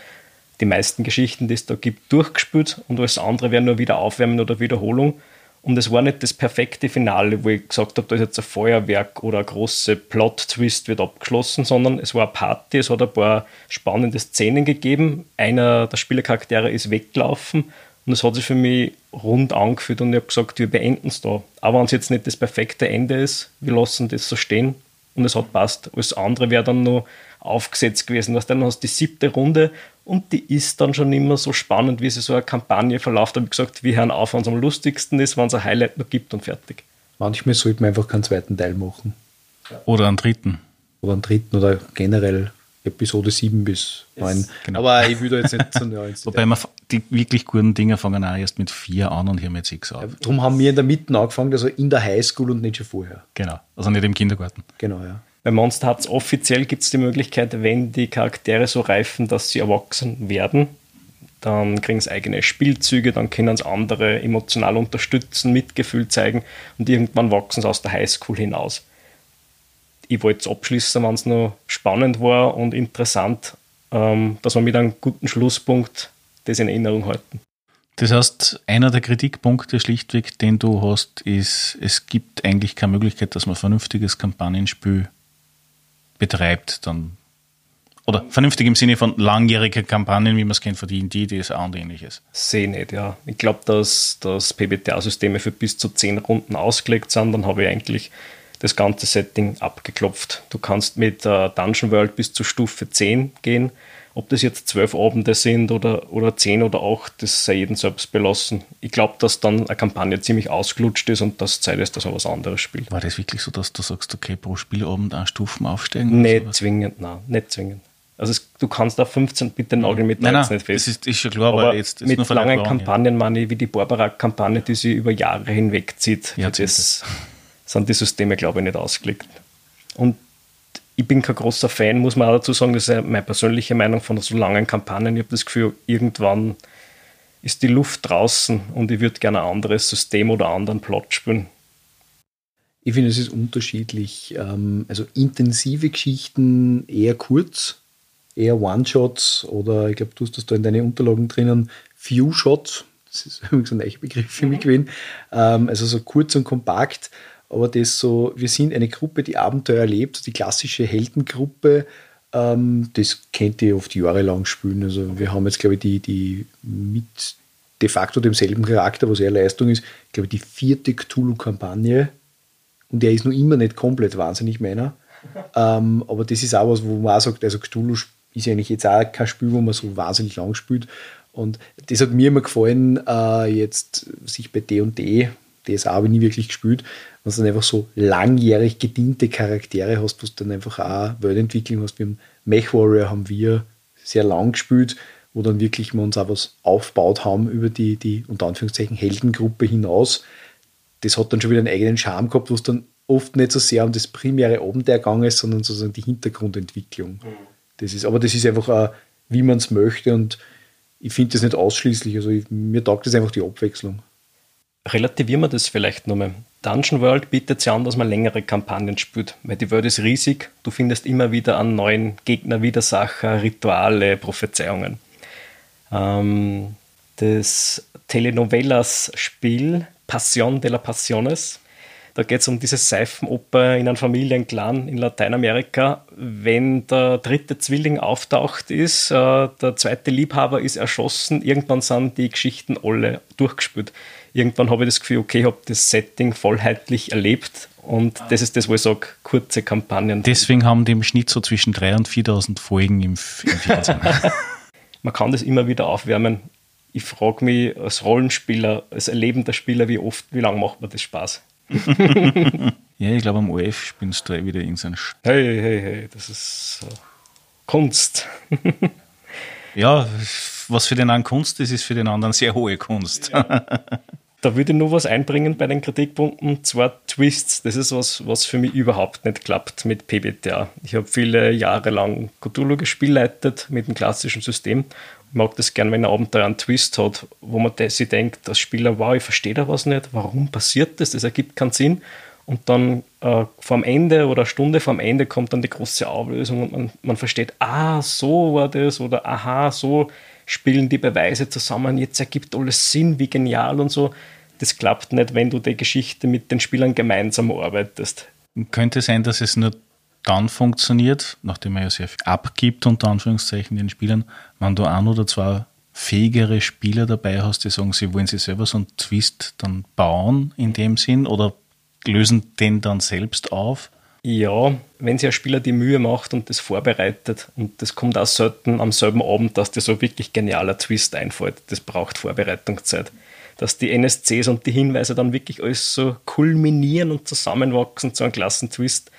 die meisten Geschichten, die es da gibt, durchgespielt und alles andere wäre nur wieder Aufwärmen oder Wiederholung. Und es war nicht das perfekte Finale, wo ich gesagt habe, da ist jetzt ein Feuerwerk oder ein großer Plot-Twist wird abgeschlossen, sondern es war eine Party, es hat ein paar spannende Szenen gegeben. Einer der Spielercharaktere ist weggelaufen und es hat sich für mich rund angefühlt und ich habe gesagt, wir beenden es da. Aber wenn es jetzt nicht das perfekte Ende ist, wir lassen das so stehen und es hat passt. Alles andere wäre dann noch aufgesetzt gewesen. Dann hast du die siebte Runde und die ist dann schon immer so spannend, wie sie so eine Kampagne verläuft. Da habe ich gesagt, wir hören auf, wenn es am lustigsten ist, wenn es ein Highlight noch gibt und fertig. Manchmal sollte man einfach keinen zweiten Teil machen. Oder einen dritten. Oder einen dritten oder generell Episode 7 bis 9. genau. Aber ich will da jetzt nicht so ins Wobei man, die wirklich guten Dinge fangen auch erst mit vier an und hier mit sechs auf. Darum haben wir in der Mitte angefangen, also in der Highschool und nicht schon vorher. Genau. Also nicht im Kindergarten. Genau, ja. Bei Monster Hearts offiziell gibt es die Möglichkeit, wenn die Charaktere so reifen, dass sie erwachsen werden, dann kriegen sie eigene Spielzüge, dann können sie andere emotional unterstützen, Mitgefühl zeigen und irgendwann wachsen sie aus der Highschool hinaus. Ich wollte es abschließen, wenn es noch spannend war und interessant, ähm, dass wir mit einem guten Schlusspunkt das in Erinnerung halten. Das heißt, einer der Kritikpunkte schlichtweg, den du hast, ist, es gibt eigentlich keine Möglichkeit, dass man ein vernünftiges Kampagnenspiel betreibt. Dann, oder vernünftig im Sinne von langjähriger Kampagnen, wie man es kennt von D&D, DSA und ähnliches. Sehe nicht, ja. Ich glaube, dass, dass PBTA-Systeme für bis zu zehn Runden ausgelegt sind. Dann habe ich eigentlich das ganze Setting abgeklopft. Du kannst mit äh, Dungeon World bis zur Stufe 10 gehen. Ob das jetzt zwölf Abende sind oder, oder zehn oder acht, das sei jedem selbst belassen. Ich glaube, dass dann eine Kampagne ziemlich ausgelutscht ist und das Zeit ist, dass man was anderes spielt. War das wirklich so, dass du sagst, okay, pro Spielabend eine Stufen aufsteigen? Nicht zwingend, nein, nicht zwingend. Also es, du kannst auf 15, bitte nagel mit Nein, 13 nein, nicht fest. das ist, ist schon klar, aber, aber jetzt ist mit langen. Kampagnen meine ich, wie die Barbara-Kampagne, die sie über Jahre hinweg zieht. Jahrzehnte. das sind die Systeme, glaube ich, nicht ausgelegt. Und ich bin kein großer Fan, muss man auch dazu sagen, das ist ja meine persönliche Meinung von so langen Kampagnen. Ich habe das Gefühl, irgendwann ist die Luft draußen und ich würde gerne ein anderes System oder einen anderen Plot spielen. Ich finde, es ist unterschiedlich. Ähm, Also intensive Geschichten eher kurz, eher One-Shots oder ich glaube, du hast das da in deinen Unterlagen drinnen, Few-Shots. Das ist übrigens ein neuer Begriff für mich gewesen. Ähm, Also so kurz und kompakt. Aber das so, wir sind eine Gruppe, die Abenteuer erlebt, die klassische Heldengruppe, ähm, das kennt ihr oft jahrelang spielen. Also wir haben jetzt, glaube ich, die, die mit de facto demselben Charakter, was eher Leistung ist, ich die vierte Cthulhu-Kampagne und der ist noch immer nicht komplett wahnsinnig meiner. ähm, aber das ist auch was, wo man auch sagt, also Cthulhu ist ja eigentlich jetzt auch kein Spiel, wo man so wahnsinnig lang spielt. Und das hat mir immer gefallen, äh, jetzt sich bei D&D, DSA habe ich nie wirklich gespielt, wenn du dann einfach so langjährig gediente Charaktere hast, wo du dann einfach auch Weltentwicklung hast. Wir haben Mech Warrior haben wir sehr lang gespielt, wo dann wirklich wir uns auch was aufgebaut haben über die, die unter Anführungszeichen Heldengruppe hinaus. Das hat dann schon wieder einen eigenen Charme gehabt, wo es dann oft nicht so sehr um das primäre Abenteuer gegangen ist, sondern sozusagen die Hintergrundentwicklung. Das ist, aber das ist einfach, auch, wie man es möchte und ich finde das nicht ausschließlich. Also ich, mir taugt das einfach die Abwechslung. Relativieren wir das vielleicht nochmal. Dungeon World bietet es ja an, dass man längere Kampagnen spielt, weil die Welt ist riesig. Du findest immer wieder einen neuen Gegner, Widersacher, Rituale, Prophezeiungen. Ähm, das Telenovelas-Spiel Passion de la Passiones, da geht es um diese Seifenoper in einem Familienclan in Lateinamerika. Wenn der dritte Zwilling auftaucht ist, äh, der zweite Liebhaber ist erschossen, irgendwann sind die Geschichten alle durchgespielt. Irgendwann habe ich das Gefühl, okay, ich habe das Setting vollheitlich erlebt und das ist das, wo ich sage, kurze Kampagnen. Deswegen haben die im Schnitt so zwischen 3.000 und 4.000 Folgen im, im Fernsehen. Man kann das immer wieder aufwärmen. Ich frage mich als Rollenspieler, als erlebender Spieler, wie oft, wie lange macht mir das Spaß? ja, ich glaube, am OF spielst du wieder in seinen Sch Hey, hey, hey, das ist äh, Kunst. Ja, was für den einen Kunst ist, ist für den anderen sehr hohe Kunst. Da würde ich nur was einbringen bei den Kritikpunkten. Zwar Twists, das ist was, was für mich überhaupt nicht klappt mit PBTA. Ich habe viele Jahre lang Cthulhu gespielleitet mit dem klassischen System. Ich mag das gern, wenn ein Abenteuer einen Twist hat, wo man sich denkt, als Spieler, wow, ich verstehe da was nicht, warum passiert das, das ergibt keinen Sinn. Und dann äh, vorm Ende oder eine Stunde vorm Ende kommt dann die große Auflösung und man, man versteht, ah, so war das oder aha, so spielen die Beweise zusammen, jetzt ergibt alles Sinn, wie genial und so. Das klappt nicht, wenn du die Geschichte mit den Spielern gemeinsam arbeitest. Könnte sein, dass es nur dann funktioniert, nachdem man ja sehr viel abgibt, unter Anführungszeichen, den Spielern, wenn du ein oder zwei fähigere Spieler dabei hast, die sagen, sie wollen sich selber so einen Twist dann bauen in dem Sinn oder lösen den dann selbst auf. Ja, wenn sich ein Spieler die Mühe macht und das vorbereitet und das kommt auch selten am selben Abend, dass dir so wirklich genialer Twist einfällt. Das braucht Vorbereitungszeit. Dass die NSCs und die Hinweise dann wirklich alles so kulminieren und zusammenwachsen zu einem klassen Twist,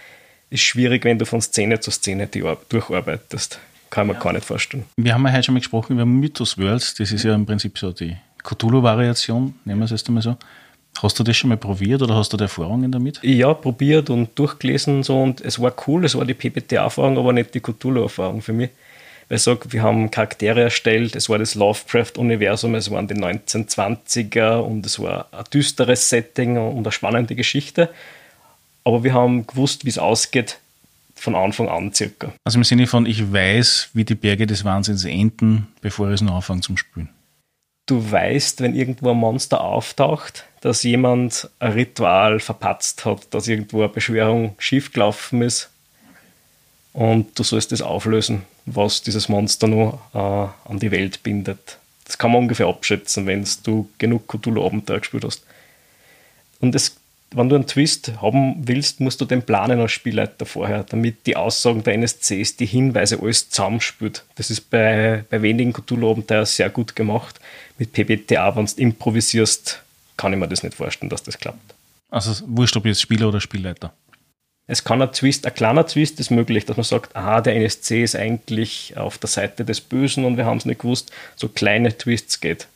ist schwierig, wenn du von Szene zu Szene die durcharbeitest. Kann man ja. gar nicht vorstellen. Wir haben ja heute schon mal gesprochen über Mythos Worlds. Das ist ja im Prinzip so die Cthulhu-Variation, nehmen wir es erst einmal so. Hast du das schon mal probiert oder hast du da Erfahrungen damit? Ja, probiert und durchgelesen und so und es war cool, es war die PPT-Erfahrung, aber nicht die Cthulhu-Erfahrung für mich. Weil ich sage, wir haben Charaktere erstellt, es war das Lovecraft-Universum, es waren die 1920er und es war ein düsteres Setting und eine spannende Geschichte. Aber wir haben gewusst, wie es ausgeht, von Anfang an circa. Also im Sinne von, ich weiß, wie die Berge des Wahnsinns enden, bevor ich es noch anfange zum Spielen du weißt, wenn irgendwo ein Monster auftaucht, dass jemand ein Ritual verpatzt hat, dass irgendwo eine Beschwörung schiefgelaufen ist und du sollst das auflösen, was dieses Monster nur äh, an die Welt bindet. Das kann man ungefähr abschätzen, wenn du genug Cthulhu-Abenteuer gespielt hast. Und es wenn du einen Twist haben willst, musst du den planen als Spielleiter vorher, damit die Aussagen der NSCs, die Hinweise, alles zusammenspielt. Das ist bei, bei wenigen Cthulhu-Abenteuern sehr gut gemacht. Mit PBTA, wenn du improvisierst, kann ich mir das nicht vorstellen, dass das klappt. Also wurscht, ob jetzt Spieler oder Spielleiter. Es kann ein Twist, ein kleiner Twist ist möglich, dass man sagt, aha, der NSC ist eigentlich auf der Seite des Bösen und wir haben es nicht gewusst. So kleine Twists geht.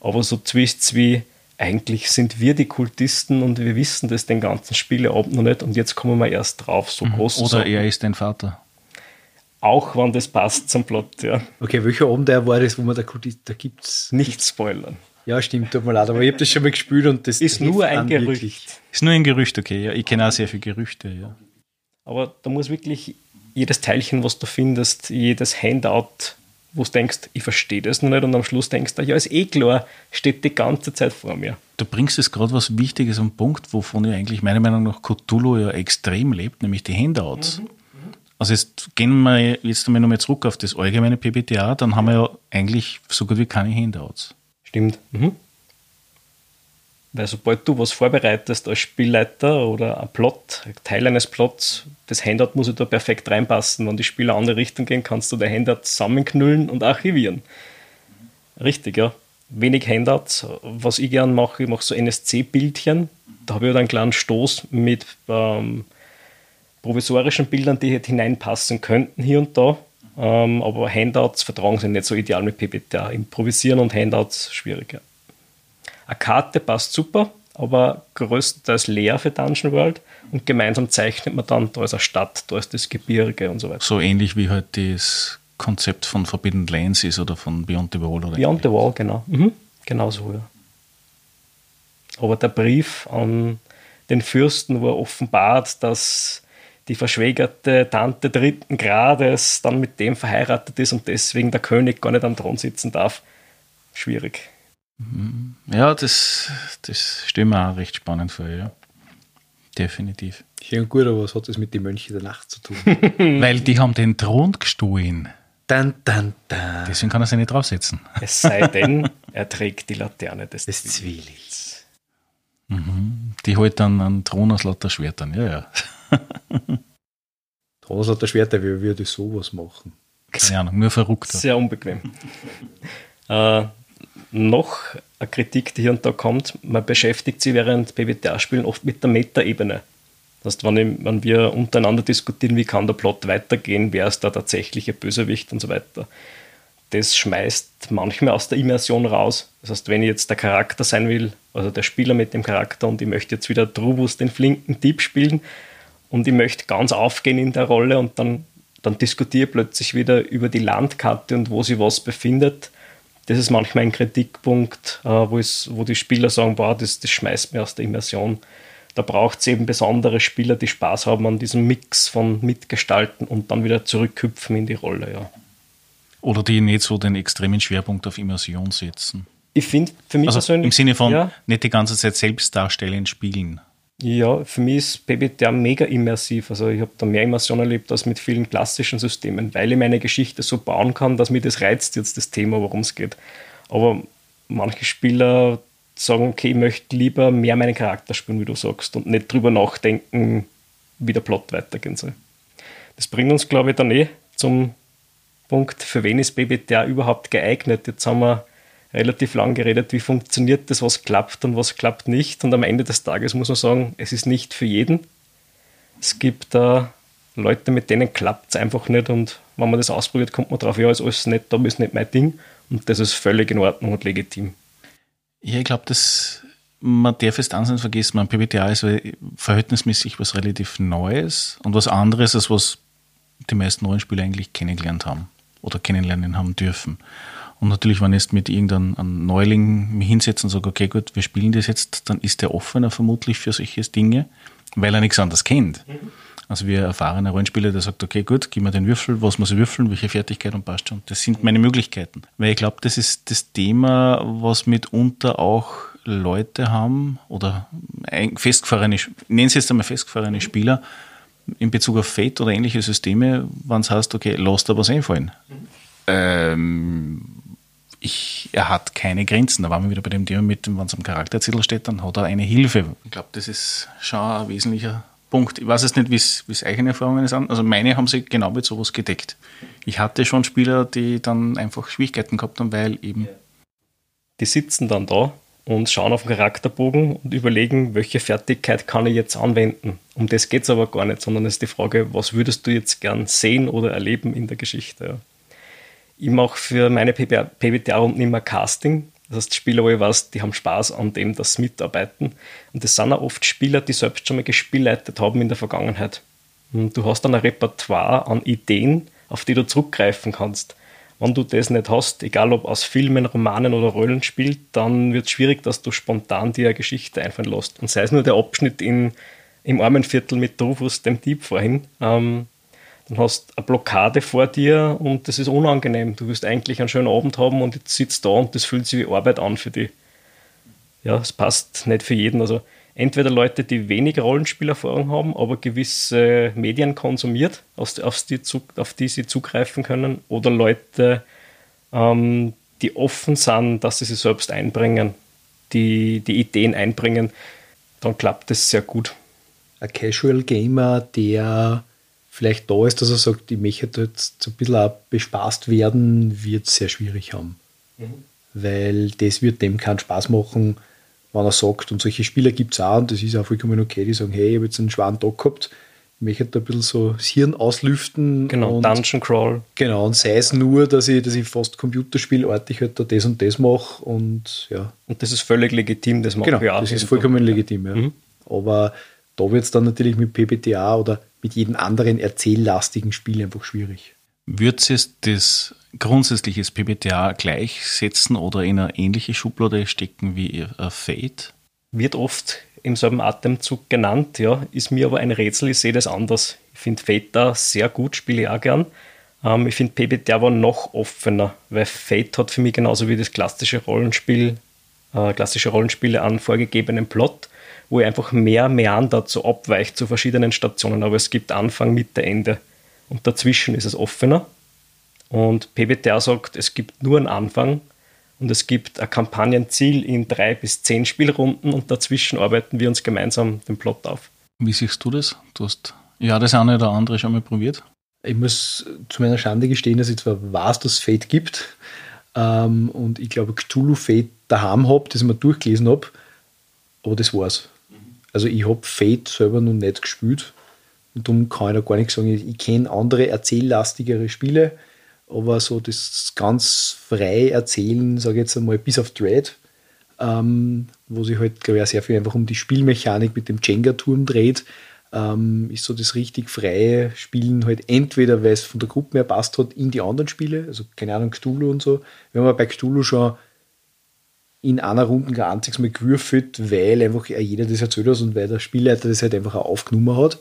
Aber so Twists wie, eigentlich sind wir die Kultisten und wir wissen das den ganzen Spieleabend noch nicht und jetzt kommen wir erst drauf, so mhm. groß. Oder er ist dein Vater. Auch wenn das passt zum Plot, ja. Okay, welcher Abend war das, wo man der Kultist, da gibt es. Nicht spoilern. Ja, stimmt, tut mir leid, aber ich habe das schon mal gespielt und das ist nur ein Gerücht. Wirklich. Ist nur ein Gerücht, okay, ja. Ich kenne auch sehr viele Gerüchte, ja. Aber da muss wirklich jedes Teilchen, was du findest, jedes Handout wo du denkst, ich verstehe das noch nicht und am Schluss denkst du, ja, ist eh klar, steht die ganze Zeit vor mir. Du bringst jetzt gerade was Wichtiges am Punkt, wovon ja eigentlich meiner Meinung nach Cthulhu ja extrem lebt, nämlich die Handouts. Mhm. Also jetzt gehen wir jetzt einmal nochmal zurück auf das allgemeine PBTA, dann haben wir ja eigentlich so gut wie keine Handouts. Stimmt. Mhm. Weil sobald du was vorbereitest als Spielleiter oder ein Plot, ein Teil eines Plots, das Handout muss da perfekt reinpassen. Wenn die Spieler in andere Richtung gehen, kannst du der Handout zusammenknüllen und archivieren. Richtig, ja. Wenig Handouts. Was ich gern mache, ich mache so NSC-Bildchen. Da habe ich halt einen kleinen Stoß mit ähm, provisorischen Bildern, die halt hineinpassen könnten hier und da. Ähm, aber Handouts vertragen sich nicht so ideal mit PPTA. Improvisieren und Handouts schwieriger. Eine Karte passt super, aber größtenteils leer für Dungeon World und gemeinsam zeichnet man dann, da ist eine Stadt, da ist das Gebirge und so weiter. So ähnlich wie halt das Konzept von Forbidden Lands ist oder von Beyond the Wall. Oder Beyond the Wall, genau. Mhm. Genau so, ja. Aber der Brief an den Fürsten, wo er offenbart, dass die verschwägerte Tante dritten Grades dann mit dem verheiratet ist und deswegen der König gar nicht am Thron sitzen darf, schwierig. Ja, das, das stelle mir auch recht spannend vor, ja. Definitiv. Schön gut, aber was hat das mit den Mönchen der Nacht zu tun? Weil die haben den Thron gestohlen. Dun, dun, dun. Deswegen kann er sich nicht draufsetzen. Es sei denn, er trägt die Laterne des, des Zwielichts. Mhm. Die holt dann einen Thron aus lauter Schwertern, ja, ja. Thron aus lauter Schwertern, wie würde sowas machen? Keine Ahnung, nur verrückt. Sehr unbequem. äh, noch eine Kritik, die hier und da kommt, man beschäftigt sich während PBTA-Spielen oft mit der Metaebene. Das heißt, wenn, wenn wir untereinander diskutieren, wie kann der Plot weitergehen, wer ist der tatsächliche Bösewicht und so weiter. Das schmeißt manchmal aus der Immersion raus. Das heißt, wenn ich jetzt der Charakter sein will, also der Spieler mit dem Charakter und ich möchte jetzt wieder Trubus, den flinken Dieb spielen und ich möchte ganz aufgehen in der Rolle und dann, dann diskutiere ich plötzlich wieder über die Landkarte und wo sich was befindet, das ist manchmal ein Kritikpunkt, äh, wo, es, wo die Spieler sagen, boah, das, das schmeißt mir aus der Immersion. Da braucht es eben besondere Spieler, die Spaß haben an diesem Mix von Mitgestalten und dann wieder zurückhüpfen in die Rolle, ja. Oder die nicht so den extremen Schwerpunkt auf Immersion setzen. Ich finde für mich also persönlich. Im Sinne von ja, nicht die ganze Zeit selbst darstellen, spielen. Ja, für mich ist PBTA mega immersiv. Also ich habe da mehr Immersion erlebt als mit vielen klassischen Systemen, weil ich meine Geschichte so bauen kann, dass mir das reizt jetzt das Thema, worum es geht. Aber manche Spieler sagen, okay, ich möchte lieber mehr meinen Charakter spielen, wie du sagst, und nicht drüber nachdenken, wie der Plot weitergehen soll. Das bringt uns, glaube ich, dann eh zum Punkt, für wen ist BBTA überhaupt geeignet? Jetzt haben wir relativ lang geredet, wie funktioniert das, was klappt und was klappt nicht. Und am Ende des Tages muss man sagen, es ist nicht für jeden. Es gibt da Leute, mit denen klappt es einfach nicht und wenn man das ausprobiert, kommt man drauf, ja, ist alles nicht, da ist nicht mein Ding und das ist völlig in Ordnung und legitim. Ja, ich glaube, man darf es ansehen vergessen, man PBTA ist verhältnismäßig was relativ Neues und was anderes, als was die meisten neuen Spieler eigentlich kennengelernt haben oder kennenlernen haben dürfen. Und natürlich, wenn ich jetzt mit irgendeinem Neuling mich hinsetze und sage, okay, gut, wir spielen das jetzt, dann ist der offener vermutlich für solche Dinge, weil er nichts anderes kennt. Mhm. Also wie ein erfahrener Rollenspieler, der sagt, okay, gut, gib mir den Würfel, was muss ich würfeln, welche Fertigkeit und passt schon. Das sind meine Möglichkeiten. Weil ich glaube, das ist das Thema, was mitunter auch Leute haben oder festgefahrene, ich nenne es jetzt einmal festgefahrene Spieler in Bezug auf Fate oder ähnliche Systeme, wenn es heißt, okay, lass da was einfallen. Mhm. Ähm, ich, er hat keine Grenzen. Da waren wir wieder bei dem Thema mit, wenn es am Charakterzettel steht, dann hat er eine Hilfe. Ich glaube, das ist schon ein wesentlicher Punkt. Ich weiß jetzt nicht, wie es eigene Erfahrungen sind. Also meine haben sich genau mit sowas gedeckt. Ich hatte schon Spieler, die dann einfach Schwierigkeiten gehabt haben, weil eben. Die sitzen dann da und schauen auf den Charakterbogen und überlegen, welche Fertigkeit kann ich jetzt anwenden. Um das geht es aber gar nicht, sondern es ist die Frage, was würdest du jetzt gern sehen oder erleben in der Geschichte. Ich mache für meine PBTA-Runden immer Casting. Das heißt, Spieler, wo ich weiß, die haben Spaß an dem, sie mitarbeiten. Und das sind auch oft Spieler, die selbst schon mal gespielleitet haben in der Vergangenheit. Und du hast dann ein Repertoire an Ideen, auf die du zurückgreifen kannst. Wenn du das nicht hast, egal ob aus Filmen, Romanen oder Rollenspiel, dann wird es schwierig, dass du spontan dir eine Geschichte einfallen lässt. Und sei es nur der Abschnitt in, im Armenviertel mit Rufus, dem Dieb vorhin, ähm, dann hast du eine Blockade vor dir und das ist unangenehm. Du wirst eigentlich einen schönen Abend haben und jetzt sitzt da und das fühlt sich wie Arbeit an für dich. Ja, es passt nicht für jeden. Also entweder Leute, die wenig Rollenspielerfahrung haben, aber gewisse Medien konsumiert, auf die, auf die sie zugreifen können, oder Leute, ähm, die offen sind, dass sie sich selbst einbringen, die, die Ideen einbringen, dann klappt das sehr gut. Ein Casual Gamer, der vielleicht da ist, dass er sagt, ich möchte jetzt so ein bisschen auch bespaßt werden, wird es sehr schwierig haben. Mhm. Weil das wird dem keinen Spaß machen, wenn er sagt, und solche Spieler gibt es auch, und das ist auch vollkommen okay, die sagen, hey, ich habe jetzt einen schweren Tag gehabt, ich möchte da ein bisschen so das Hirn auslüften. Genau, und, Dungeon Crawl. Genau, und sei es nur, dass ich, dass ich fast computerspielartig halt da das und das mache und ja. Und das ist völlig legitim, das mache genau, ich auch. das ist vollkommen legitim, ja. Mhm. Aber da wird es dann natürlich mit PBTA oder mit jedem anderen erzähllastigen Spiel einfach schwierig. Würdest du das grundsätzliche PBTA gleichsetzen oder in eine ähnliche Schublade stecken wie Fate? Wird oft im selben Atemzug genannt, ja, ist mir aber ein Rätsel, ich sehe das anders. Ich finde Fate da sehr gut, spiele ich auch gern. Ähm, ich finde PBTA aber noch offener, weil Fate hat für mich genauso wie das klassische Rollenspiel, äh, klassische Rollenspiele einen vorgegebenen Plot wo ich einfach mehr meandert, so abweicht zu verschiedenen Stationen. Aber es gibt Anfang, Mitte, Ende. Und dazwischen ist es offener. Und PBTA sagt, es gibt nur einen Anfang und es gibt ein Kampagnenziel in drei bis zehn Spielrunden und dazwischen arbeiten wir uns gemeinsam den Plot auf. Wie siehst du das? Du hast ja das eine oder andere schon mal probiert. Ich muss zu meiner Schande gestehen, dass ich zwar weiß, dass es Fate gibt ähm, und ich glaube Cthulhu Fate daheim habe, das ich mir durchgelesen habe, aber das war's. Also ich habe Fate selber noch nicht gespielt und darum kann ich da gar nicht sagen, ich, kenne andere erzähllastigere Spiele, aber so das ganz frei erzählen, sage ich jetzt einmal, bis auf Dread, ähm, wo sich halt, glaube ich, sehr viel einfach um die Spielmechanik mit dem Jenga-Turm dreht, ähm, ist so das richtig freie Spielen halt entweder, weil es von der Gruppe mehr passt hat, in die anderen Spiele, also keine Ahnung, Cthulhu und so. Wir haben bei Cthulhu schon in einer Runde kein einziges Mal gewürfelt, weil einfach jeder das erzählt hat und weil der Spielleiter das halt einfach auch aufgenommen hat.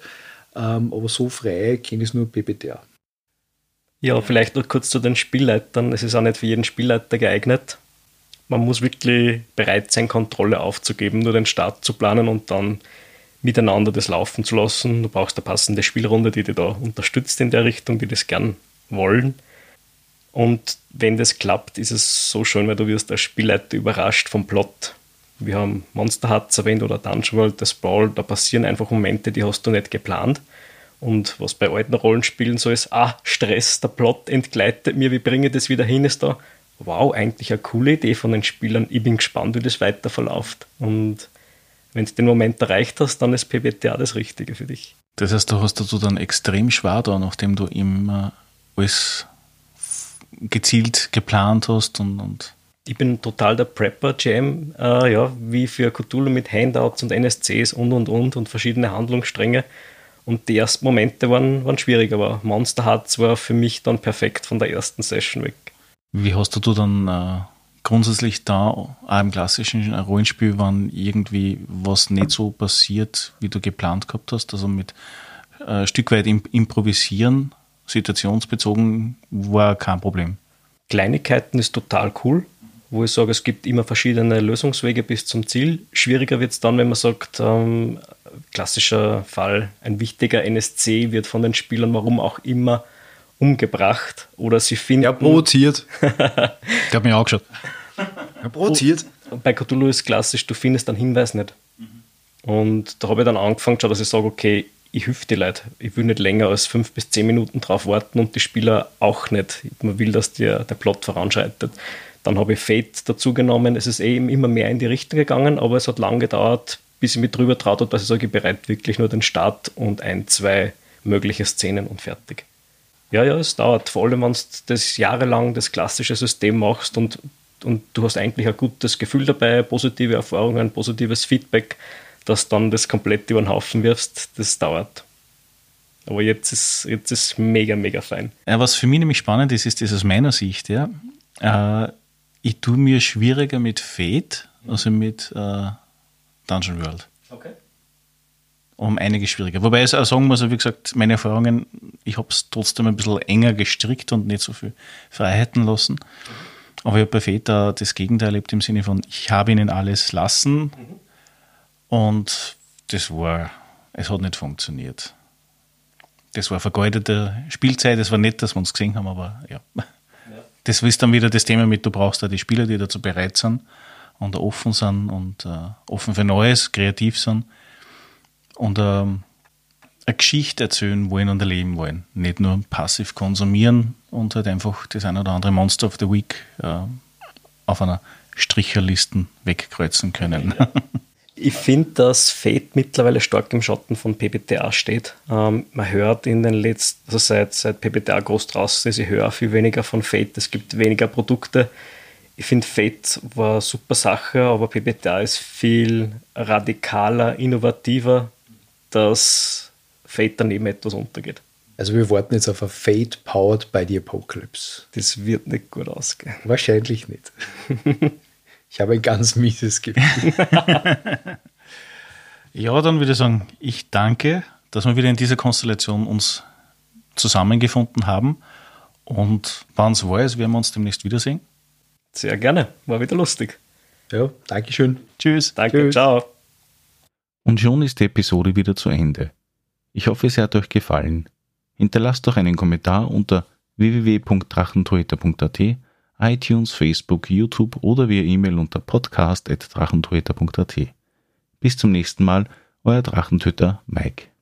Ähm, aber so frei kenne ich es nur PBTA. Ja, vielleicht noch kurz zu den Spielleitern. Es ist auch nicht für jeden Spielleiter geeignet. Man muss wirklich bereit sein, Kontrolle aufzugeben, nur den Start zu planen und dann miteinander das laufen zu lassen. Du brauchst eine passende Spielrunde, die dich da unterstützt in der Richtung, die das gern wollen. Und wenn das klappt, ist es so schön, weil du wirst als Spielleiter überrascht vom Plot. Wir haben Monster Hearts erwähnt oder Dungeon World, das Brawl, da passieren einfach Momente, die hast du nicht geplant. Und was bei alten Rollenspielen so ist, ah, Stress, der Plot entgleitet mir, wie bringe ich das wieder hin, ist da, wow, eigentlich eine coole Idee von den Spielern. Ich bin gespannt, wie das weiter verläuft. Und wenn du den Moment erreicht hast, dann ist PBTA das Richtige für dich. Das heißt, du hast dazu dann extrem schwer da, nachdem du immer alles gezielt geplant hast und, und ich bin total der Prepper-Jam, äh, ja, wie für Cthulhu mit Handouts und NSCs und und und und verschiedene Handlungsstränge. Und die ersten Momente waren, waren schwierig, aber Monster Hearts war für mich dann perfekt von der ersten Session weg. Wie hast du dann äh, grundsätzlich da, auch im klassischen Rollenspiel, wann irgendwie was nicht so passiert, wie du geplant gehabt hast, also mit äh, ein Stück weit im, improvisieren, situationsbezogen, war kein Problem? Kleinigkeiten ist total cool wo ich sage, es gibt immer verschiedene Lösungswege bis zum Ziel. Schwieriger wird es dann, wenn man sagt, ähm, klassischer Fall, ein wichtiger NSC wird von den Spielern, warum auch immer, umgebracht oder sie finden. Ja, provoziert. ich habe mich auch geschaut. Ja, provoziert. Bei Cthulhu ist klassisch, du findest einen Hinweis nicht. Und da habe ich dann angefangen, dass ich sage, okay, ich hüpfe die Leute. Ich will nicht länger als fünf bis zehn Minuten drauf warten und die Spieler auch nicht. Man will, dass der, der Plot voranschreitet. Dann habe ich Fate dazu genommen. Es ist eben immer mehr in die Richtung gegangen, aber es hat lange gedauert, bis ich mich drüber traut habe, dass ich sage, ich bereit wirklich nur den Start und ein, zwei mögliche Szenen und fertig. Ja, ja, es dauert. Vor allem, wenn du das jahrelang das klassische System machst und, und du hast eigentlich ein gutes Gefühl dabei, positive Erfahrungen, positives Feedback, dass dann das komplett über den Haufen wirfst, das dauert. Aber jetzt ist, jetzt ist mega, mega fein. Ja, was für mich nämlich spannend ist, ist das aus meiner Sicht, ja. Äh, ich tue mir schwieriger mit Fate, also mit äh, Dungeon World. Okay. Um einiges schwieriger. Wobei ich auch sagen muss, wie gesagt, meine Erfahrungen, ich habe es trotzdem ein bisschen enger gestrickt und nicht so viel Freiheiten lassen. Aber ich habe bei Fate das Gegenteil erlebt im Sinne von, ich habe ihnen alles lassen mhm. Und das war, es hat nicht funktioniert. Das war vergeudete Spielzeit, es war nett, dass wir uns gesehen haben, aber ja das ist dann wieder das Thema mit, du brauchst da die Spieler, die dazu bereit sind und offen sind und äh, offen für Neues, kreativ sind und ähm, eine Geschichte erzählen wollen und erleben wollen. Nicht nur passiv konsumieren und halt einfach das ein oder andere Monster of the Week äh, auf einer Stricherlisten wegkreuzen können. Ja. Ich finde, dass Fate mittlerweile stark im Schatten von PBTA steht. Ähm, man hört in den letzten, also seit, seit PBTA groß draußen ist, ich höre viel weniger von Fate. Es gibt weniger Produkte. Ich finde, Fate war eine super Sache, aber PBTA ist viel radikaler, innovativer, dass Fate daneben etwas untergeht. Also wir warten jetzt auf ein Fate powered by the Apocalypse. Das wird nicht gut ausgehen. Wahrscheinlich nicht. Ich habe ein ganz mieses Gefühl. ja, dann würde ich sagen, ich danke, dass wir wieder in dieser Konstellation uns zusammengefunden haben. Und wann es war, werden wir uns demnächst wiedersehen. Sehr gerne, war wieder lustig. Ja, Dankeschön. Tschüss. Danke, Tschüss. ciao. Und schon ist die Episode wieder zu Ende. Ich hoffe, es hat euch gefallen. Hinterlasst doch einen Kommentar unter www.drachentorhüter.at iTunes, Facebook, YouTube oder via E-Mail unter podcast.drachentöter.at. Bis zum nächsten Mal, euer Drachentöter Mike.